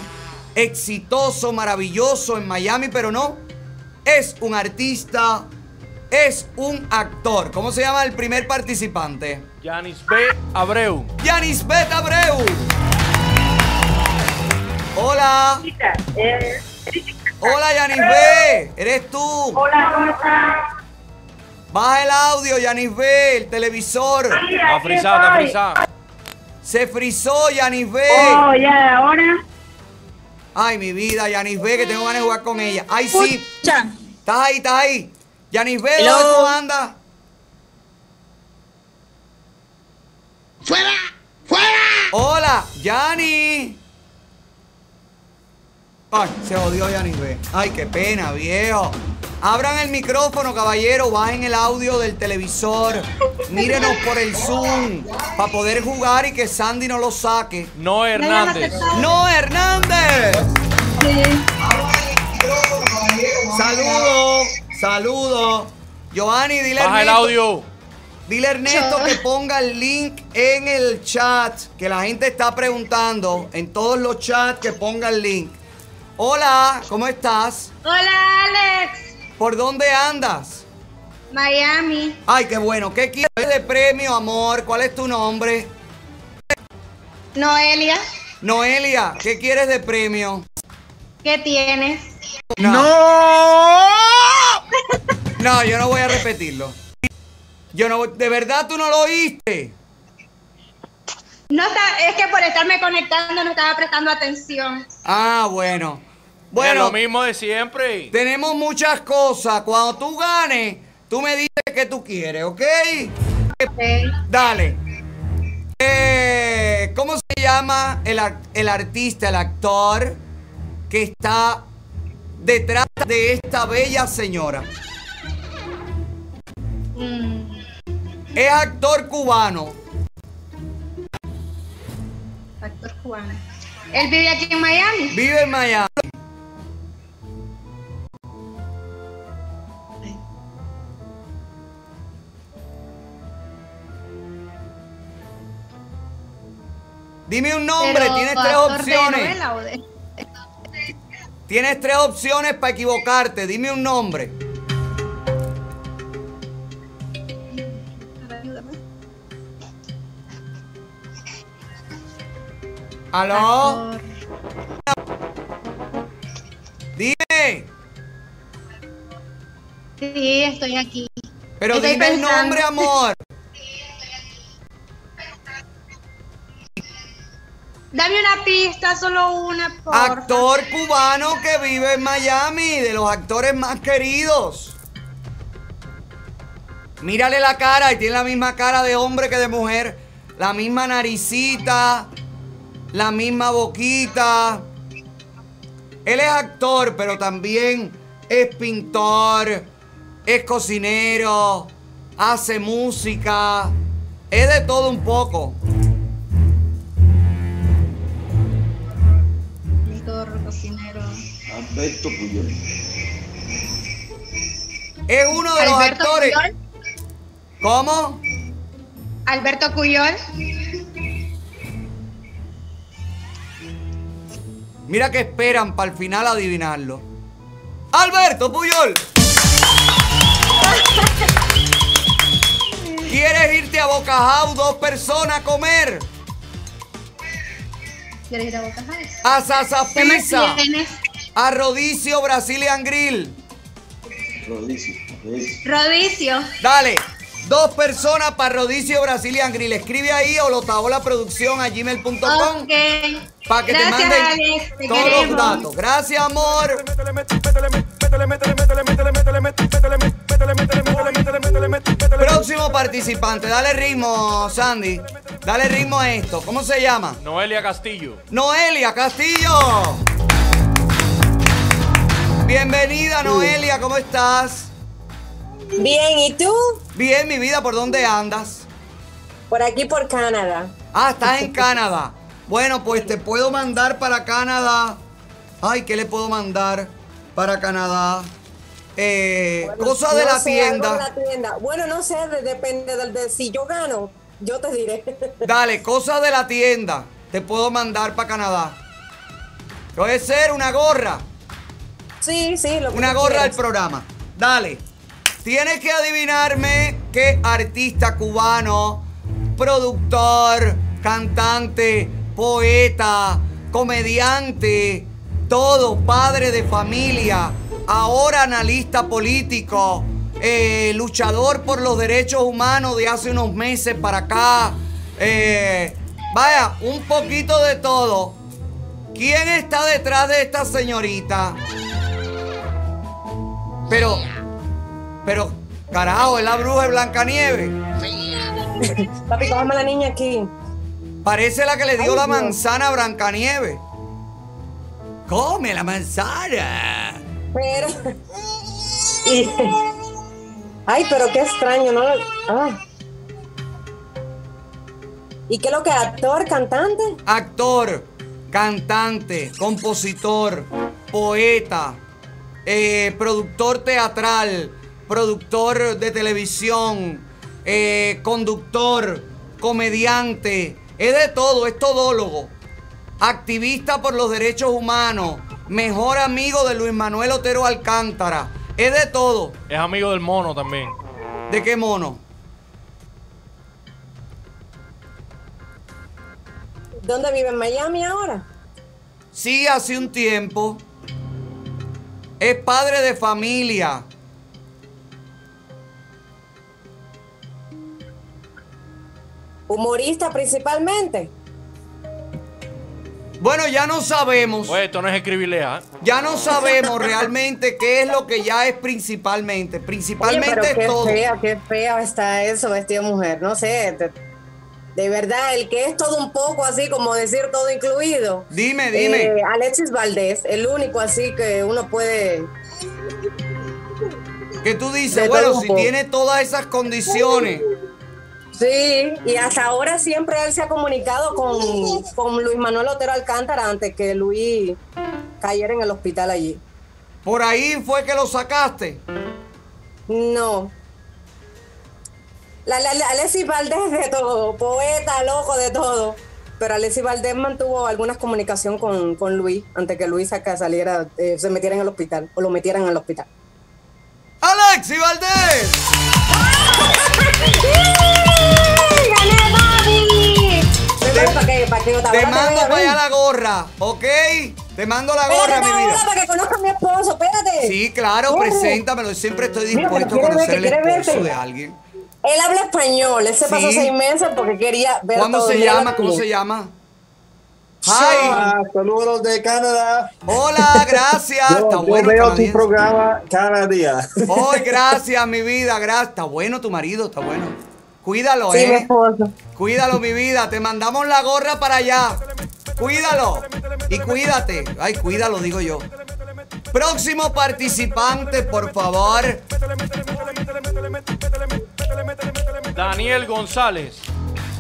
exitoso, maravilloso en Miami, pero no. Es un artista, es un actor. ¿Cómo se llama el primer participante? Yanis B. Abreu. Yanis Bet Abreu. Hola. Hola, Yanis B. ¿Eres tú? Hola, ¿cómo estás? Baja el audio, Yanis B, el televisor. Está frisado, está frisado. Se frizó, Yanis B. Oh, ya, ahora. Ay, mi vida, Yanis B, que tengo ganas de jugar con ella. Ay, sí. Estás ahí, estás ahí. Yanis B, ¿dónde tú andas? ¡Fuera! ¡Fuera! Hola, Yani. Ay, se jodió Yani B. Ay, qué pena, viejo. Abran el micrófono, caballero. Bajen el audio del televisor. Mírenos por el Zoom. Para poder jugar y que Sandy no lo saque. No Hernández. No Hernández. Saludos. Saludos. Joanny, dile Baja el Ernesto- audio. Dile a Ernesto que ponga el link en el chat, que la gente está preguntando en todos los chats que ponga el link. Hola, ¿cómo estás? Hola Alex, ¿Por dónde andas? Miami. Ay, qué bueno. ¿Qué quieres de premio, amor? ¿Cuál es tu nombre? Noelia, Noelia, ¿qué quieres de premio? ¿qué tienes? No. No, yo no voy a repetirlo. Yo no voy- ¿De verdad tú no lo oíste? No está, es que por estarme conectando no estaba prestando atención. Ah, bueno. Es Bueno, lo mismo de siempre. tenemos muchas cosas. Cuando tú ganes, tú me dices qué tú quieres, ¿ok? Dale. Eh, ¿Cómo se llama el, el artista, el actor que está detrás de esta bella señora? Mm, Es actor cubano. actor cubano. Él vive aquí en Miami. Vive en Miami. Dime un nombre, Pero, tienes tres opciones. de- Tienes tres opciones para equivocarte. Dime un nombre. ¿Aló? Dime. Sí, estoy aquí. Pero Estoy dime el nombre, amor. Dame una pista, solo una, Actor cubano que vive en Miami, de los actores más queridos. Mírale la cara y tiene la misma cara de hombre que de mujer. La misma naricita, la misma boquita. Él es actor, pero también es pintor, es cocinero, hace música, es de todo un poco. Alberto Puyol. Es uno de los Alberto actores. Puyol. ¿Cómo? Alberto Cuyol. Mira que esperan para el final adivinarlo. Alberto Puyol. ¿Quieres irte a Bocajau dos personas a comer? ¿Quieres ir a Boca House? A Sasa ¿Qué más Pizza. A Rodicio Brazilian Grill. Rodicio. Rodicio. Rodicio. Dale. Dos personas para Rodicio Brazilian Grill. Escribe ahí o lo taó la producción a gmail.com Ok. para que te Gracias, manden Alex. Te todos los datos. Gracias, amor. Próximo participante, dale ritmo, Sandy. Dale ritmo a esto. ¿Cómo se llama? Noelia Castillo. Noelia Castillo. Bienvenida, Noelia, ¿cómo estás? Bien, ¿y tú? Bien, mi vida, ¿por dónde andas? Por aquí, por Canadá. Ah, estás en Canadá. Bueno, pues te puedo mandar para Canadá. Ay, ¿qué le puedo mandar para Canadá? Eh, cosas de No la sé, tienda. algo de la tienda. Bueno, no sé, de- depende del de, si yo gano, yo te diré. Dale, cosas de la tienda. Te puedo mandar para Canadá. Puede ser una gorra. Sí, sí, lo que Una tú gorra quieras. programa. Dale. Tienes que adivinarme qué artista cubano, productor, cantante, poeta, comediante, todo, padre de familia, ahora analista político, eh, luchador por los derechos humanos de hace unos meses para acá. eh, vaya, un poquito de todo. ¿Quién está detrás de esta señorita? Pero, pero, carajo, es la bruja de Blancanieves. Papi, cógeme a la niña aquí. Parece la que le dio Ay, la manzana a Brancanieves. Come la manzana. Pero. Ay, pero qué extraño, ¿no? Ah. ¿Y qué es lo que actor, cantante? Actor, cantante, compositor, poeta, eh, productor teatral, productor de televisión, eh, conductor, comediante, es de todo, es todólogo. Activista por los derechos humanos, mejor amigo de Luis Manuel Otero Alcántara, es de todo. Es amigo del mono también. ¿De qué mono? ¿Dónde vive? ¿En Miami ahora? Sí, hace un tiempo. Es padre de familia. Humorista principalmente. Bueno, ya no sabemos. Pues esto no es escribirle ¿ah? Ya no sabemos realmente qué es lo que ya es principalmente. Oye, Principalmente pero es qué todo. fea, qué fea está eso vestido de mujer. No sé, de verdad, el que es todo un poco así, como decir todo incluido. Dime, dime. Eh, Alexis Valdés, el único así que uno puede. Que tú dices, de bueno, si poco. tiene todas esas condiciones. Sí, y hasta ahora siempre él se ha comunicado con, con Luis Manuel Otero Alcántara antes que Luis cayera en el hospital allí. Por ahí fue que lo sacaste. No. La, la- la- Alexis Valdés de todo, poeta, loco, de todo. Pero Alexis Valdés mantuvo alguna comunicación con, con Luis antes que Luis acá saliera, eh, se metiera en el hospital o lo metieran en el hospital. ¡Alexi Valdés! ¡Gané, Bobby! ¿Para qué? ¿Para qué? Te mando para allá la gorra, ¿ok? Te mando la gorra, mi vida. para que conozca a mi esposo, espérate. Sí, claro, preséntamelo. Siempre estoy Mira, dispuesto a conocer el esposo verte. de alguien. Él habla español, él se Sí. pasó seis meses porque quería ver ¿Cómo todo. se llama? ¿Cómo se llama? Hi. saludos de Canadá. Hola, gracias. Yo, Está yo bueno. veo tu programa cada día. Hoy, gracias, mi vida, gracias. Está bueno tu marido, está bueno. Cuídalo, Sí, mi eh. esposo. Cuídalo, mi vida. Te mandamos la gorra para allá. Cuídalo. Y cuídate. Ay, cuídalo, digo yo. Próximo participante, por favor. Daniel González.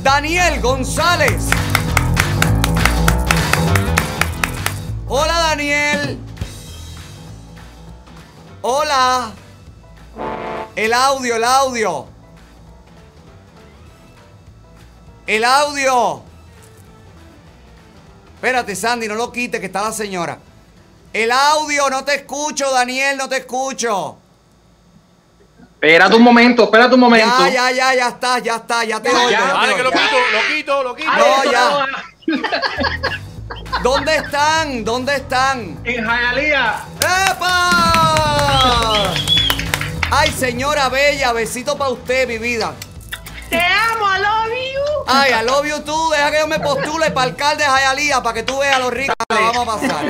Daniel González. Hola, Daniel. Hola. El audio, el audio. El audio. Espérate, Sandy, no lo quites, que está la señora. El audio, no te escucho, Daniel, no te escucho. Espérate un momento, espérate un momento. Ya, ya, ya, ya está, ya está, ya te oigo. Dale, que lo quito, lo quito, lo quito. No, ya. ¿Dónde están? ¿Dónde están? En Hialeah. ¡Epa! Ay, señora bella, besito para usted, mi vida. Te amo, I love you. Ay, I love you tú. Deja que yo me postule para alcalde de Jayalía para que tú veas lo rico que la vamos a pasar.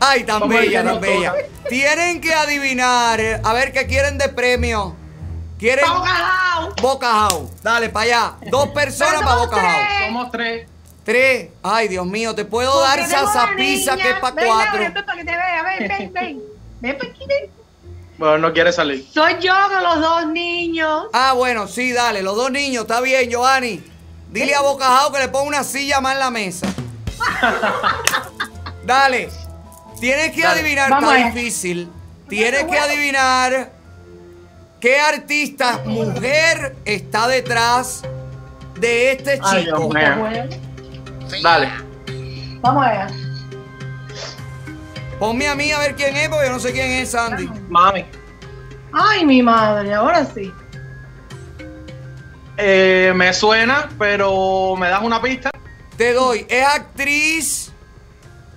Ay, tan bella, tan bella. Tienen que adivinar, a ver qué quieren de premio. ¿Quieren? Bocajao. Bocajao. Dale, para allá. Dos personas para Bocajao. Somos tres. Tres. Ay, Dios mío, te puedo dar Porque pizza niña. que es para cuatro. ven, ven. Ven, ven, ven. Ven para aquí, ven. Bueno, no quiere salir. Soy yo con los dos niños. Ah, bueno, sí, dale. Los dos niños, está bien, Giovanni. Dile a Bocajao que le ponga una silla más en la mesa. Dale. Tienes que Dale. adivinar, Vamos está difícil. Tienes que adivinar qué artista mujer está detrás de este Ay, chico. Dios mío. Dale. Vamos allá. Ponme a mí a ver quién es, porque yo no sé quién es Sandy. Mami. Ay, mi madre, ahora sí. Eh, me suena, pero me das una pista. Te doy, es actriz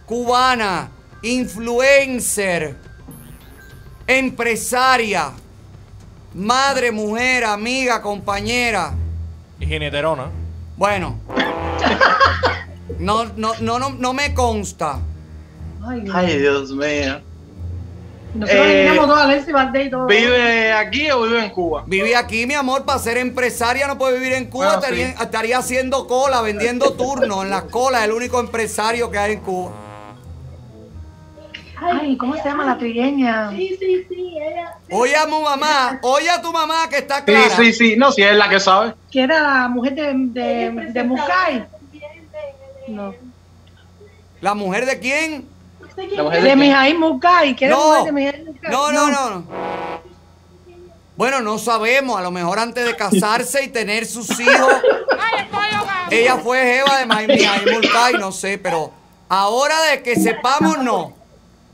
cubana, influencer, empresaria, madre, mujer, amiga, compañera. Y jineterona. Bueno, no, no, no, no, no me consta. Ay, Dios. Ay, Dios mío. Nosotros Eh, Alexis Valdés y todo. ¿Vive aquí o vive en Cuba? Vive aquí, mi amor, para ser empresaria no puede vivir en Cuba. Bueno, estaría, sí. estaría haciendo cola, vendiendo turnos en las colas, el único empresario que hay en Cuba. Ay, ¿cómo se llama la trigueña? Sí, sí, sí, ella. Oye a tu mamá, oye a tu mamá que está Sí, clara. sí, sí. No, si es la que sabe. Que era la mujer de, de, de Mucay. No. ¿La mujer de quién? La mujer De Mucay, que era No. mujer de Mucay. No, no, no, no. Bueno, no sabemos. A lo mejor antes de casarse y tener sus hijos. ella fue Jeva de Miami Mulcay, no sé, pero ahora de que sepamos, no.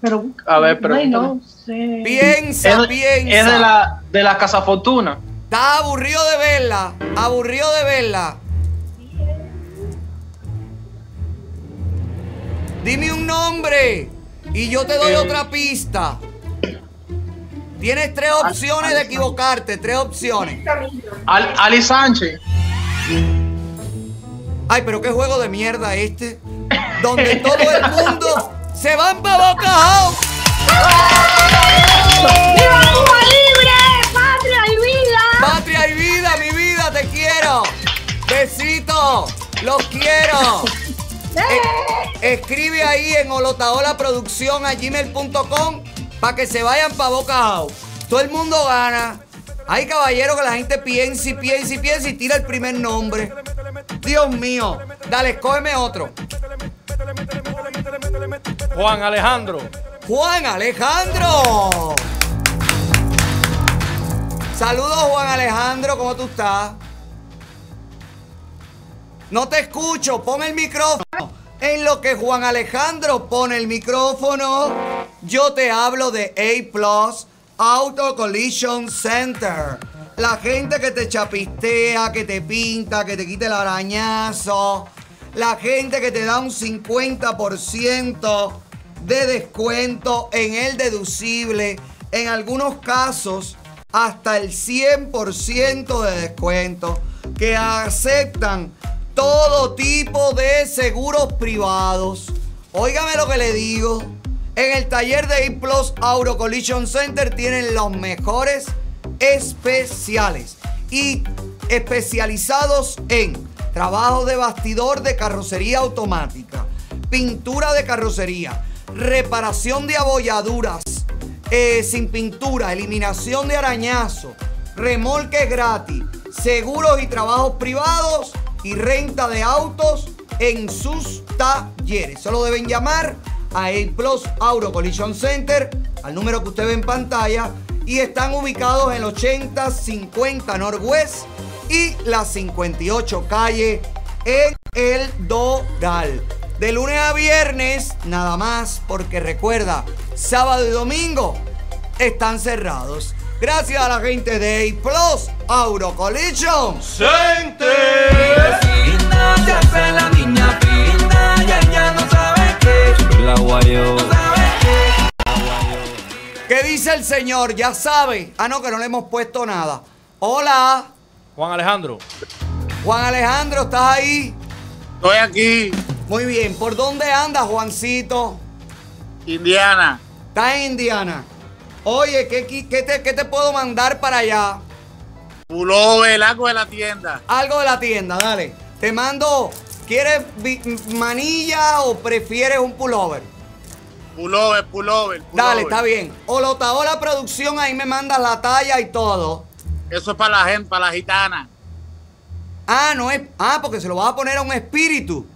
Pero, A ver, pero. ay, no sé. Piensa, es, piensa. es de la, de la Casa Fortuna. Está aburrido de verla. Aburrido de verla. Dime un nombre y yo te doy Eh. otra pista. Tienes tres opciones de equivocarte, tres opciones. Al- Ali Sánchez. Ay, pero qué juego de mierda este. Donde todo el mundo se van para Boca House. ¡Viva Cuba libre! ¡Patria y vida! Patria y vida, mi vida, te quiero. Besito, los quiero. Eh, escribe ahí en Olotaola Producción a gmail.com para que se vayan para Boca House. Todo el mundo gana. Hay caballero que la gente piensa y piensa y piensa y tira el primer nombre. Dios mío. Dale, escógeme otro. Juan Alejandro. Juan Alejandro. Saludos Juan Alejandro, ¿cómo tú estás? No te escucho, pon el micrófono. En lo que Juan Alejandro pone el micrófono, yo te hablo de A Plus Auto Collision Center. La gente que te chapistea, que te pinta, que te quita el arañazo. La gente que te da un 50% de descuento en el deducible. En algunos casos, hasta el 100% de descuento. Que aceptan todo tipo de seguros privados. Óigame lo que le digo. En el taller de E-Plus Auto Collision Center tienen los mejores especiales y especializados en trabajo de bastidor de carrocería automática, pintura de carrocería, reparación de abolladuras eh, sin pintura, eliminación de arañazo, remolques gratis, seguros y trabajos privados y renta de autos en sus talleres. Solo deben llamar a A Plus Auto Collision Center al número que usted ve en pantalla y están ubicados en el 8050 Northwest y la 58 calle en El Doral. De lunes a viernes, nada más, porque recuerda, sábado y domingo están cerrados. Gracias a la gente de A Plus Auto Collision Center. se hace la niña pinta y ella no sabe qué. La guayo. ¿Qué dice el señor? Ya sabe. Ah, no, que no le hemos puesto nada. Hola. Juan Alejandro. Juan Alejandro, ¿estás ahí? Estoy aquí. Muy bien. ¿Por dónde andas, Juancito? Indiana. ¿Estás en Indiana? Oye, ¿qué, qué- te, qué te puedo mandar para allá? Pullover, algo de la tienda. Algo de la tienda, dale. Te mando. ¿Quieres manilla o prefieres un pullover? Pullover, pullover, pullover. Dale, está bien. O lo la producción, ahí me mandas la talla y todo. Eso es para la gente, para la gitana. Ah, no es. Ah, porque se lo vas a poner a un espíritu.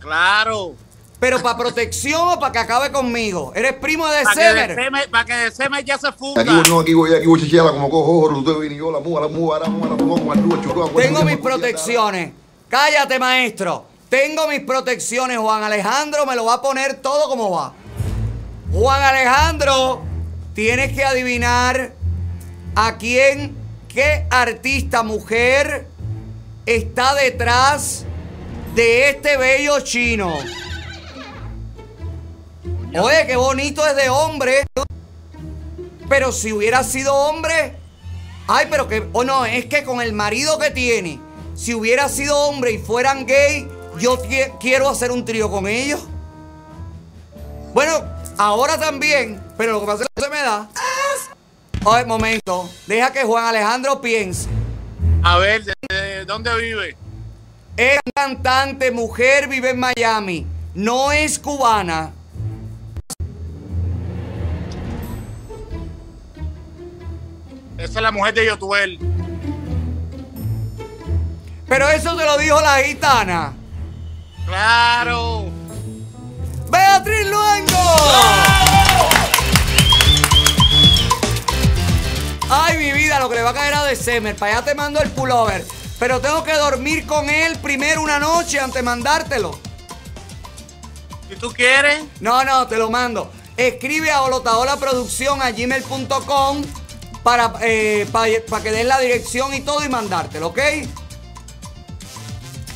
Claro. Pero para protección o para que acabe conmigo. Eres primo de Semer. para que de Semer ya se funda. Aquí voy, no, aquí voy, aquí voy, chichela, como cojo, viene yo, la muga, la muga, la muga, la muga, como el chulo, Tengo mis protecciones. Cállate, maestro. Tengo mis protecciones. Juan Alejandro me lo va a poner todo como va. Juan Alejandro, tienes que adivinar a quién, qué artista mujer está detrás de este bello chino. Oye, qué bonito es de hombre. Pero si hubiera sido hombre, ay, pero que, o no, es que con el marido que tiene, si hubiera sido hombre y fueran gay, yo qui- quiero hacer un trío con ellos. Bueno, ahora también, Pero lo que pasa es que no se me da. Oye, momento. Deja que Juan Alejandro piense. A ver, ¿de, de dónde vive? Es cantante, mujer, vive en Miami. No es cubana. Esa es la mujer de Yotuel. Pero eso te lo dijo la gitana. Claro. Beatriz Luengo. Ay, mi vida, lo que le va a caer a December. Para allá te mando el pullover. Pero tengo que dormir con él primero una noche antes de mandártelo. Si tú quieres. No, no, te lo mando. Escribe a Olotaola Producción a gmail.com para, eh, para que den la dirección y todo y mandártelo, ¿ok?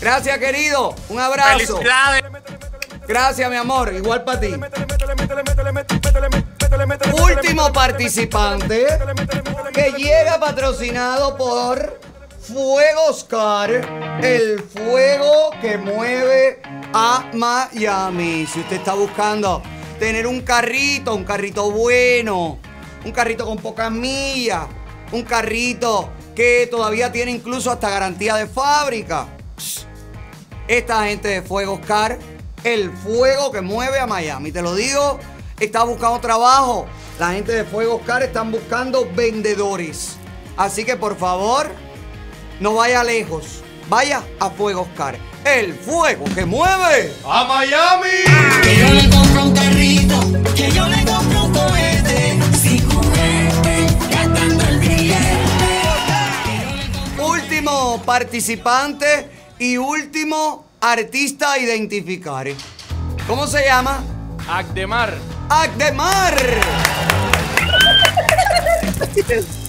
Gracias, querido. Un abrazo. Gracias, mi amor. Igual para ti. Último participante que llega patrocinado por Fuego Oscar, el fuego que mueve a Miami. Si usted está buscando tener un carrito, un carrito bueno, un carrito con pocas millas, un carrito que todavía tiene incluso hasta garantía de fábrica. Esta gente de Fuego Oscar, el fuego que mueve a Miami. Te lo digo, está buscando trabajo. La gente de Fuego Oscar están buscando vendedores. Así que por favor, no vaya lejos. Vaya a Fuego Oscar. El fuego que mueve a Miami. Que yo le compro un carrito, Último participante y último artista a identificar. ¿Cómo se llama? Agdemar. Agdemar.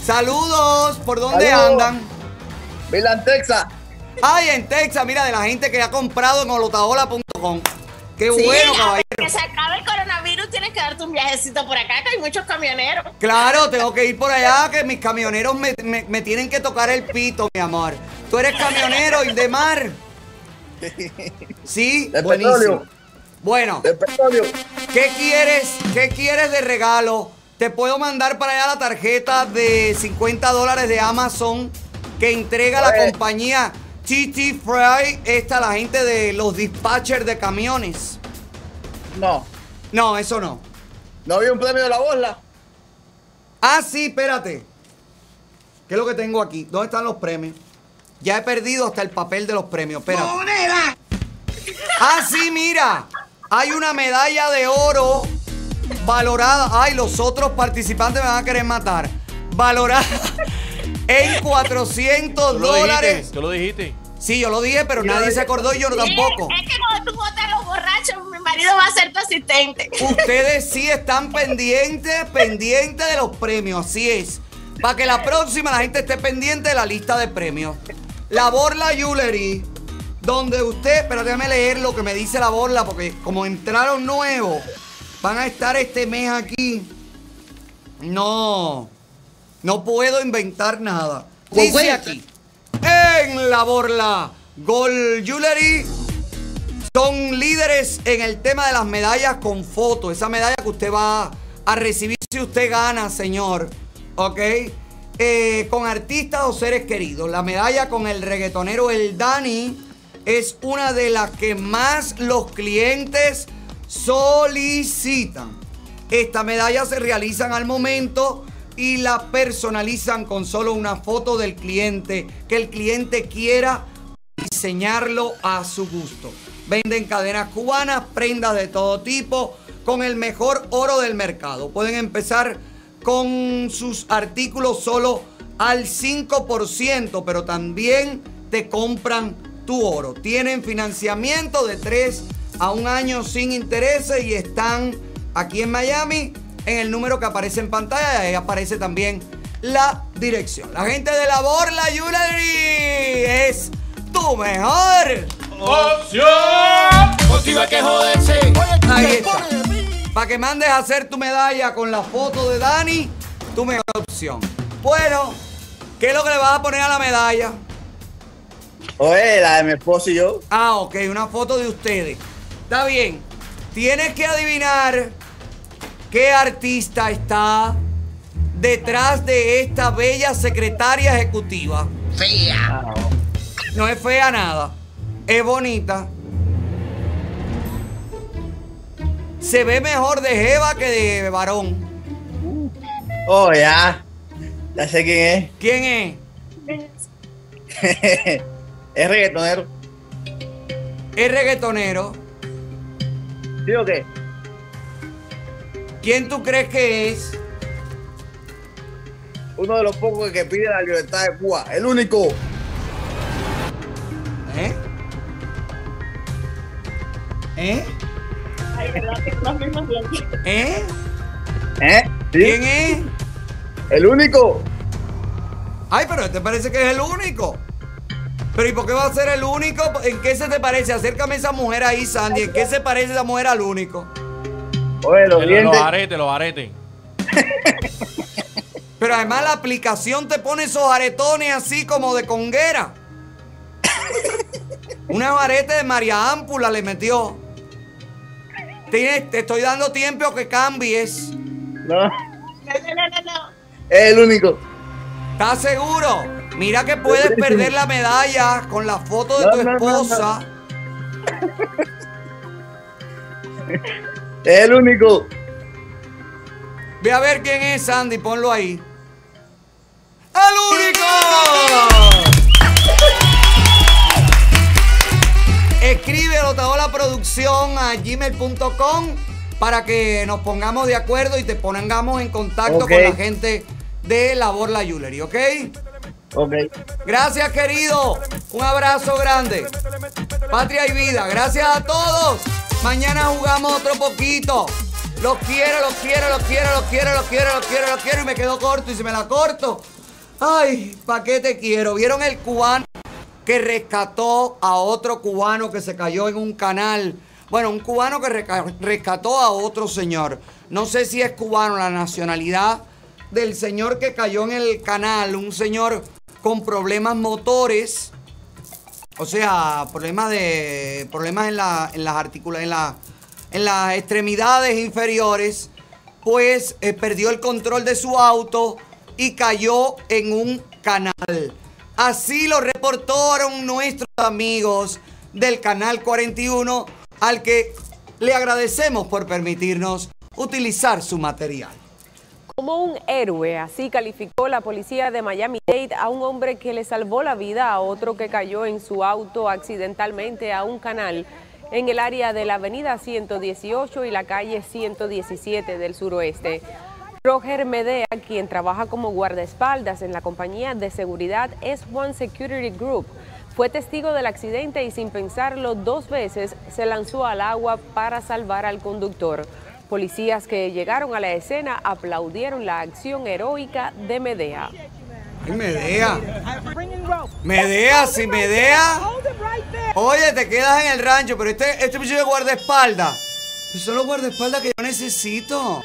Saludos. ¿Por dónde Saludos. andan? Milan, Texas. Ay, en Texas, mira, de la gente que ha comprado en olotaola.com. Qué Sí, bueno, hasta caballero. que se acabe el coronavirus tienes que darte un viajecito por acá, que hay muchos camioneros. Claro, tengo que ir por allá, que mis camioneros me, me- me tienen que tocar el pito, mi amor. Tú eres camionero, Indemar. Sí, De buenísimo. petróleo. Bueno, ¿qué quieres? ¿Qué quieres de regalo? Te puedo mandar para allá la tarjeta de 50 dólares de Amazon que entrega la Oye. compañía TT Fry. Esta, la gente de los dispatchers de camiones. No. No, eso no. ¿No había un premio de la borla? Ah, sí, espérate. ¿Qué es lo que tengo aquí? ¿Dónde están los premios? Ya he perdido hasta el papel de los premios. Espérate. Ah, sí, mira. Hay una medalla de oro valorada. Ay, los otros participantes me van a querer matar. Valorada en 400 Tú lo dijiste, dólares. tú lo dijiste. Sí, yo lo dije, pero nadie se acordó y yo tampoco. Es que cuando tú votas a los borrachos, mi marido va a ser tu asistente. Ustedes sí están pendientes, pendientes de los premios, así es. Para que la próxima la gente esté pendiente de la lista de premios. La Borla Jewelry, donde usted, pero déjame leer lo que me dice la Borla, porque como entraron nuevos, van a estar este mes aquí. No, no puedo inventar nada. Dice aquí, en la Borla Gold Jewelry son líderes en el tema de las medallas con foto. Esa medalla que usted va a recibir si usted gana, señor. ¿Ok? Eh, con artistas o seres queridos. La medalla con el reggaetonero El Dani es una de las que más los clientes solicitan. Esta medalla se realizan al momento y la personalizan con solo una foto del cliente que el cliente quiera diseñarlo a su gusto. Venden cadenas cubanas, prendas de todo tipo, con el mejor oro del mercado. Pueden empezar con sus artículos solo al 5%, pero también te compran tu oro. Tienen financiamiento de 3 a un año sin intereses y están aquí en Miami en el número que aparece en pantalla. Ahí aparece también la dirección. La gente de la Borla Jewelry es tu mejor opción. Motiva que joderse. Ahí está. Para que mandes a hacer tu medalla con la foto de Dani, tu mejor opción. Bueno, ¿qué es lo que le vas a poner a la medalla? Oye, la de mi esposo y yo. Ah, ok, una foto de ustedes. Está bien. Tienes que adivinar ¿Qué artista está detrás de esta bella secretaria ejecutiva? Fea. No es fea nada. Es bonita. Se ve mejor de Jeva que de varón. Oh, ya. Ya sé quién ¿Quién es? es. es reggaetonero. Es reggaetonero. ¿Sí o qué? ¿Quién tú crees que es? Uno de los pocos que pide la libertad de Cuba. El único. ¿Eh? ¿Eh? ¿Eh? ¿Eh? ¿Sí? ¿Quién es? El único. Ay, pero este parece que es el único. Pero ¿y por qué va a ser el único? ¿En qué se te parece? Acércame a esa mujer ahí, Sandy. ¿En qué se parece esa mujer al único? Oye, los aretes, los aretes. Pero además la aplicación te pone esos aretones así como de conguera. Una arete de María Ámpula le metió. Tienes- te estoy dando tiempo a que cambies. No. Es el único. ¿Estás seguro? Mira que puedes perder la medalla con la foto de No, tu no, no, no. Es el único. Ve a ver quién es Sandy, ponlo ahí. ¡El único! Hago la producción a gmail.com para que nos pongamos de acuerdo y te pongamos en contacto con la gente de Labor La Jewelry, ¿ok? Ok. Gracias, querido. Un abrazo grande. Patria y vida. Gracias a todos. Mañana jugamos otro poquito. Los quiero, los quiero, los quiero, los quiero, los quiero, los quiero, los quiero. Y me quedo corto y se me la corto. Ay, ¿para qué te quiero? ¿Vieron el cubano que rescató a otro cubano que se cayó en un canal? Bueno, un cubano que rescató a otro señor. No sé si es cubano la nacionalidad del señor que cayó en el canal, un señor con problemas motores, o sea, problemas de problemas en, la, en las articula- en, la- en las extremidades inferiores, pues eh, perdió el control de su auto y cayó en un canal. Así lo reportaron nuestros amigos del canal 41, al que le agradecemos por permitirnos utilizar su material. Como un héroe, así calificó la policía de Miami-Dade a un hombre que le salvó la vida a otro que cayó en su auto accidentalmente a un canal en el área de la avenida 118 y la calle 117 del suroeste. Roger Medea, quien trabaja como guardaespaldas en la compañía de seguridad S1 Security Group, fue testigo del accidente y sin pensarlo dos veces se lanzó al agua para salvar al conductor. Policías que llegaron a la escena aplaudieron la acción heroica de Medea. Medea. Medea, si Medea. Oye, te quedas en el rancho, pero este, este muchacho de guardaespaldas. Son los guardaespaldas que yo necesito.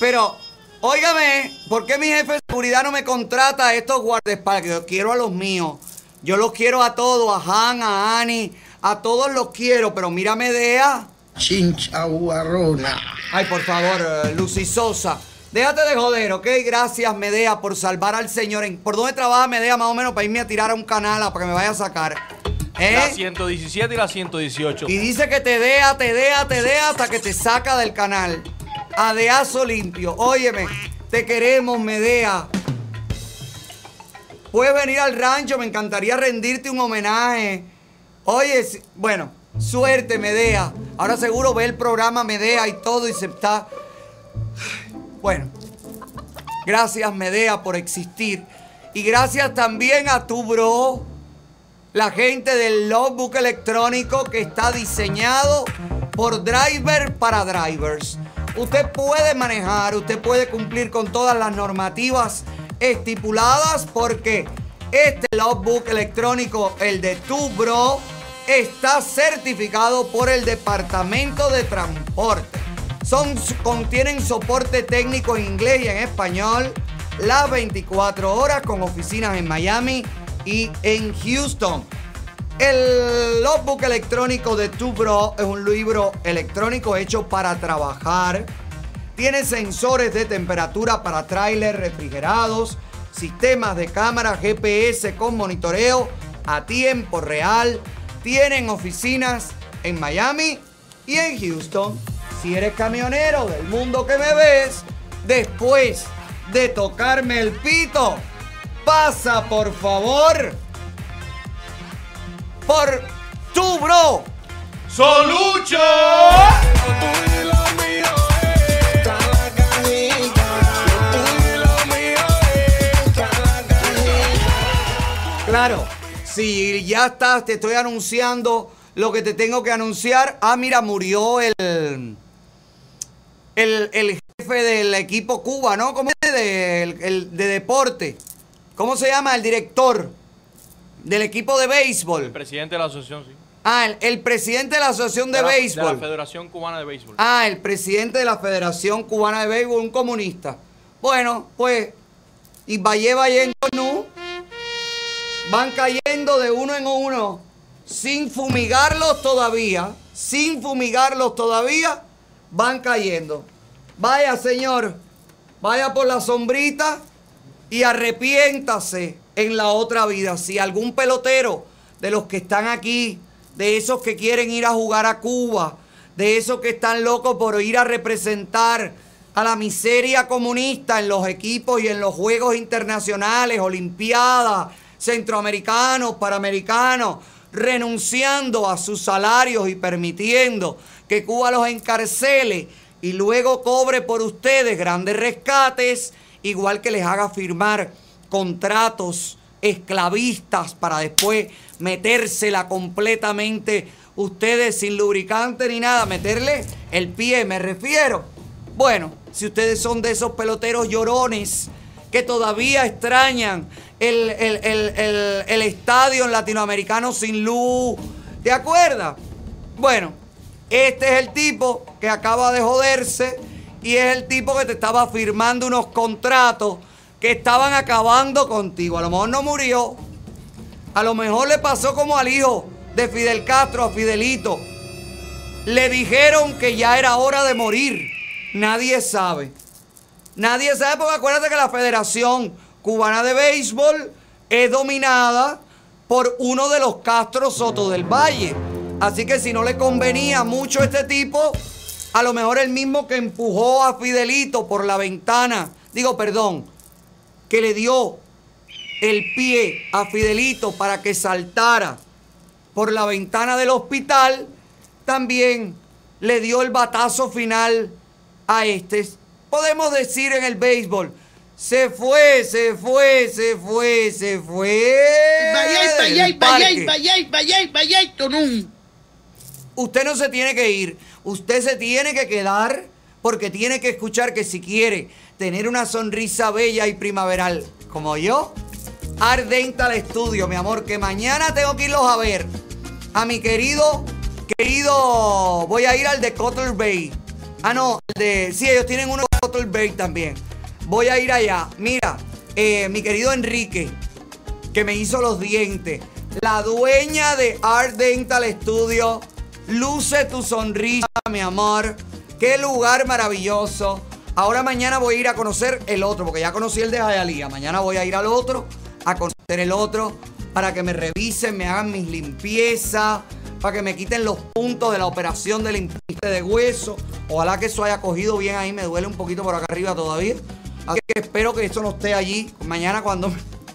Pero, óigame, ¿por qué mi jefe de seguridad no me contrata a estos guardaespaldas? Que yo quiero a los míos. Yo los quiero a todos, a Han, a Ani, a todos los quiero, pero mira Medea. Chinchaguarrona. Ay, por favor, eh, Lucy Sosa. Déjate de joder, ¿ok? Gracias, Medea, por salvar al señor. En- ¿Por dónde trabaja Medea más o menos para irme a tirar a un canal para que me vaya a sacar? ¿Eh? La 117 y la 118. Y dice que te dea, te dea, te dea hasta que te saca del canal. A deazo limpio. Óyeme, te queremos, Medea. Puedes venir al rancho, me encantaría rendirte un homenaje. Oye, bueno, suerte, Medea. Ahora seguro ve el programa Medea y todo y se está... Bueno, gracias, Medea, por existir. Y gracias también a tu bro, la gente del logbook electrónico que está diseñado por driver para drivers. Usted puede manejar, usted puede cumplir con todas las normativas estipuladas porque este logbook electrónico, el de tu bro, está certificado por el Departamento de Transporte. Son, contienen soporte técnico en inglés y en español las 24 horas con oficinas en Miami y en Houston. El logbook electrónico de Tu Bro es un libro electrónico hecho para trabajar tiene sensores de temperatura para trailers refrigerados, sistemas de cámara GPS con monitoreo a tiempo real. Tienen oficinas en Miami y en Houston. Si eres camionero del mundo que me ves, después de tocarme el pito, pasa por favor por tu bro. Solucho. Claro, si ya estás, te estoy anunciando lo que te tengo que anunciar. Ah, mira, murió el, el, el jefe del equipo Cuba, ¿no? ¿Cómo es? De, el- de deporte. ¿Cómo se llama? El director del equipo de béisbol. El presidente de la asociación, sí. Ah, el, el presidente de la Asociación de, la, Béisbol. De la Federación Cubana de Béisbol. Ah, el presidente de la Federación Cubana de Béisbol, un comunista. Bueno, pues, y vaya vayendo nu, van cayendo de uno en uno, sin fumigarlos todavía, sin fumigarlos todavía, van cayendo. Vaya, señor, vaya por la sombrita y arrepiéntase en la otra vida. Si algún pelotero de los que están aquí, de esos que quieren ir a jugar a Cuba, de esos que están locos por ir a representar a la miseria comunista en los equipos y en los juegos internacionales, olimpiadas, centroamericanos, panamericanos, renunciando a sus salarios y permitiendo que Cuba los encarcele y luego cobre por ustedes grandes rescates, igual que les haga firmar contratos esclavistas para después metérsela completamente ustedes sin lubricante ni nada, meterle el pie, me refiero. Bueno, si ustedes son de esos peloteros llorones que todavía extrañan el, el- el- el- estadio latinoamericano sin luz, ¿te acuerdas? Bueno, este es el tipo que acaba de joderse y es el tipo que te estaba firmando unos contratos que estaban acabando contigo. A lo mejor no murió. A lo mejor le pasó como al hijo de Fidel Castro, a Fidelito. Le dijeron que ya era hora de morir. Nadie sabe. Nadie sabe porque acuérdate que la Federación Cubana de Béisbol es dominada por uno de los Castro Soto del Valle. Así que si no le convenía mucho este tipo, a lo mejor el mismo que empujó a Fidelito por la ventana, digo, perdón, que le dio el pie a Fidelito para que saltara por la ventana del hospital, también le dio el batazo final a este. Podemos decir en el béisbol, se fue, se fue, se fue, se fue. Vaya, vaya, vaya, vaya, vaya, vaya, tonún. Usted no se tiene que ir, usted se tiene que quedar porque tiene que escuchar que si quiere tener una sonrisa bella y primaveral como yo, ardenta al estudio, mi amor, que mañana tengo que irlos a ver. A mi querido, querido, voy a ir al de Cutler Bay. Ah, no, el de, sí, ellos tienen uno de Cutler Bay también. Voy a ir allá. Mira, eh, mi querido Enrique, que me hizo los dientes. La dueña de Art Dental Studio. Luce tu sonrisa, mi amor. Qué lugar maravilloso. Ahora mañana voy a ir a conocer el otro, porque ya conocí el de Hialeah. Mañana voy a ir al otro, a conocer el otro, para que me revisen, me hagan mis limpiezas, para que me quiten los puntos de la operación del implante de hueso. Ojalá que eso haya cogido bien ahí, me duele un poquito por acá arriba todavía. Así que espero que eso no esté allí. Mañana cuando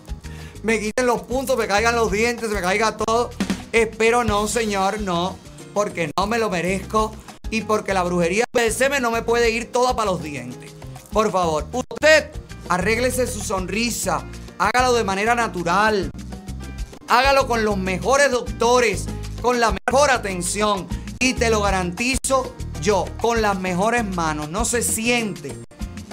me, quiten los puntos, me caigan los dientes, me caiga todo. Espero no, señor, no, porque no me lo merezco y porque la brujería del semen no me puede ir toda para los dientes. Por favor, usted arréglese su sonrisa, hágalo de manera natural, hágalo con los mejores doctores, con la mejor atención y te lo garantizo yo, con las mejores manos. No se siente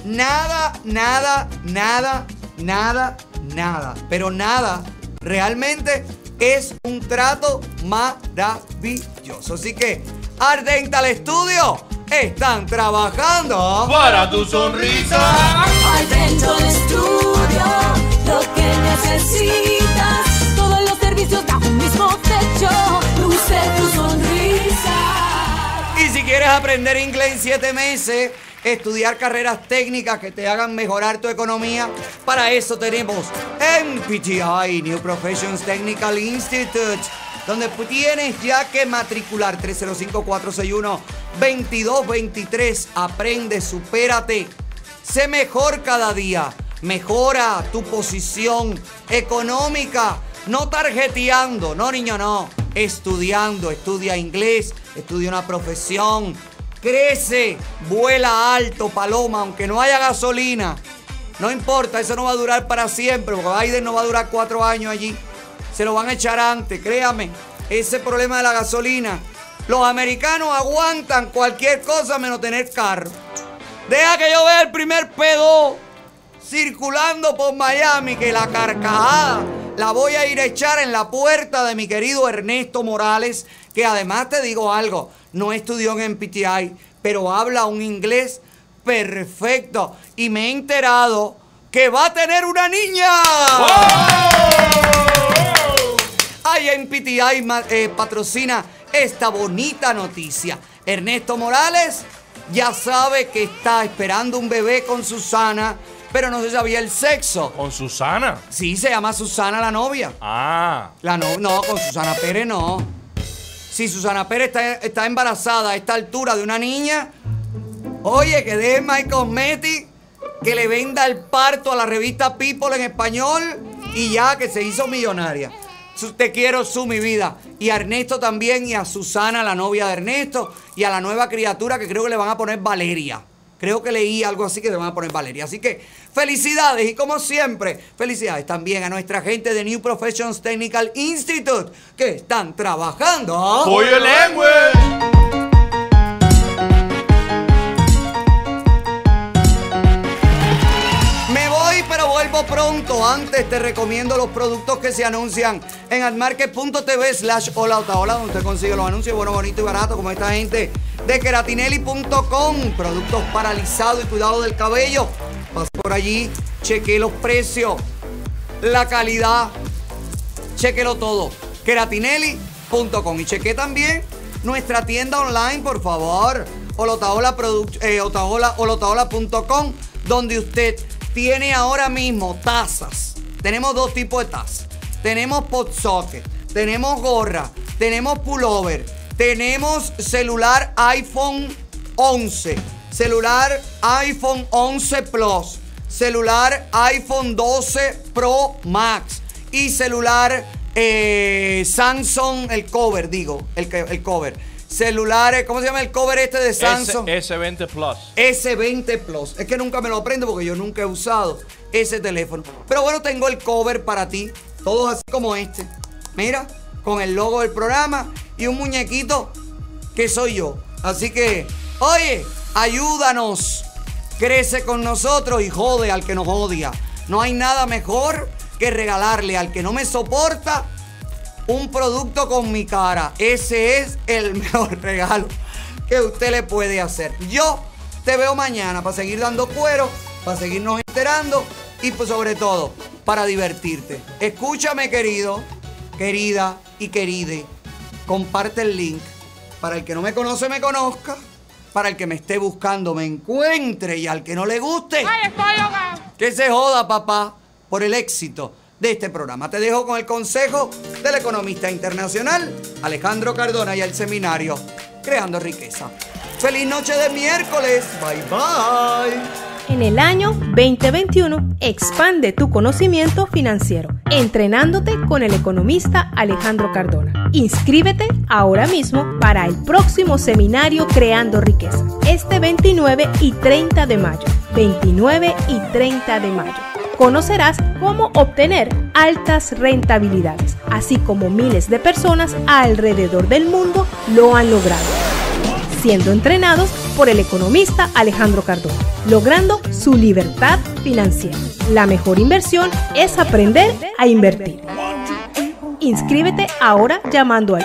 nada, nada, nada, nada, nada, pero nada realmente es un trato maravilloso. Así que Ardental Studio están trabajando para tu sonrisa. Al Dental Studio, lo que necesitas. Todos los servicios bajo un mismo techo. Luce tu sonrisa. Y si quieres aprender inglés en 7 meses, estudiar carreras técnicas que te hagan mejorar tu economía. Para eso tenemos MPTI, New Professions Technical Institute, donde tienes ya que matricular 305-461-2223. Aprende, supérate. Sé mejor cada día. Mejora tu posición económica. No tarjeteando. No, niño, no. Estudiando. Estudia inglés. Estudia una profesión. Crece. Vuela alto, paloma. Aunque no haya gasolina. No importa. Eso no va a durar para siempre. Porque Biden no va a durar cuatro años allí. Se lo van a echar antes. Créame. Ese problema de la gasolina. Los americanos aguantan cualquier cosa menos tener carro. Deja que yo vea el primer pedo circulando por Miami, que la carcajada la voy a ir a echar en la puerta de mi querido Ernesto Morales, que además te digo algo, no estudió en MPTI, pero habla un inglés perfecto. Y me he enterado que va a tener una niña. Ay, MPTI eh, patrocina esta bonita noticia. Ernesto Morales ya sabe que está esperando un bebé con Susana, pero no se sabía el sexo. ¿Con Susana? Sí, se llama Susana la novia. Ah. La no, no, con Susana Pérez no. Si Susana Pérez está, embarazada a esta altura de una niña, oye, que deje My Cosmetic, que le venda el parto a la revista People en español y ya que se hizo millonaria. Te quiero, su mi vida. Y a Ernesto también, y a Susana, la novia de Ernesto, y a la nueva criatura que creo que le van a poner Valeria. Creo que leí algo así que le van a poner Valeria. Así que felicidades y como siempre, felicidades también a nuestra gente de New Professions Technical Institute que están trabajando. For your language. Pronto. Antes te recomiendo los productos que se anuncian en admarket.tv slash hola Otaola, donde usted consigue los anuncios bueno, bonito y barato, como esta gente de keratinelli.com. Productos paralizados y cuidado del cabello. Pase por allí, cheque los precios, la calidad, chequelo todo. Keratinelli.com. Y cheque también nuestra tienda online, por favor. Olotaola produc- eh, Otaola- olotaola.com, donde usted tiene ahora mismo tazas. Tenemos dos tipos de tazas. Tenemos pot socket, tenemos gorra, tenemos pullover, tenemos celular iPhone 11, celular iPhone 11 Plus, celular iPhone 12 Pro Max y celular eh, Samsung, el cover, digo, el, el cover. Celulares, ¿cómo se llama el cover este de Samsung? S, 20 Plus. S20 Plus. Es que nunca me lo aprendo porque yo nunca he usado ese teléfono. Pero bueno, tengo el cover para ti. Todos así como este. Mira, con el logo del programa y un muñequito que soy yo. Así que, oye, ayúdanos. Crece con nosotros y jode al que nos odia. No hay nada mejor que regalarle al que no me soporta un producto con mi cara. Ese es el mejor regalo que usted le puede hacer. Yo te veo mañana para seguir dando cuero, para seguirnos enterando y pues sobre todo para divertirte. Escúchame querido, querida y queride. Comparte el link para el que no me conoce me conozca, para el que me esté buscando me encuentre y al que no le guste. Que se joda, papá, por el éxito de este programa. Te dejo con el consejo del economista internacional Alejandro Cardona y el seminario Creando Riqueza. Feliz noche de miércoles. Bye bye. En el año 2021, expande tu conocimiento financiero, entrenándote con el economista Alejandro Cardona. Inscríbete ahora mismo para el próximo seminario Creando Riqueza, este 29 y 30 de mayo. 29 y 30 de mayo. Conocerás cómo obtener altas rentabilidades, así como miles de personas alrededor del mundo lo han logrado siendo entrenados por el economista Alejandro Cardona, logrando su libertad financiera. La mejor inversión es aprender a invertir. Inscríbete ahora llamando al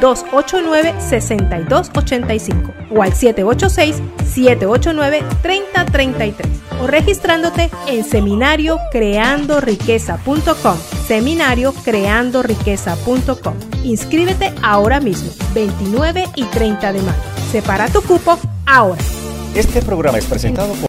855-289-6285 o al 786-789-3033 o registrándote en seminariocreandoriqueza.com seminariocreandoriqueza.com Inscríbete ahora mismo, 29 y 30 de mayo. Separa tu cupo ahora. Este programa es presentado por